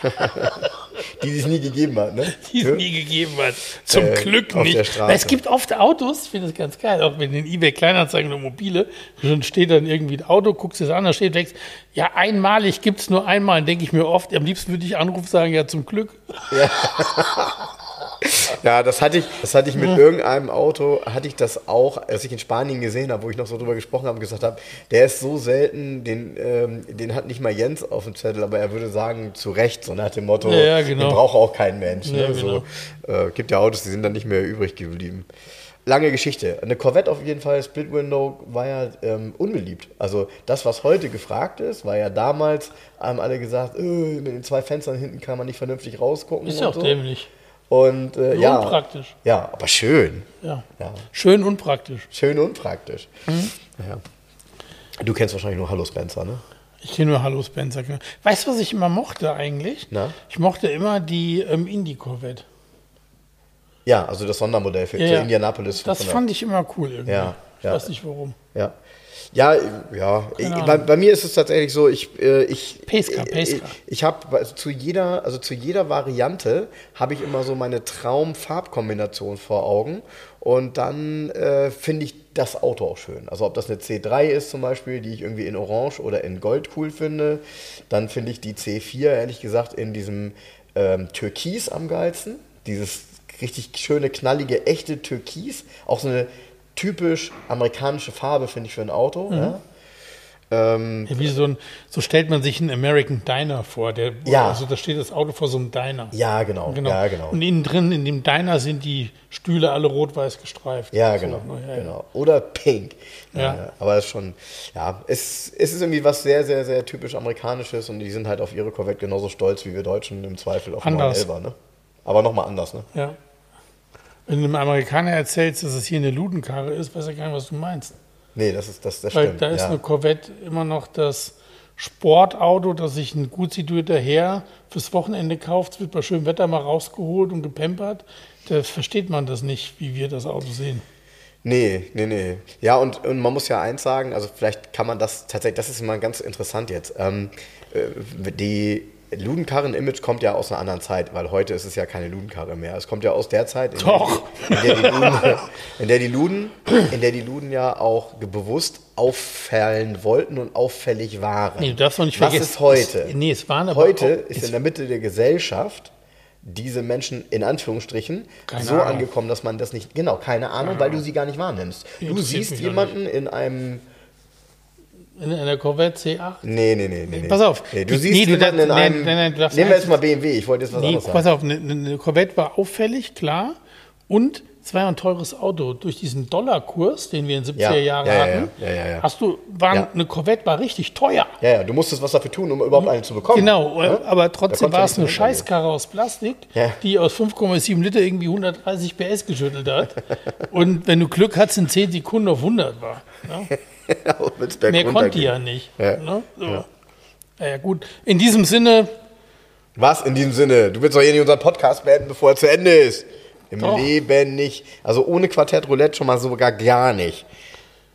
[SPEAKER 2] die es nie gegeben hat, ne?
[SPEAKER 1] Die es nie gegeben hat. Zum äh, Glück nicht. Es gibt oft Autos, ich finde das ganz geil, auch wenn in eBay Kleinanzeigen oder Mobile, schon steht dann irgendwie ein Auto, guckst es an, da steht weg, ja, einmalig gibt es nur einmal, denke ich mir oft, am liebsten würde ich anrufen sagen, ja, zum Glück. Ja.
[SPEAKER 2] Ja, das hatte ich, das hatte ich mit irgendeinem Auto, hatte ich das auch, als ich in Spanien gesehen habe, wo ich noch so drüber gesprochen habe und gesagt habe, der ist so selten, den, ähm, den hat nicht mal Jens auf dem Zettel, aber er würde sagen, zu Recht, so nach dem Motto,
[SPEAKER 1] ja, genau.
[SPEAKER 2] den braucht auch kein Mensch. Ne?
[SPEAKER 1] Ja, genau.
[SPEAKER 2] so, äh, gibt ja Autos, die sind dann nicht mehr übrig geblieben. Lange Geschichte. Eine Corvette auf jeden Fall, Split Window, war ja ähm, unbeliebt. Also das, was heute gefragt ist, war ja damals, haben alle gesagt, äh, mit den zwei Fenstern hinten kann man nicht vernünftig rausgucken.
[SPEAKER 1] Ist ja auch
[SPEAKER 2] so.
[SPEAKER 1] dämlich.
[SPEAKER 2] Und äh, ja.
[SPEAKER 1] Unpraktisch.
[SPEAKER 2] Ja, aber schön.
[SPEAKER 1] Ja.
[SPEAKER 2] Ja.
[SPEAKER 1] Schön und praktisch.
[SPEAKER 2] Schön und praktisch. Ja. Du kennst wahrscheinlich nur Hallo Spencer, ne?
[SPEAKER 1] Ich kenne nur Hallo Spencer. genau. Weißt du, was ich immer mochte eigentlich?
[SPEAKER 2] Na?
[SPEAKER 1] Ich mochte immer die ähm, Indie-Corvette.
[SPEAKER 2] Ja, also das Sondermodell für,
[SPEAKER 1] Ja.
[SPEAKER 2] Indianapolis.
[SPEAKER 1] Das
[SPEAKER 2] 500.
[SPEAKER 1] fand ich immer cool irgendwie.
[SPEAKER 2] Ja,
[SPEAKER 1] Ich
[SPEAKER 2] ja.
[SPEAKER 1] weiß nicht warum.
[SPEAKER 2] Ja. Ja, ja. Ich,
[SPEAKER 1] Keine
[SPEAKER 2] bei, bei mir ist es tatsächlich so, ich, äh, ich,
[SPEAKER 1] Pesca,
[SPEAKER 2] ich,
[SPEAKER 1] Pesca.
[SPEAKER 2] ich habe also zu jeder, also zu jeder Variante habe ich immer so meine Traum-Farbkombination vor Augen und dann äh, finde ich das Auto auch schön. Also ob das eine C3 ist zum Beispiel, die ich irgendwie in Orange oder in Gold cool finde, dann finde ich die C4 ehrlich gesagt in diesem ähm, Türkis am geilsten. Dieses richtig schöne, knallige, echte Türkis. Auch so eine typisch amerikanische Farbe, finde ich, für ein Auto.
[SPEAKER 1] Mhm.
[SPEAKER 2] Ja. Ähm,
[SPEAKER 1] Ja, wie so, ein, so stellt man sich einen American Diner vor. Der,
[SPEAKER 2] Ja.
[SPEAKER 1] Also da steht das Auto vor so einem Diner.
[SPEAKER 2] ja, genau.
[SPEAKER 1] Genau.
[SPEAKER 2] Ja, genau.
[SPEAKER 1] Und innen drin, in dem Diner, sind die Stühle alle rot-weiß gestreift.
[SPEAKER 2] Ja, genau,
[SPEAKER 1] ne, ja,
[SPEAKER 2] genau. Oder pink.
[SPEAKER 1] Ja.
[SPEAKER 2] Aber es ist schon, ja, es, es ist irgendwie was sehr, sehr, sehr typisch Amerikanisches und die sind halt auf ihre Corvette genauso stolz wie wir Deutschen im Zweifel auf den
[SPEAKER 1] Anders.
[SPEAKER 2] 911er, ne? Aber nochmal anders, ne?
[SPEAKER 1] Ja. Wenn du einem Amerikaner erzählst, dass es hier eine Ludenkarre ist, weiß er gar nicht, was du meinst.
[SPEAKER 2] Nee, das ist, das, das
[SPEAKER 1] Weil
[SPEAKER 2] stimmt.
[SPEAKER 1] da ist
[SPEAKER 2] ja.
[SPEAKER 1] eine Corvette immer noch das Sportauto, das sich ein gut situierter Herr fürs Wochenende kauft. Wird bei schönem Wetter mal rausgeholt und gepempert. Da versteht man das nicht, wie wir das Auto sehen.
[SPEAKER 2] Nee, nee, nee. Ja, und, und man muss ja eins sagen, also vielleicht kann man das tatsächlich, das ist mal ganz interessant jetzt. Ähm, äh, die Ludenkarren-Image kommt ja aus einer anderen Zeit, weil heute ist es ja keine Ludenkarre mehr. Es kommt ja aus der Zeit, in,
[SPEAKER 1] Doch.
[SPEAKER 2] Der, die, in, der, die Luden, in, der die Luden, in der die Luden ja auch bewusst auffallen wollten und auffällig waren.
[SPEAKER 1] Nee, du darfst doch nicht
[SPEAKER 2] Was
[SPEAKER 1] vergessen.
[SPEAKER 2] ist heute?
[SPEAKER 1] Es, nee, es waren aber
[SPEAKER 2] Heute
[SPEAKER 1] auch,
[SPEAKER 2] ist in der Mitte der Gesellschaft diese Menschen in Anführungsstrichen
[SPEAKER 1] Keine
[SPEAKER 2] so
[SPEAKER 1] Ahnung.
[SPEAKER 2] angekommen, dass man das nicht, genau, keine Ahnung, weil du sie gar nicht wahrnimmst. Du siehst jemanden in einem,
[SPEAKER 1] in einer Corvette C8.
[SPEAKER 2] nee, nee, nee, nee.
[SPEAKER 1] Pass auf.
[SPEAKER 2] Nee, du
[SPEAKER 1] Ich-
[SPEAKER 2] siehst
[SPEAKER 1] nee,
[SPEAKER 2] jemanden in einem,
[SPEAKER 1] nein, nein,
[SPEAKER 2] nehmen wir
[SPEAKER 1] eins-
[SPEAKER 2] jetzt mal BMW, ich wollte jetzt was
[SPEAKER 1] Nee,
[SPEAKER 2] anderes
[SPEAKER 1] pass
[SPEAKER 2] sagen.
[SPEAKER 1] auf, eine, eine Corvette war auffällig, klar. Und es war ja ein teures Auto. Durch diesen Dollarkurs, den wir in den 70er
[SPEAKER 2] Ja,
[SPEAKER 1] Jahren
[SPEAKER 2] ja, ja,
[SPEAKER 1] hatten,
[SPEAKER 2] ja, ja, ja.
[SPEAKER 1] hast du,
[SPEAKER 2] Ja.
[SPEAKER 1] eine Corvette war richtig teuer.
[SPEAKER 2] Ja, ja, du musstest was dafür tun, um überhaupt eine zu bekommen.
[SPEAKER 1] Genau,
[SPEAKER 2] Ja?
[SPEAKER 1] aber trotzdem war es eine. Scheißkarre aus Plastik,
[SPEAKER 2] Ja.
[SPEAKER 1] die aus 5,7 Liter irgendwie 130 PS geschüttelt hat. Und wenn du Glück hattest, in 10 Sekunden auf 100 war.
[SPEAKER 2] Bergunter
[SPEAKER 1] Mehr konnte
[SPEAKER 2] ging.
[SPEAKER 1] ja nicht.
[SPEAKER 2] Ja.
[SPEAKER 1] Ne? So. Ja. ja, gut. In diesem Sinne,
[SPEAKER 2] Was in diesem Sinne? Du willst doch hier nicht unseren Podcast beenden, bevor er zu Ende ist. Im
[SPEAKER 1] Doch.
[SPEAKER 2] Leben nicht. Also ohne Quartett Roulette schon mal sogar gar nicht.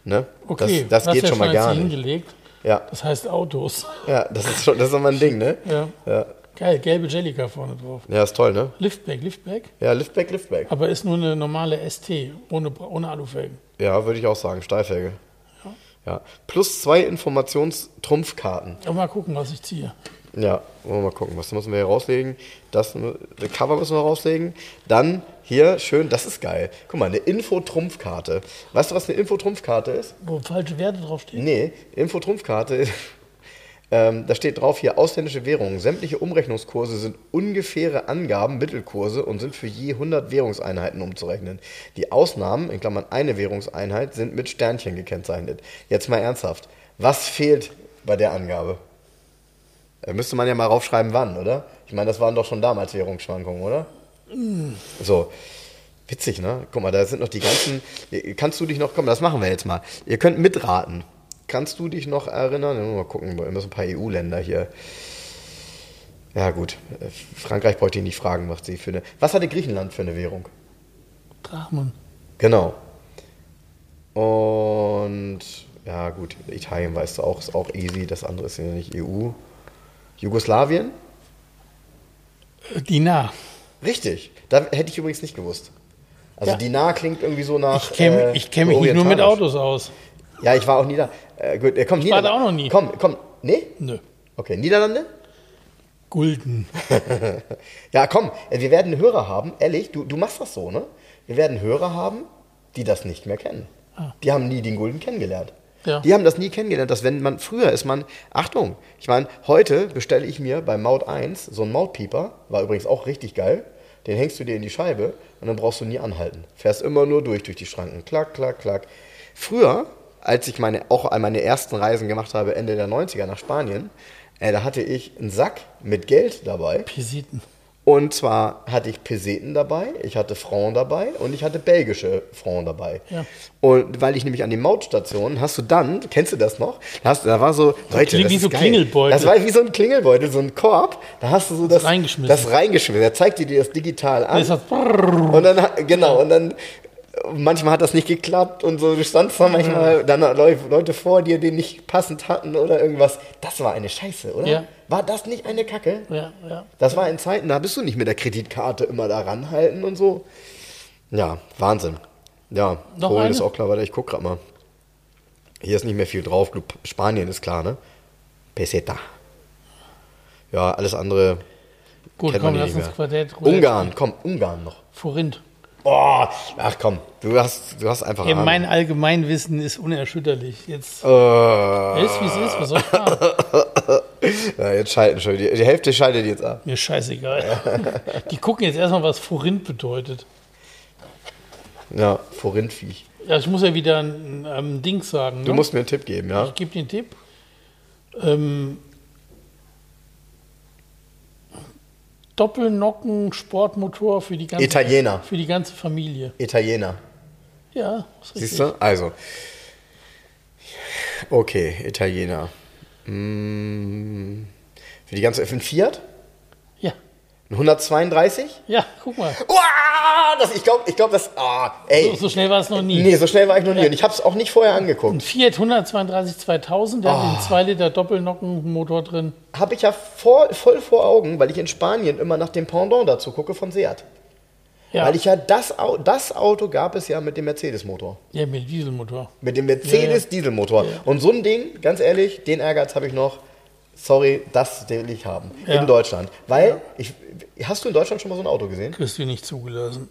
[SPEAKER 2] Ne?
[SPEAKER 1] okay,
[SPEAKER 2] das das geht
[SPEAKER 1] ja
[SPEAKER 2] schon mal gar nicht.
[SPEAKER 1] hingelegt.
[SPEAKER 2] Ja,
[SPEAKER 1] Das heißt Autos.
[SPEAKER 2] ja, das ist schon, das ist nochmal ein Ding, ne?
[SPEAKER 1] Ja.
[SPEAKER 2] Ja.
[SPEAKER 1] Geil, gelbe Jellica vorne drauf.
[SPEAKER 2] Ja, ist toll, ne?
[SPEAKER 1] Liftback, Liftback.
[SPEAKER 2] Ja, Liftback, Liftback.
[SPEAKER 1] Aber ist nur eine normale ST, ohne, ohne Alufelgen.
[SPEAKER 2] Ja, würde ich auch sagen, Steilfelge. Ja. Plus zwei Informationstrumpfkarten.
[SPEAKER 1] Aber mal gucken, was ich ziehe.
[SPEAKER 2] Ja, wollen wir mal gucken. Was müssen wir hier rauslegen? Das das Cover müssen wir rauslegen. Dann hier schön, das ist geil. Guck mal, eine Info-Trumpfkarte. Weißt du, was eine Info-Trumpfkarte ist?
[SPEAKER 1] Wo falsche Werte draufstehen.
[SPEAKER 2] Nee, Info-Trumpfkarte. Ähm, da steht drauf hier ausländische Währungen. Sämtliche Umrechnungskurse sind ungefähre Angaben, Mittelkurse und sind für je 100 Währungseinheiten umzurechnen. Die Ausnahmen, in Klammern eine Währungseinheit, sind mit Sternchen gekennzeichnet. Jetzt mal ernsthaft. Was fehlt bei der Angabe? Da müsste man ja mal raufschreiben, wann, oder? Ich meine, das waren doch schon damals Währungsschwankungen, oder? So. Witzig, ne? Guck mal, da sind noch die ganzen. Kannst du dich noch. Komm, das machen wir jetzt mal. Ihr könnt mitraten. Kannst du dich noch erinnern? Mal gucken, wir müssen ein paar EU-Länder hier. Ja, gut. Frankreich bräuchte ich nicht fragen, was sie für eine. Was hatte Griechenland für eine Währung?
[SPEAKER 1] Drachmen.
[SPEAKER 2] Genau. Und ja, gut, Italien weißt du auch, ist auch easy. Das andere ist ja nicht EU. Jugoslawien?
[SPEAKER 1] Äh, Dinar.
[SPEAKER 2] Richtig. Da hätte ich übrigens nicht gewusst. Also
[SPEAKER 1] Ja.
[SPEAKER 2] Dinar klingt irgendwie so nach.
[SPEAKER 1] Ich kenne
[SPEAKER 2] äh,
[SPEAKER 1] kenn mich nicht nur mit. Autos aus.
[SPEAKER 2] Ja, ich war auch nie da. Äh, gut, äh, komm,
[SPEAKER 1] Ich war
[SPEAKER 2] Niederlande.
[SPEAKER 1] da auch noch nie.
[SPEAKER 2] Komm, komm. Nee?
[SPEAKER 1] Nö.
[SPEAKER 2] Okay, Niederlande?
[SPEAKER 1] Gulden.
[SPEAKER 2] Ja, komm, äh, wir werden Hörer haben, ehrlich, du, du machst das so, ne? Wir werden Hörer haben, die das nicht mehr kennen. Die haben nie den Gulden kennengelernt.
[SPEAKER 1] Ja.
[SPEAKER 2] Die haben das nie kennengelernt, dass wenn man, früher ist man, Achtung, ich meine, heute bestelle ich mir bei Maut 1 so einen Mautpieper, war übrigens auch richtig geil, den hängst du dir in die Scheibe und dann brauchst du nie anhalten. Fährst immer nur durch, durch die Schranken, klack, klack, klack. Früher, als ich meine, auch meine ersten Reisen gemacht habe, Ende der 90er nach Spanien, äh, da hatte ich einen Sack mit Geld dabei.
[SPEAKER 1] Pesiten.
[SPEAKER 2] Und zwar hatte ich Peseten dabei, ich hatte Franc dabei und ich hatte belgische Franc dabei.
[SPEAKER 1] Ja.
[SPEAKER 2] Und weil ich nämlich an den Mautstationen hast du dann, kennst du das noch? Da, hast, da war so, Leute, das
[SPEAKER 1] wie so
[SPEAKER 2] geil.
[SPEAKER 1] Klingelbeutel.
[SPEAKER 2] Das war wie so ein Klingelbeutel, so ein Korb. Da hast du so das,
[SPEAKER 1] reingeschmissen.
[SPEAKER 2] das reingeschmissen. Der zeigt dir das digital an.
[SPEAKER 1] Das.
[SPEAKER 2] Und dann, hat- genau, und dann, manchmal hat das nicht geklappt und so, du standst da manchmal, dann Leu- Leute vor dir, die nicht passend hatten oder irgendwas. Das war eine Scheiße, oder?
[SPEAKER 1] Ja.
[SPEAKER 2] War das nicht eine Kacke?
[SPEAKER 1] Ja, ja.
[SPEAKER 2] Das war in Zeiten, da bist du nicht mit der Kreditkarte immer da ranhalten und so. Ja, Wahnsinn. Ja,
[SPEAKER 1] Noch
[SPEAKER 2] Polen
[SPEAKER 1] eine?
[SPEAKER 2] ist auch klar, warte, ich guck grad mal. Hier ist nicht mehr viel drauf. Spanien ist klar, ne? Peseta. Ja, alles andere
[SPEAKER 1] Gut, komm, lass uns. Quartett. Roulette
[SPEAKER 2] Ungarn, komm, Ungarn noch.
[SPEAKER 1] Forint.
[SPEAKER 2] Oh, ach komm, du hast, du hast einfach Ahnung.
[SPEAKER 1] mein Allgemeinwissen ist unerschütterlich. Jetzt
[SPEAKER 2] Äh,
[SPEAKER 1] ist, wie es ist. Was soll ich machen?
[SPEAKER 2] ja, jetzt schalten schon. Die, die Hälfte schaltet jetzt ab.
[SPEAKER 1] Mir scheißegal. Die gucken jetzt erstmal, was Forint bedeutet.
[SPEAKER 2] Ja, Forintviech.
[SPEAKER 1] Ja, ich muss ja wieder ein ähm, Ding sagen. Ne?
[SPEAKER 2] Du musst mir einen Tipp geben, ja?
[SPEAKER 1] Ich gebe dir einen Tipp. Ähm, Doppelnocken-Sportmotor für die ganze
[SPEAKER 2] Italiener.
[SPEAKER 1] Für die ganze Familie.
[SPEAKER 2] Italiener.
[SPEAKER 1] Ja, ist richtig.
[SPEAKER 2] Siehst du? Also. Okay, Italiener. Mm, für die ganze. Für ein Fiat?
[SPEAKER 1] Ja,
[SPEAKER 2] Ein 132?
[SPEAKER 1] ja, guck mal.
[SPEAKER 2] Uah, das, ich glaube, ich glaub, das. Ah, ey.
[SPEAKER 1] So, so schnell war es noch nie.
[SPEAKER 2] Nee, so schnell war ich noch nie. Und ich habe es auch nicht vorher angeguckt.
[SPEAKER 1] Ein Fiat 132 2000, der
[SPEAKER 2] Ah.
[SPEAKER 1] hat den 2 Liter Doppelnockenmotor drin.
[SPEAKER 2] Habe ich ja vor, voll vor Augen, weil ich in Spanien immer nach dem Pendant dazu gucke von Seat.
[SPEAKER 1] Ja,
[SPEAKER 2] Weil ich ja das, das Auto gab es ja mit dem Mercedes-Motor.
[SPEAKER 1] ja mit Dieselmotor.
[SPEAKER 2] Mit dem Mercedes-Dieselmotor. Und so ein Ding, ganz ehrlich, den Ehrgeiz habe ich noch. Sorry, das will ich haben.
[SPEAKER 1] Ja.
[SPEAKER 2] In Deutschland. Weil, ich, hast du in Deutschland schon mal so ein Auto gesehen?
[SPEAKER 1] Kriegst du nicht zugelassen.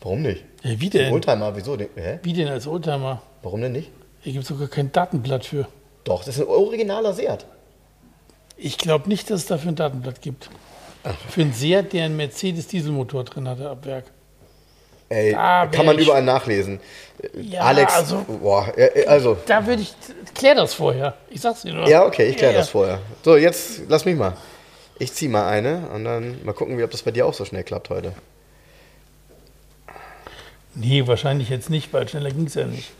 [SPEAKER 2] Warum nicht?
[SPEAKER 1] Ja, wie denn?
[SPEAKER 2] Oldtimer, wieso? Hä?
[SPEAKER 1] Wie denn als Oldtimer?
[SPEAKER 2] Warum denn nicht?
[SPEAKER 1] Hier gibt es sogar kein Datenblatt für.
[SPEAKER 2] Doch, das ist ein originaler Seat.
[SPEAKER 1] Ich glaube nicht, dass es dafür ein Datenblatt gibt. Für einen Seat, der einen Mercedes-Dieselmotor drin hatte ab Werk.
[SPEAKER 2] Ey,
[SPEAKER 1] Da
[SPEAKER 2] kann man überall nachlesen.
[SPEAKER 1] Ja,
[SPEAKER 2] Alex,
[SPEAKER 1] also-
[SPEAKER 2] boah, äh, also,
[SPEAKER 1] Da würde ich. Klär das vorher. Ich sag's dir nur.
[SPEAKER 2] ja, okay, ich kläre
[SPEAKER 1] Ja,
[SPEAKER 2] das
[SPEAKER 1] ja.
[SPEAKER 2] vorher. So, jetzt lass mich mal. Ich ziehe mal eine und dann mal gucken, wie, ob das bei dir auch so schnell klappt heute.
[SPEAKER 1] Nee, wahrscheinlich jetzt nicht, weil schneller ging es ja nicht.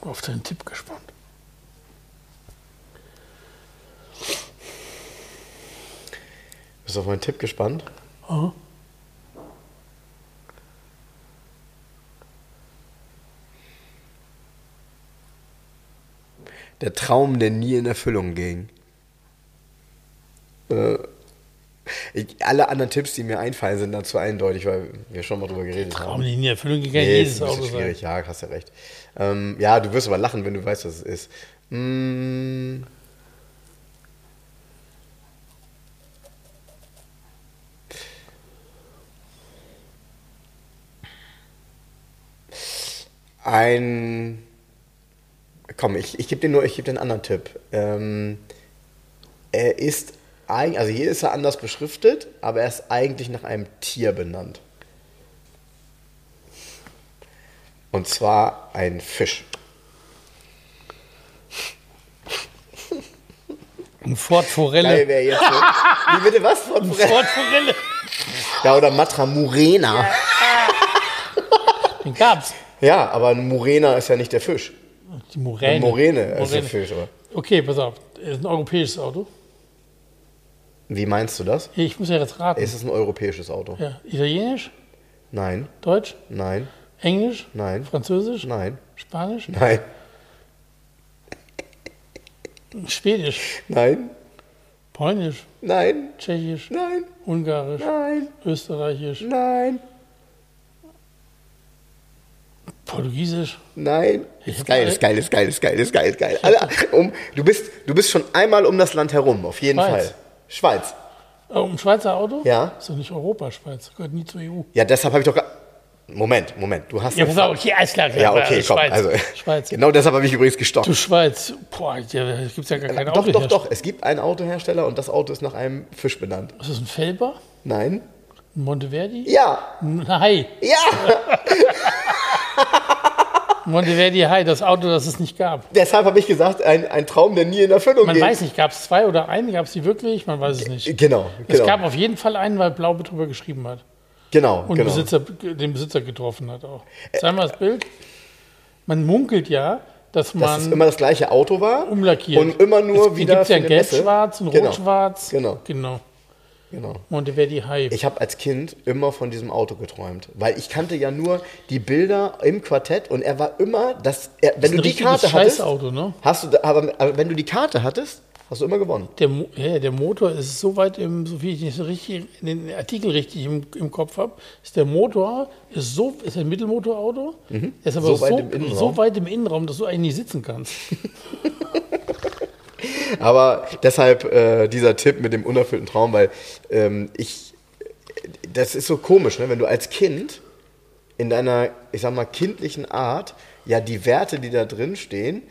[SPEAKER 1] Auf deinen Tipp gespannt.
[SPEAKER 2] Bist du auf meinen Tipp gespannt?
[SPEAKER 1] Aha.
[SPEAKER 2] Der Traum, der nie in Erfüllung ging. Äh, ich, alle anderen Tipps, die mir einfallen, sind dazu eindeutig, weil wir schon mal drüber geredet
[SPEAKER 1] Traum,
[SPEAKER 2] haben.
[SPEAKER 1] die in Erfüllung gegangen,
[SPEAKER 2] Nee, ist ein
[SPEAKER 1] sein.
[SPEAKER 2] schwierig, ja, hast ja recht. Ähm, ja, du wirst aber lachen, wenn du weißt, was es ist. Mm. Ein. Komm, ich, ich gebe dir nur, ich gebe dir einen anderen Tipp. Ähm, er ist eigentlich, also hier ist er anders beschriftet, aber er ist eigentlich nach einem Tier benannt. Und zwar ein Fisch.
[SPEAKER 1] Ein Ford
[SPEAKER 2] Geil
[SPEAKER 1] Forelle.
[SPEAKER 2] wäre jetzt. So. Wie bitte was? Von
[SPEAKER 1] Ein Ford Forelle.
[SPEAKER 2] ja, oder Matra Murena.
[SPEAKER 1] Den gab's.
[SPEAKER 2] Ja, aber ein Murena ist ja nicht der Fisch.
[SPEAKER 1] Die Moräne.
[SPEAKER 2] Eine Moräne
[SPEAKER 1] Moräne.
[SPEAKER 2] Fisch. Aber.
[SPEAKER 1] Okay, pass auf. Ist ein europäisches Auto.
[SPEAKER 2] Wie meinst du das?
[SPEAKER 1] Ich muss ja jetzt raten.
[SPEAKER 2] Ist es ein europäisches Auto?
[SPEAKER 1] Ja. Italienisch,
[SPEAKER 2] Nein,
[SPEAKER 1] Deutsch,
[SPEAKER 2] nein,
[SPEAKER 1] Englisch,
[SPEAKER 2] nein,
[SPEAKER 1] Französisch,
[SPEAKER 2] nein,
[SPEAKER 1] Spanisch,
[SPEAKER 2] nein,
[SPEAKER 1] Schwedisch,
[SPEAKER 2] nein,
[SPEAKER 1] Polnisch,
[SPEAKER 2] nein,
[SPEAKER 1] Tschechisch,
[SPEAKER 2] nein,
[SPEAKER 1] Ungarisch,
[SPEAKER 2] nein,
[SPEAKER 1] Österreichisch,
[SPEAKER 2] nein,
[SPEAKER 1] Portugiesisch.
[SPEAKER 2] nein. Ist geil, ist geil, ist geil, ist geil, ist geil, ist geil. Alle, um, du, bist, du bist schon einmal um das Land herum, auf jeden
[SPEAKER 1] Schweiz.
[SPEAKER 2] Fall. Schweiz.
[SPEAKER 1] Oh, ein Schweizer Auto?
[SPEAKER 2] Ja.
[SPEAKER 1] Ist doch nicht Europa, Schweiz. Gehört nie zur EU.
[SPEAKER 2] Ja, deshalb habe ich doch. Moment, Moment. Du hast.
[SPEAKER 1] Ja, pass auf, okay, alles klar.
[SPEAKER 2] Ja, okay, komm.
[SPEAKER 1] Schweiz.
[SPEAKER 2] Also,
[SPEAKER 1] Schweiz.
[SPEAKER 2] Genau deshalb habe ich übrigens gestoppt.
[SPEAKER 1] Du Schweiz. Boah, ja, da gibt es ja gar keine
[SPEAKER 2] doch,
[SPEAKER 1] Auto.
[SPEAKER 2] doch, doch. Es gibt einen Autohersteller und das Auto ist nach einem Fisch benannt.
[SPEAKER 1] Ist das ein Felber?
[SPEAKER 2] Nein?
[SPEAKER 1] Monteverdi?
[SPEAKER 2] Ja!
[SPEAKER 1] Hai.
[SPEAKER 2] Ja!
[SPEAKER 1] Monteverdi Hai, das Auto, das es nicht gab.
[SPEAKER 2] deshalb habe ich gesagt, ein, ein Traum, der nie in Erfüllung
[SPEAKER 1] Man
[SPEAKER 2] geht.
[SPEAKER 1] weiß nicht, gab es zwei oder einen? Gab es die wirklich? Man weiß es nicht.
[SPEAKER 2] Genau,
[SPEAKER 1] Es
[SPEAKER 2] genau.
[SPEAKER 1] gab auf jeden Fall einen, weil Blaube drüber geschrieben hat.
[SPEAKER 2] genau,
[SPEAKER 1] Und
[SPEAKER 2] genau.
[SPEAKER 1] Besitzer, den Besitzer getroffen hat auch. Zeig mal das Bild. Man munkelt ja, dass
[SPEAKER 2] Dass
[SPEAKER 1] man
[SPEAKER 2] es immer das gleiche Auto war.
[SPEAKER 1] umlackiert.
[SPEAKER 2] Und immer nur
[SPEAKER 1] es
[SPEAKER 2] wieder.
[SPEAKER 1] gibt ja. Gelb-Schwarz, ein
[SPEAKER 2] Genau,
[SPEAKER 1] Rot-Schwarz.
[SPEAKER 2] Genau,
[SPEAKER 1] Genau.
[SPEAKER 2] Genau.
[SPEAKER 1] Monteverdi Hai.
[SPEAKER 2] Ich habe als Kind immer von diesem Auto geträumt, weil ich kannte ja nur die Bilder im Quartett und er war immer, das, er, wenn
[SPEAKER 1] ist
[SPEAKER 2] du die Karte hattest,
[SPEAKER 1] Scheißauto, ne?
[SPEAKER 2] hast du, aber, aber wenn du die Karte hattest, hast du immer gewonnen.
[SPEAKER 1] Der, Mo- ja, der Motor ist so weit, im, so wie ich so richtig, den Artikel richtig im, im Kopf habe, ist der Motor ist so ist ein Mittelmotorauto, der ist aber
[SPEAKER 2] So
[SPEAKER 1] so,
[SPEAKER 2] weit
[SPEAKER 1] so,
[SPEAKER 2] im Innenraum.
[SPEAKER 1] so weit im Innenraum, dass du eigentlich nicht sitzen kannst.
[SPEAKER 2] Aber deshalb äh, dieser Tipp mit dem unerfüllten Traum, weil ähm, ich, das ist so komisch, ne? wenn du als Kind in deiner, ich sag mal, kindlichen Art ja die Werte, die da drin stehen,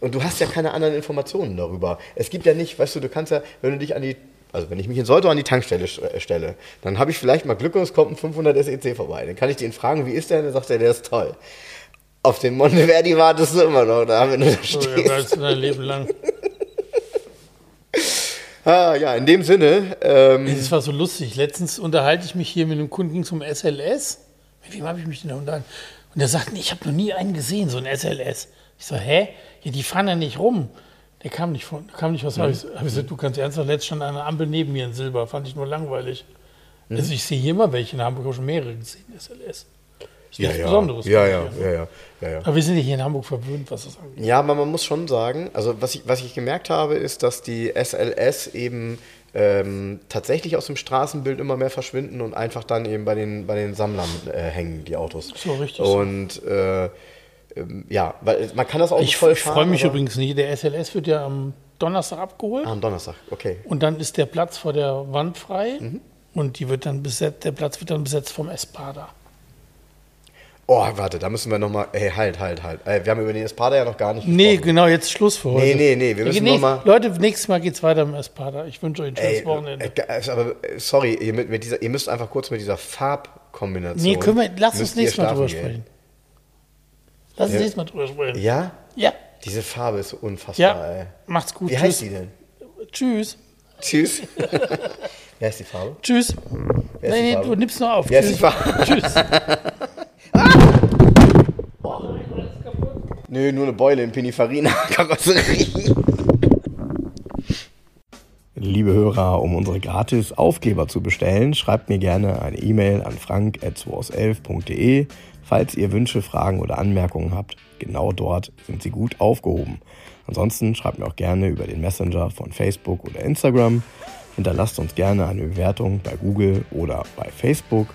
[SPEAKER 2] und du hast ja keine anderen Informationen darüber. Es gibt ja nicht, weißt du, du kannst ja, wenn du dich an die, also wenn ich mich in Soltau an die Tankstelle äh, stelle, dann habe ich vielleicht mal Glück und es kommt ein 500 SEC vorbei. Dann kann ich den fragen, wie ist der? Und dann sagt er, der ist toll. Auf den Monteverdi wartest du immer noch, da wenn du da stehst.
[SPEAKER 1] ja, das dein Leben lang.
[SPEAKER 2] Ah, ja, in dem Sinne, ähm,
[SPEAKER 1] Das war so lustig. Letztens unterhalte ich mich hier mit einem Kunden zum SLS. Mit wem habe ich mich denn da unterhalten? Und der sagt, ich habe noch nie einen gesehen, so ein SLS. Ich so, hä? Ja, die fahren ja nicht rum. Der kam nicht von, kam nicht was. Hab ich, hab ich gesagt, du kannst ernsthaft, letztens stand eine Ampel neben mir in Silber, fand ich nur langweilig. Also ich sehe hier immer welche in Hamburg, habe schon mehrere gesehen, SLS. Ist
[SPEAKER 2] ja,
[SPEAKER 1] nichts
[SPEAKER 2] ja,
[SPEAKER 1] Besonderes.
[SPEAKER 2] ja, ja,
[SPEAKER 1] ich,
[SPEAKER 2] ja, ja, ja, ja.
[SPEAKER 1] Aber wir sind ja hier in Hamburg verwöhnt, was das angeht.
[SPEAKER 2] Ja, aber man muss schon sagen, also was ich, was ich gemerkt habe, ist, dass die SLS eben ähm, tatsächlich aus dem Straßenbild immer mehr verschwinden und einfach dann eben bei den, bei den Sammlern äh, hängen, die Autos.
[SPEAKER 1] So, richtig.
[SPEAKER 2] Und äh, ähm, ja, weil man kann das Auto
[SPEAKER 1] Ich,
[SPEAKER 2] voll
[SPEAKER 1] ich freue mich
[SPEAKER 2] aber-
[SPEAKER 1] übrigens nicht. Der SLS wird ja am Donnerstag abgeholt.
[SPEAKER 2] Ah, am Donnerstag, okay.
[SPEAKER 1] Und dann ist der Platz vor der Wand frei
[SPEAKER 2] Mhm.
[SPEAKER 1] und die wird dann besetzt, der Platz wird dann besetzt vom Espada.
[SPEAKER 2] Oh, warte, da müssen wir nochmal. Ey, halt, halt, halt. Äh, wir haben über den Espada ja noch gar nicht
[SPEAKER 1] Nee,
[SPEAKER 2] gesprochen.
[SPEAKER 1] genau, jetzt Schluss für heute.
[SPEAKER 2] Nee, nee, nee, wir müssen
[SPEAKER 1] Nee,
[SPEAKER 2] noch mal-
[SPEAKER 1] Leute, nächstes Mal geht's weiter im Espada. Ich wünsche euch ein schönes
[SPEAKER 2] Ey,
[SPEAKER 1] Wochenende.
[SPEAKER 2] äh, aber äh, sorry, ihr, mit, mit dieser, ihr müsst einfach kurz mit dieser Farbkombination.
[SPEAKER 1] nee, können wir, lass uns nächstes Mal drüber
[SPEAKER 2] gehen.
[SPEAKER 1] sprechen. Lass uns
[SPEAKER 2] Ja.
[SPEAKER 1] nächstes Mal drüber sprechen.
[SPEAKER 2] Ja?
[SPEAKER 1] Ja.
[SPEAKER 2] Diese Farbe ist so unfassbar,
[SPEAKER 1] Ja.
[SPEAKER 2] ey.
[SPEAKER 1] Macht's gut.
[SPEAKER 2] Wie
[SPEAKER 1] Tschüss.
[SPEAKER 2] heißt die denn?
[SPEAKER 1] Tschüss.
[SPEAKER 2] Tschüss. Wie heißt die Farbe?
[SPEAKER 1] Tschüss.
[SPEAKER 2] Wer ist
[SPEAKER 1] Nee, nee,
[SPEAKER 2] Farbe?
[SPEAKER 1] du nimmst nur auf.
[SPEAKER 2] Wer ist die
[SPEAKER 1] Tschüss.
[SPEAKER 2] Farbe?
[SPEAKER 1] Tschüss.
[SPEAKER 2] Nö, nur eine Beule in Pininfarina-Karosserie. Liebe Hörer, um unsere gratis Aufkleber zu bestellen, schreibt mir gerne eine E-Mail an frank.211.de, falls ihr Wünsche, Fragen oder Anmerkungen habt. Genau dort sind sie gut aufgehoben. Ansonsten schreibt mir auch gerne über den Messenger von Facebook oder Instagram. Hinterlasst uns gerne eine Bewertung bei Google oder bei Facebook.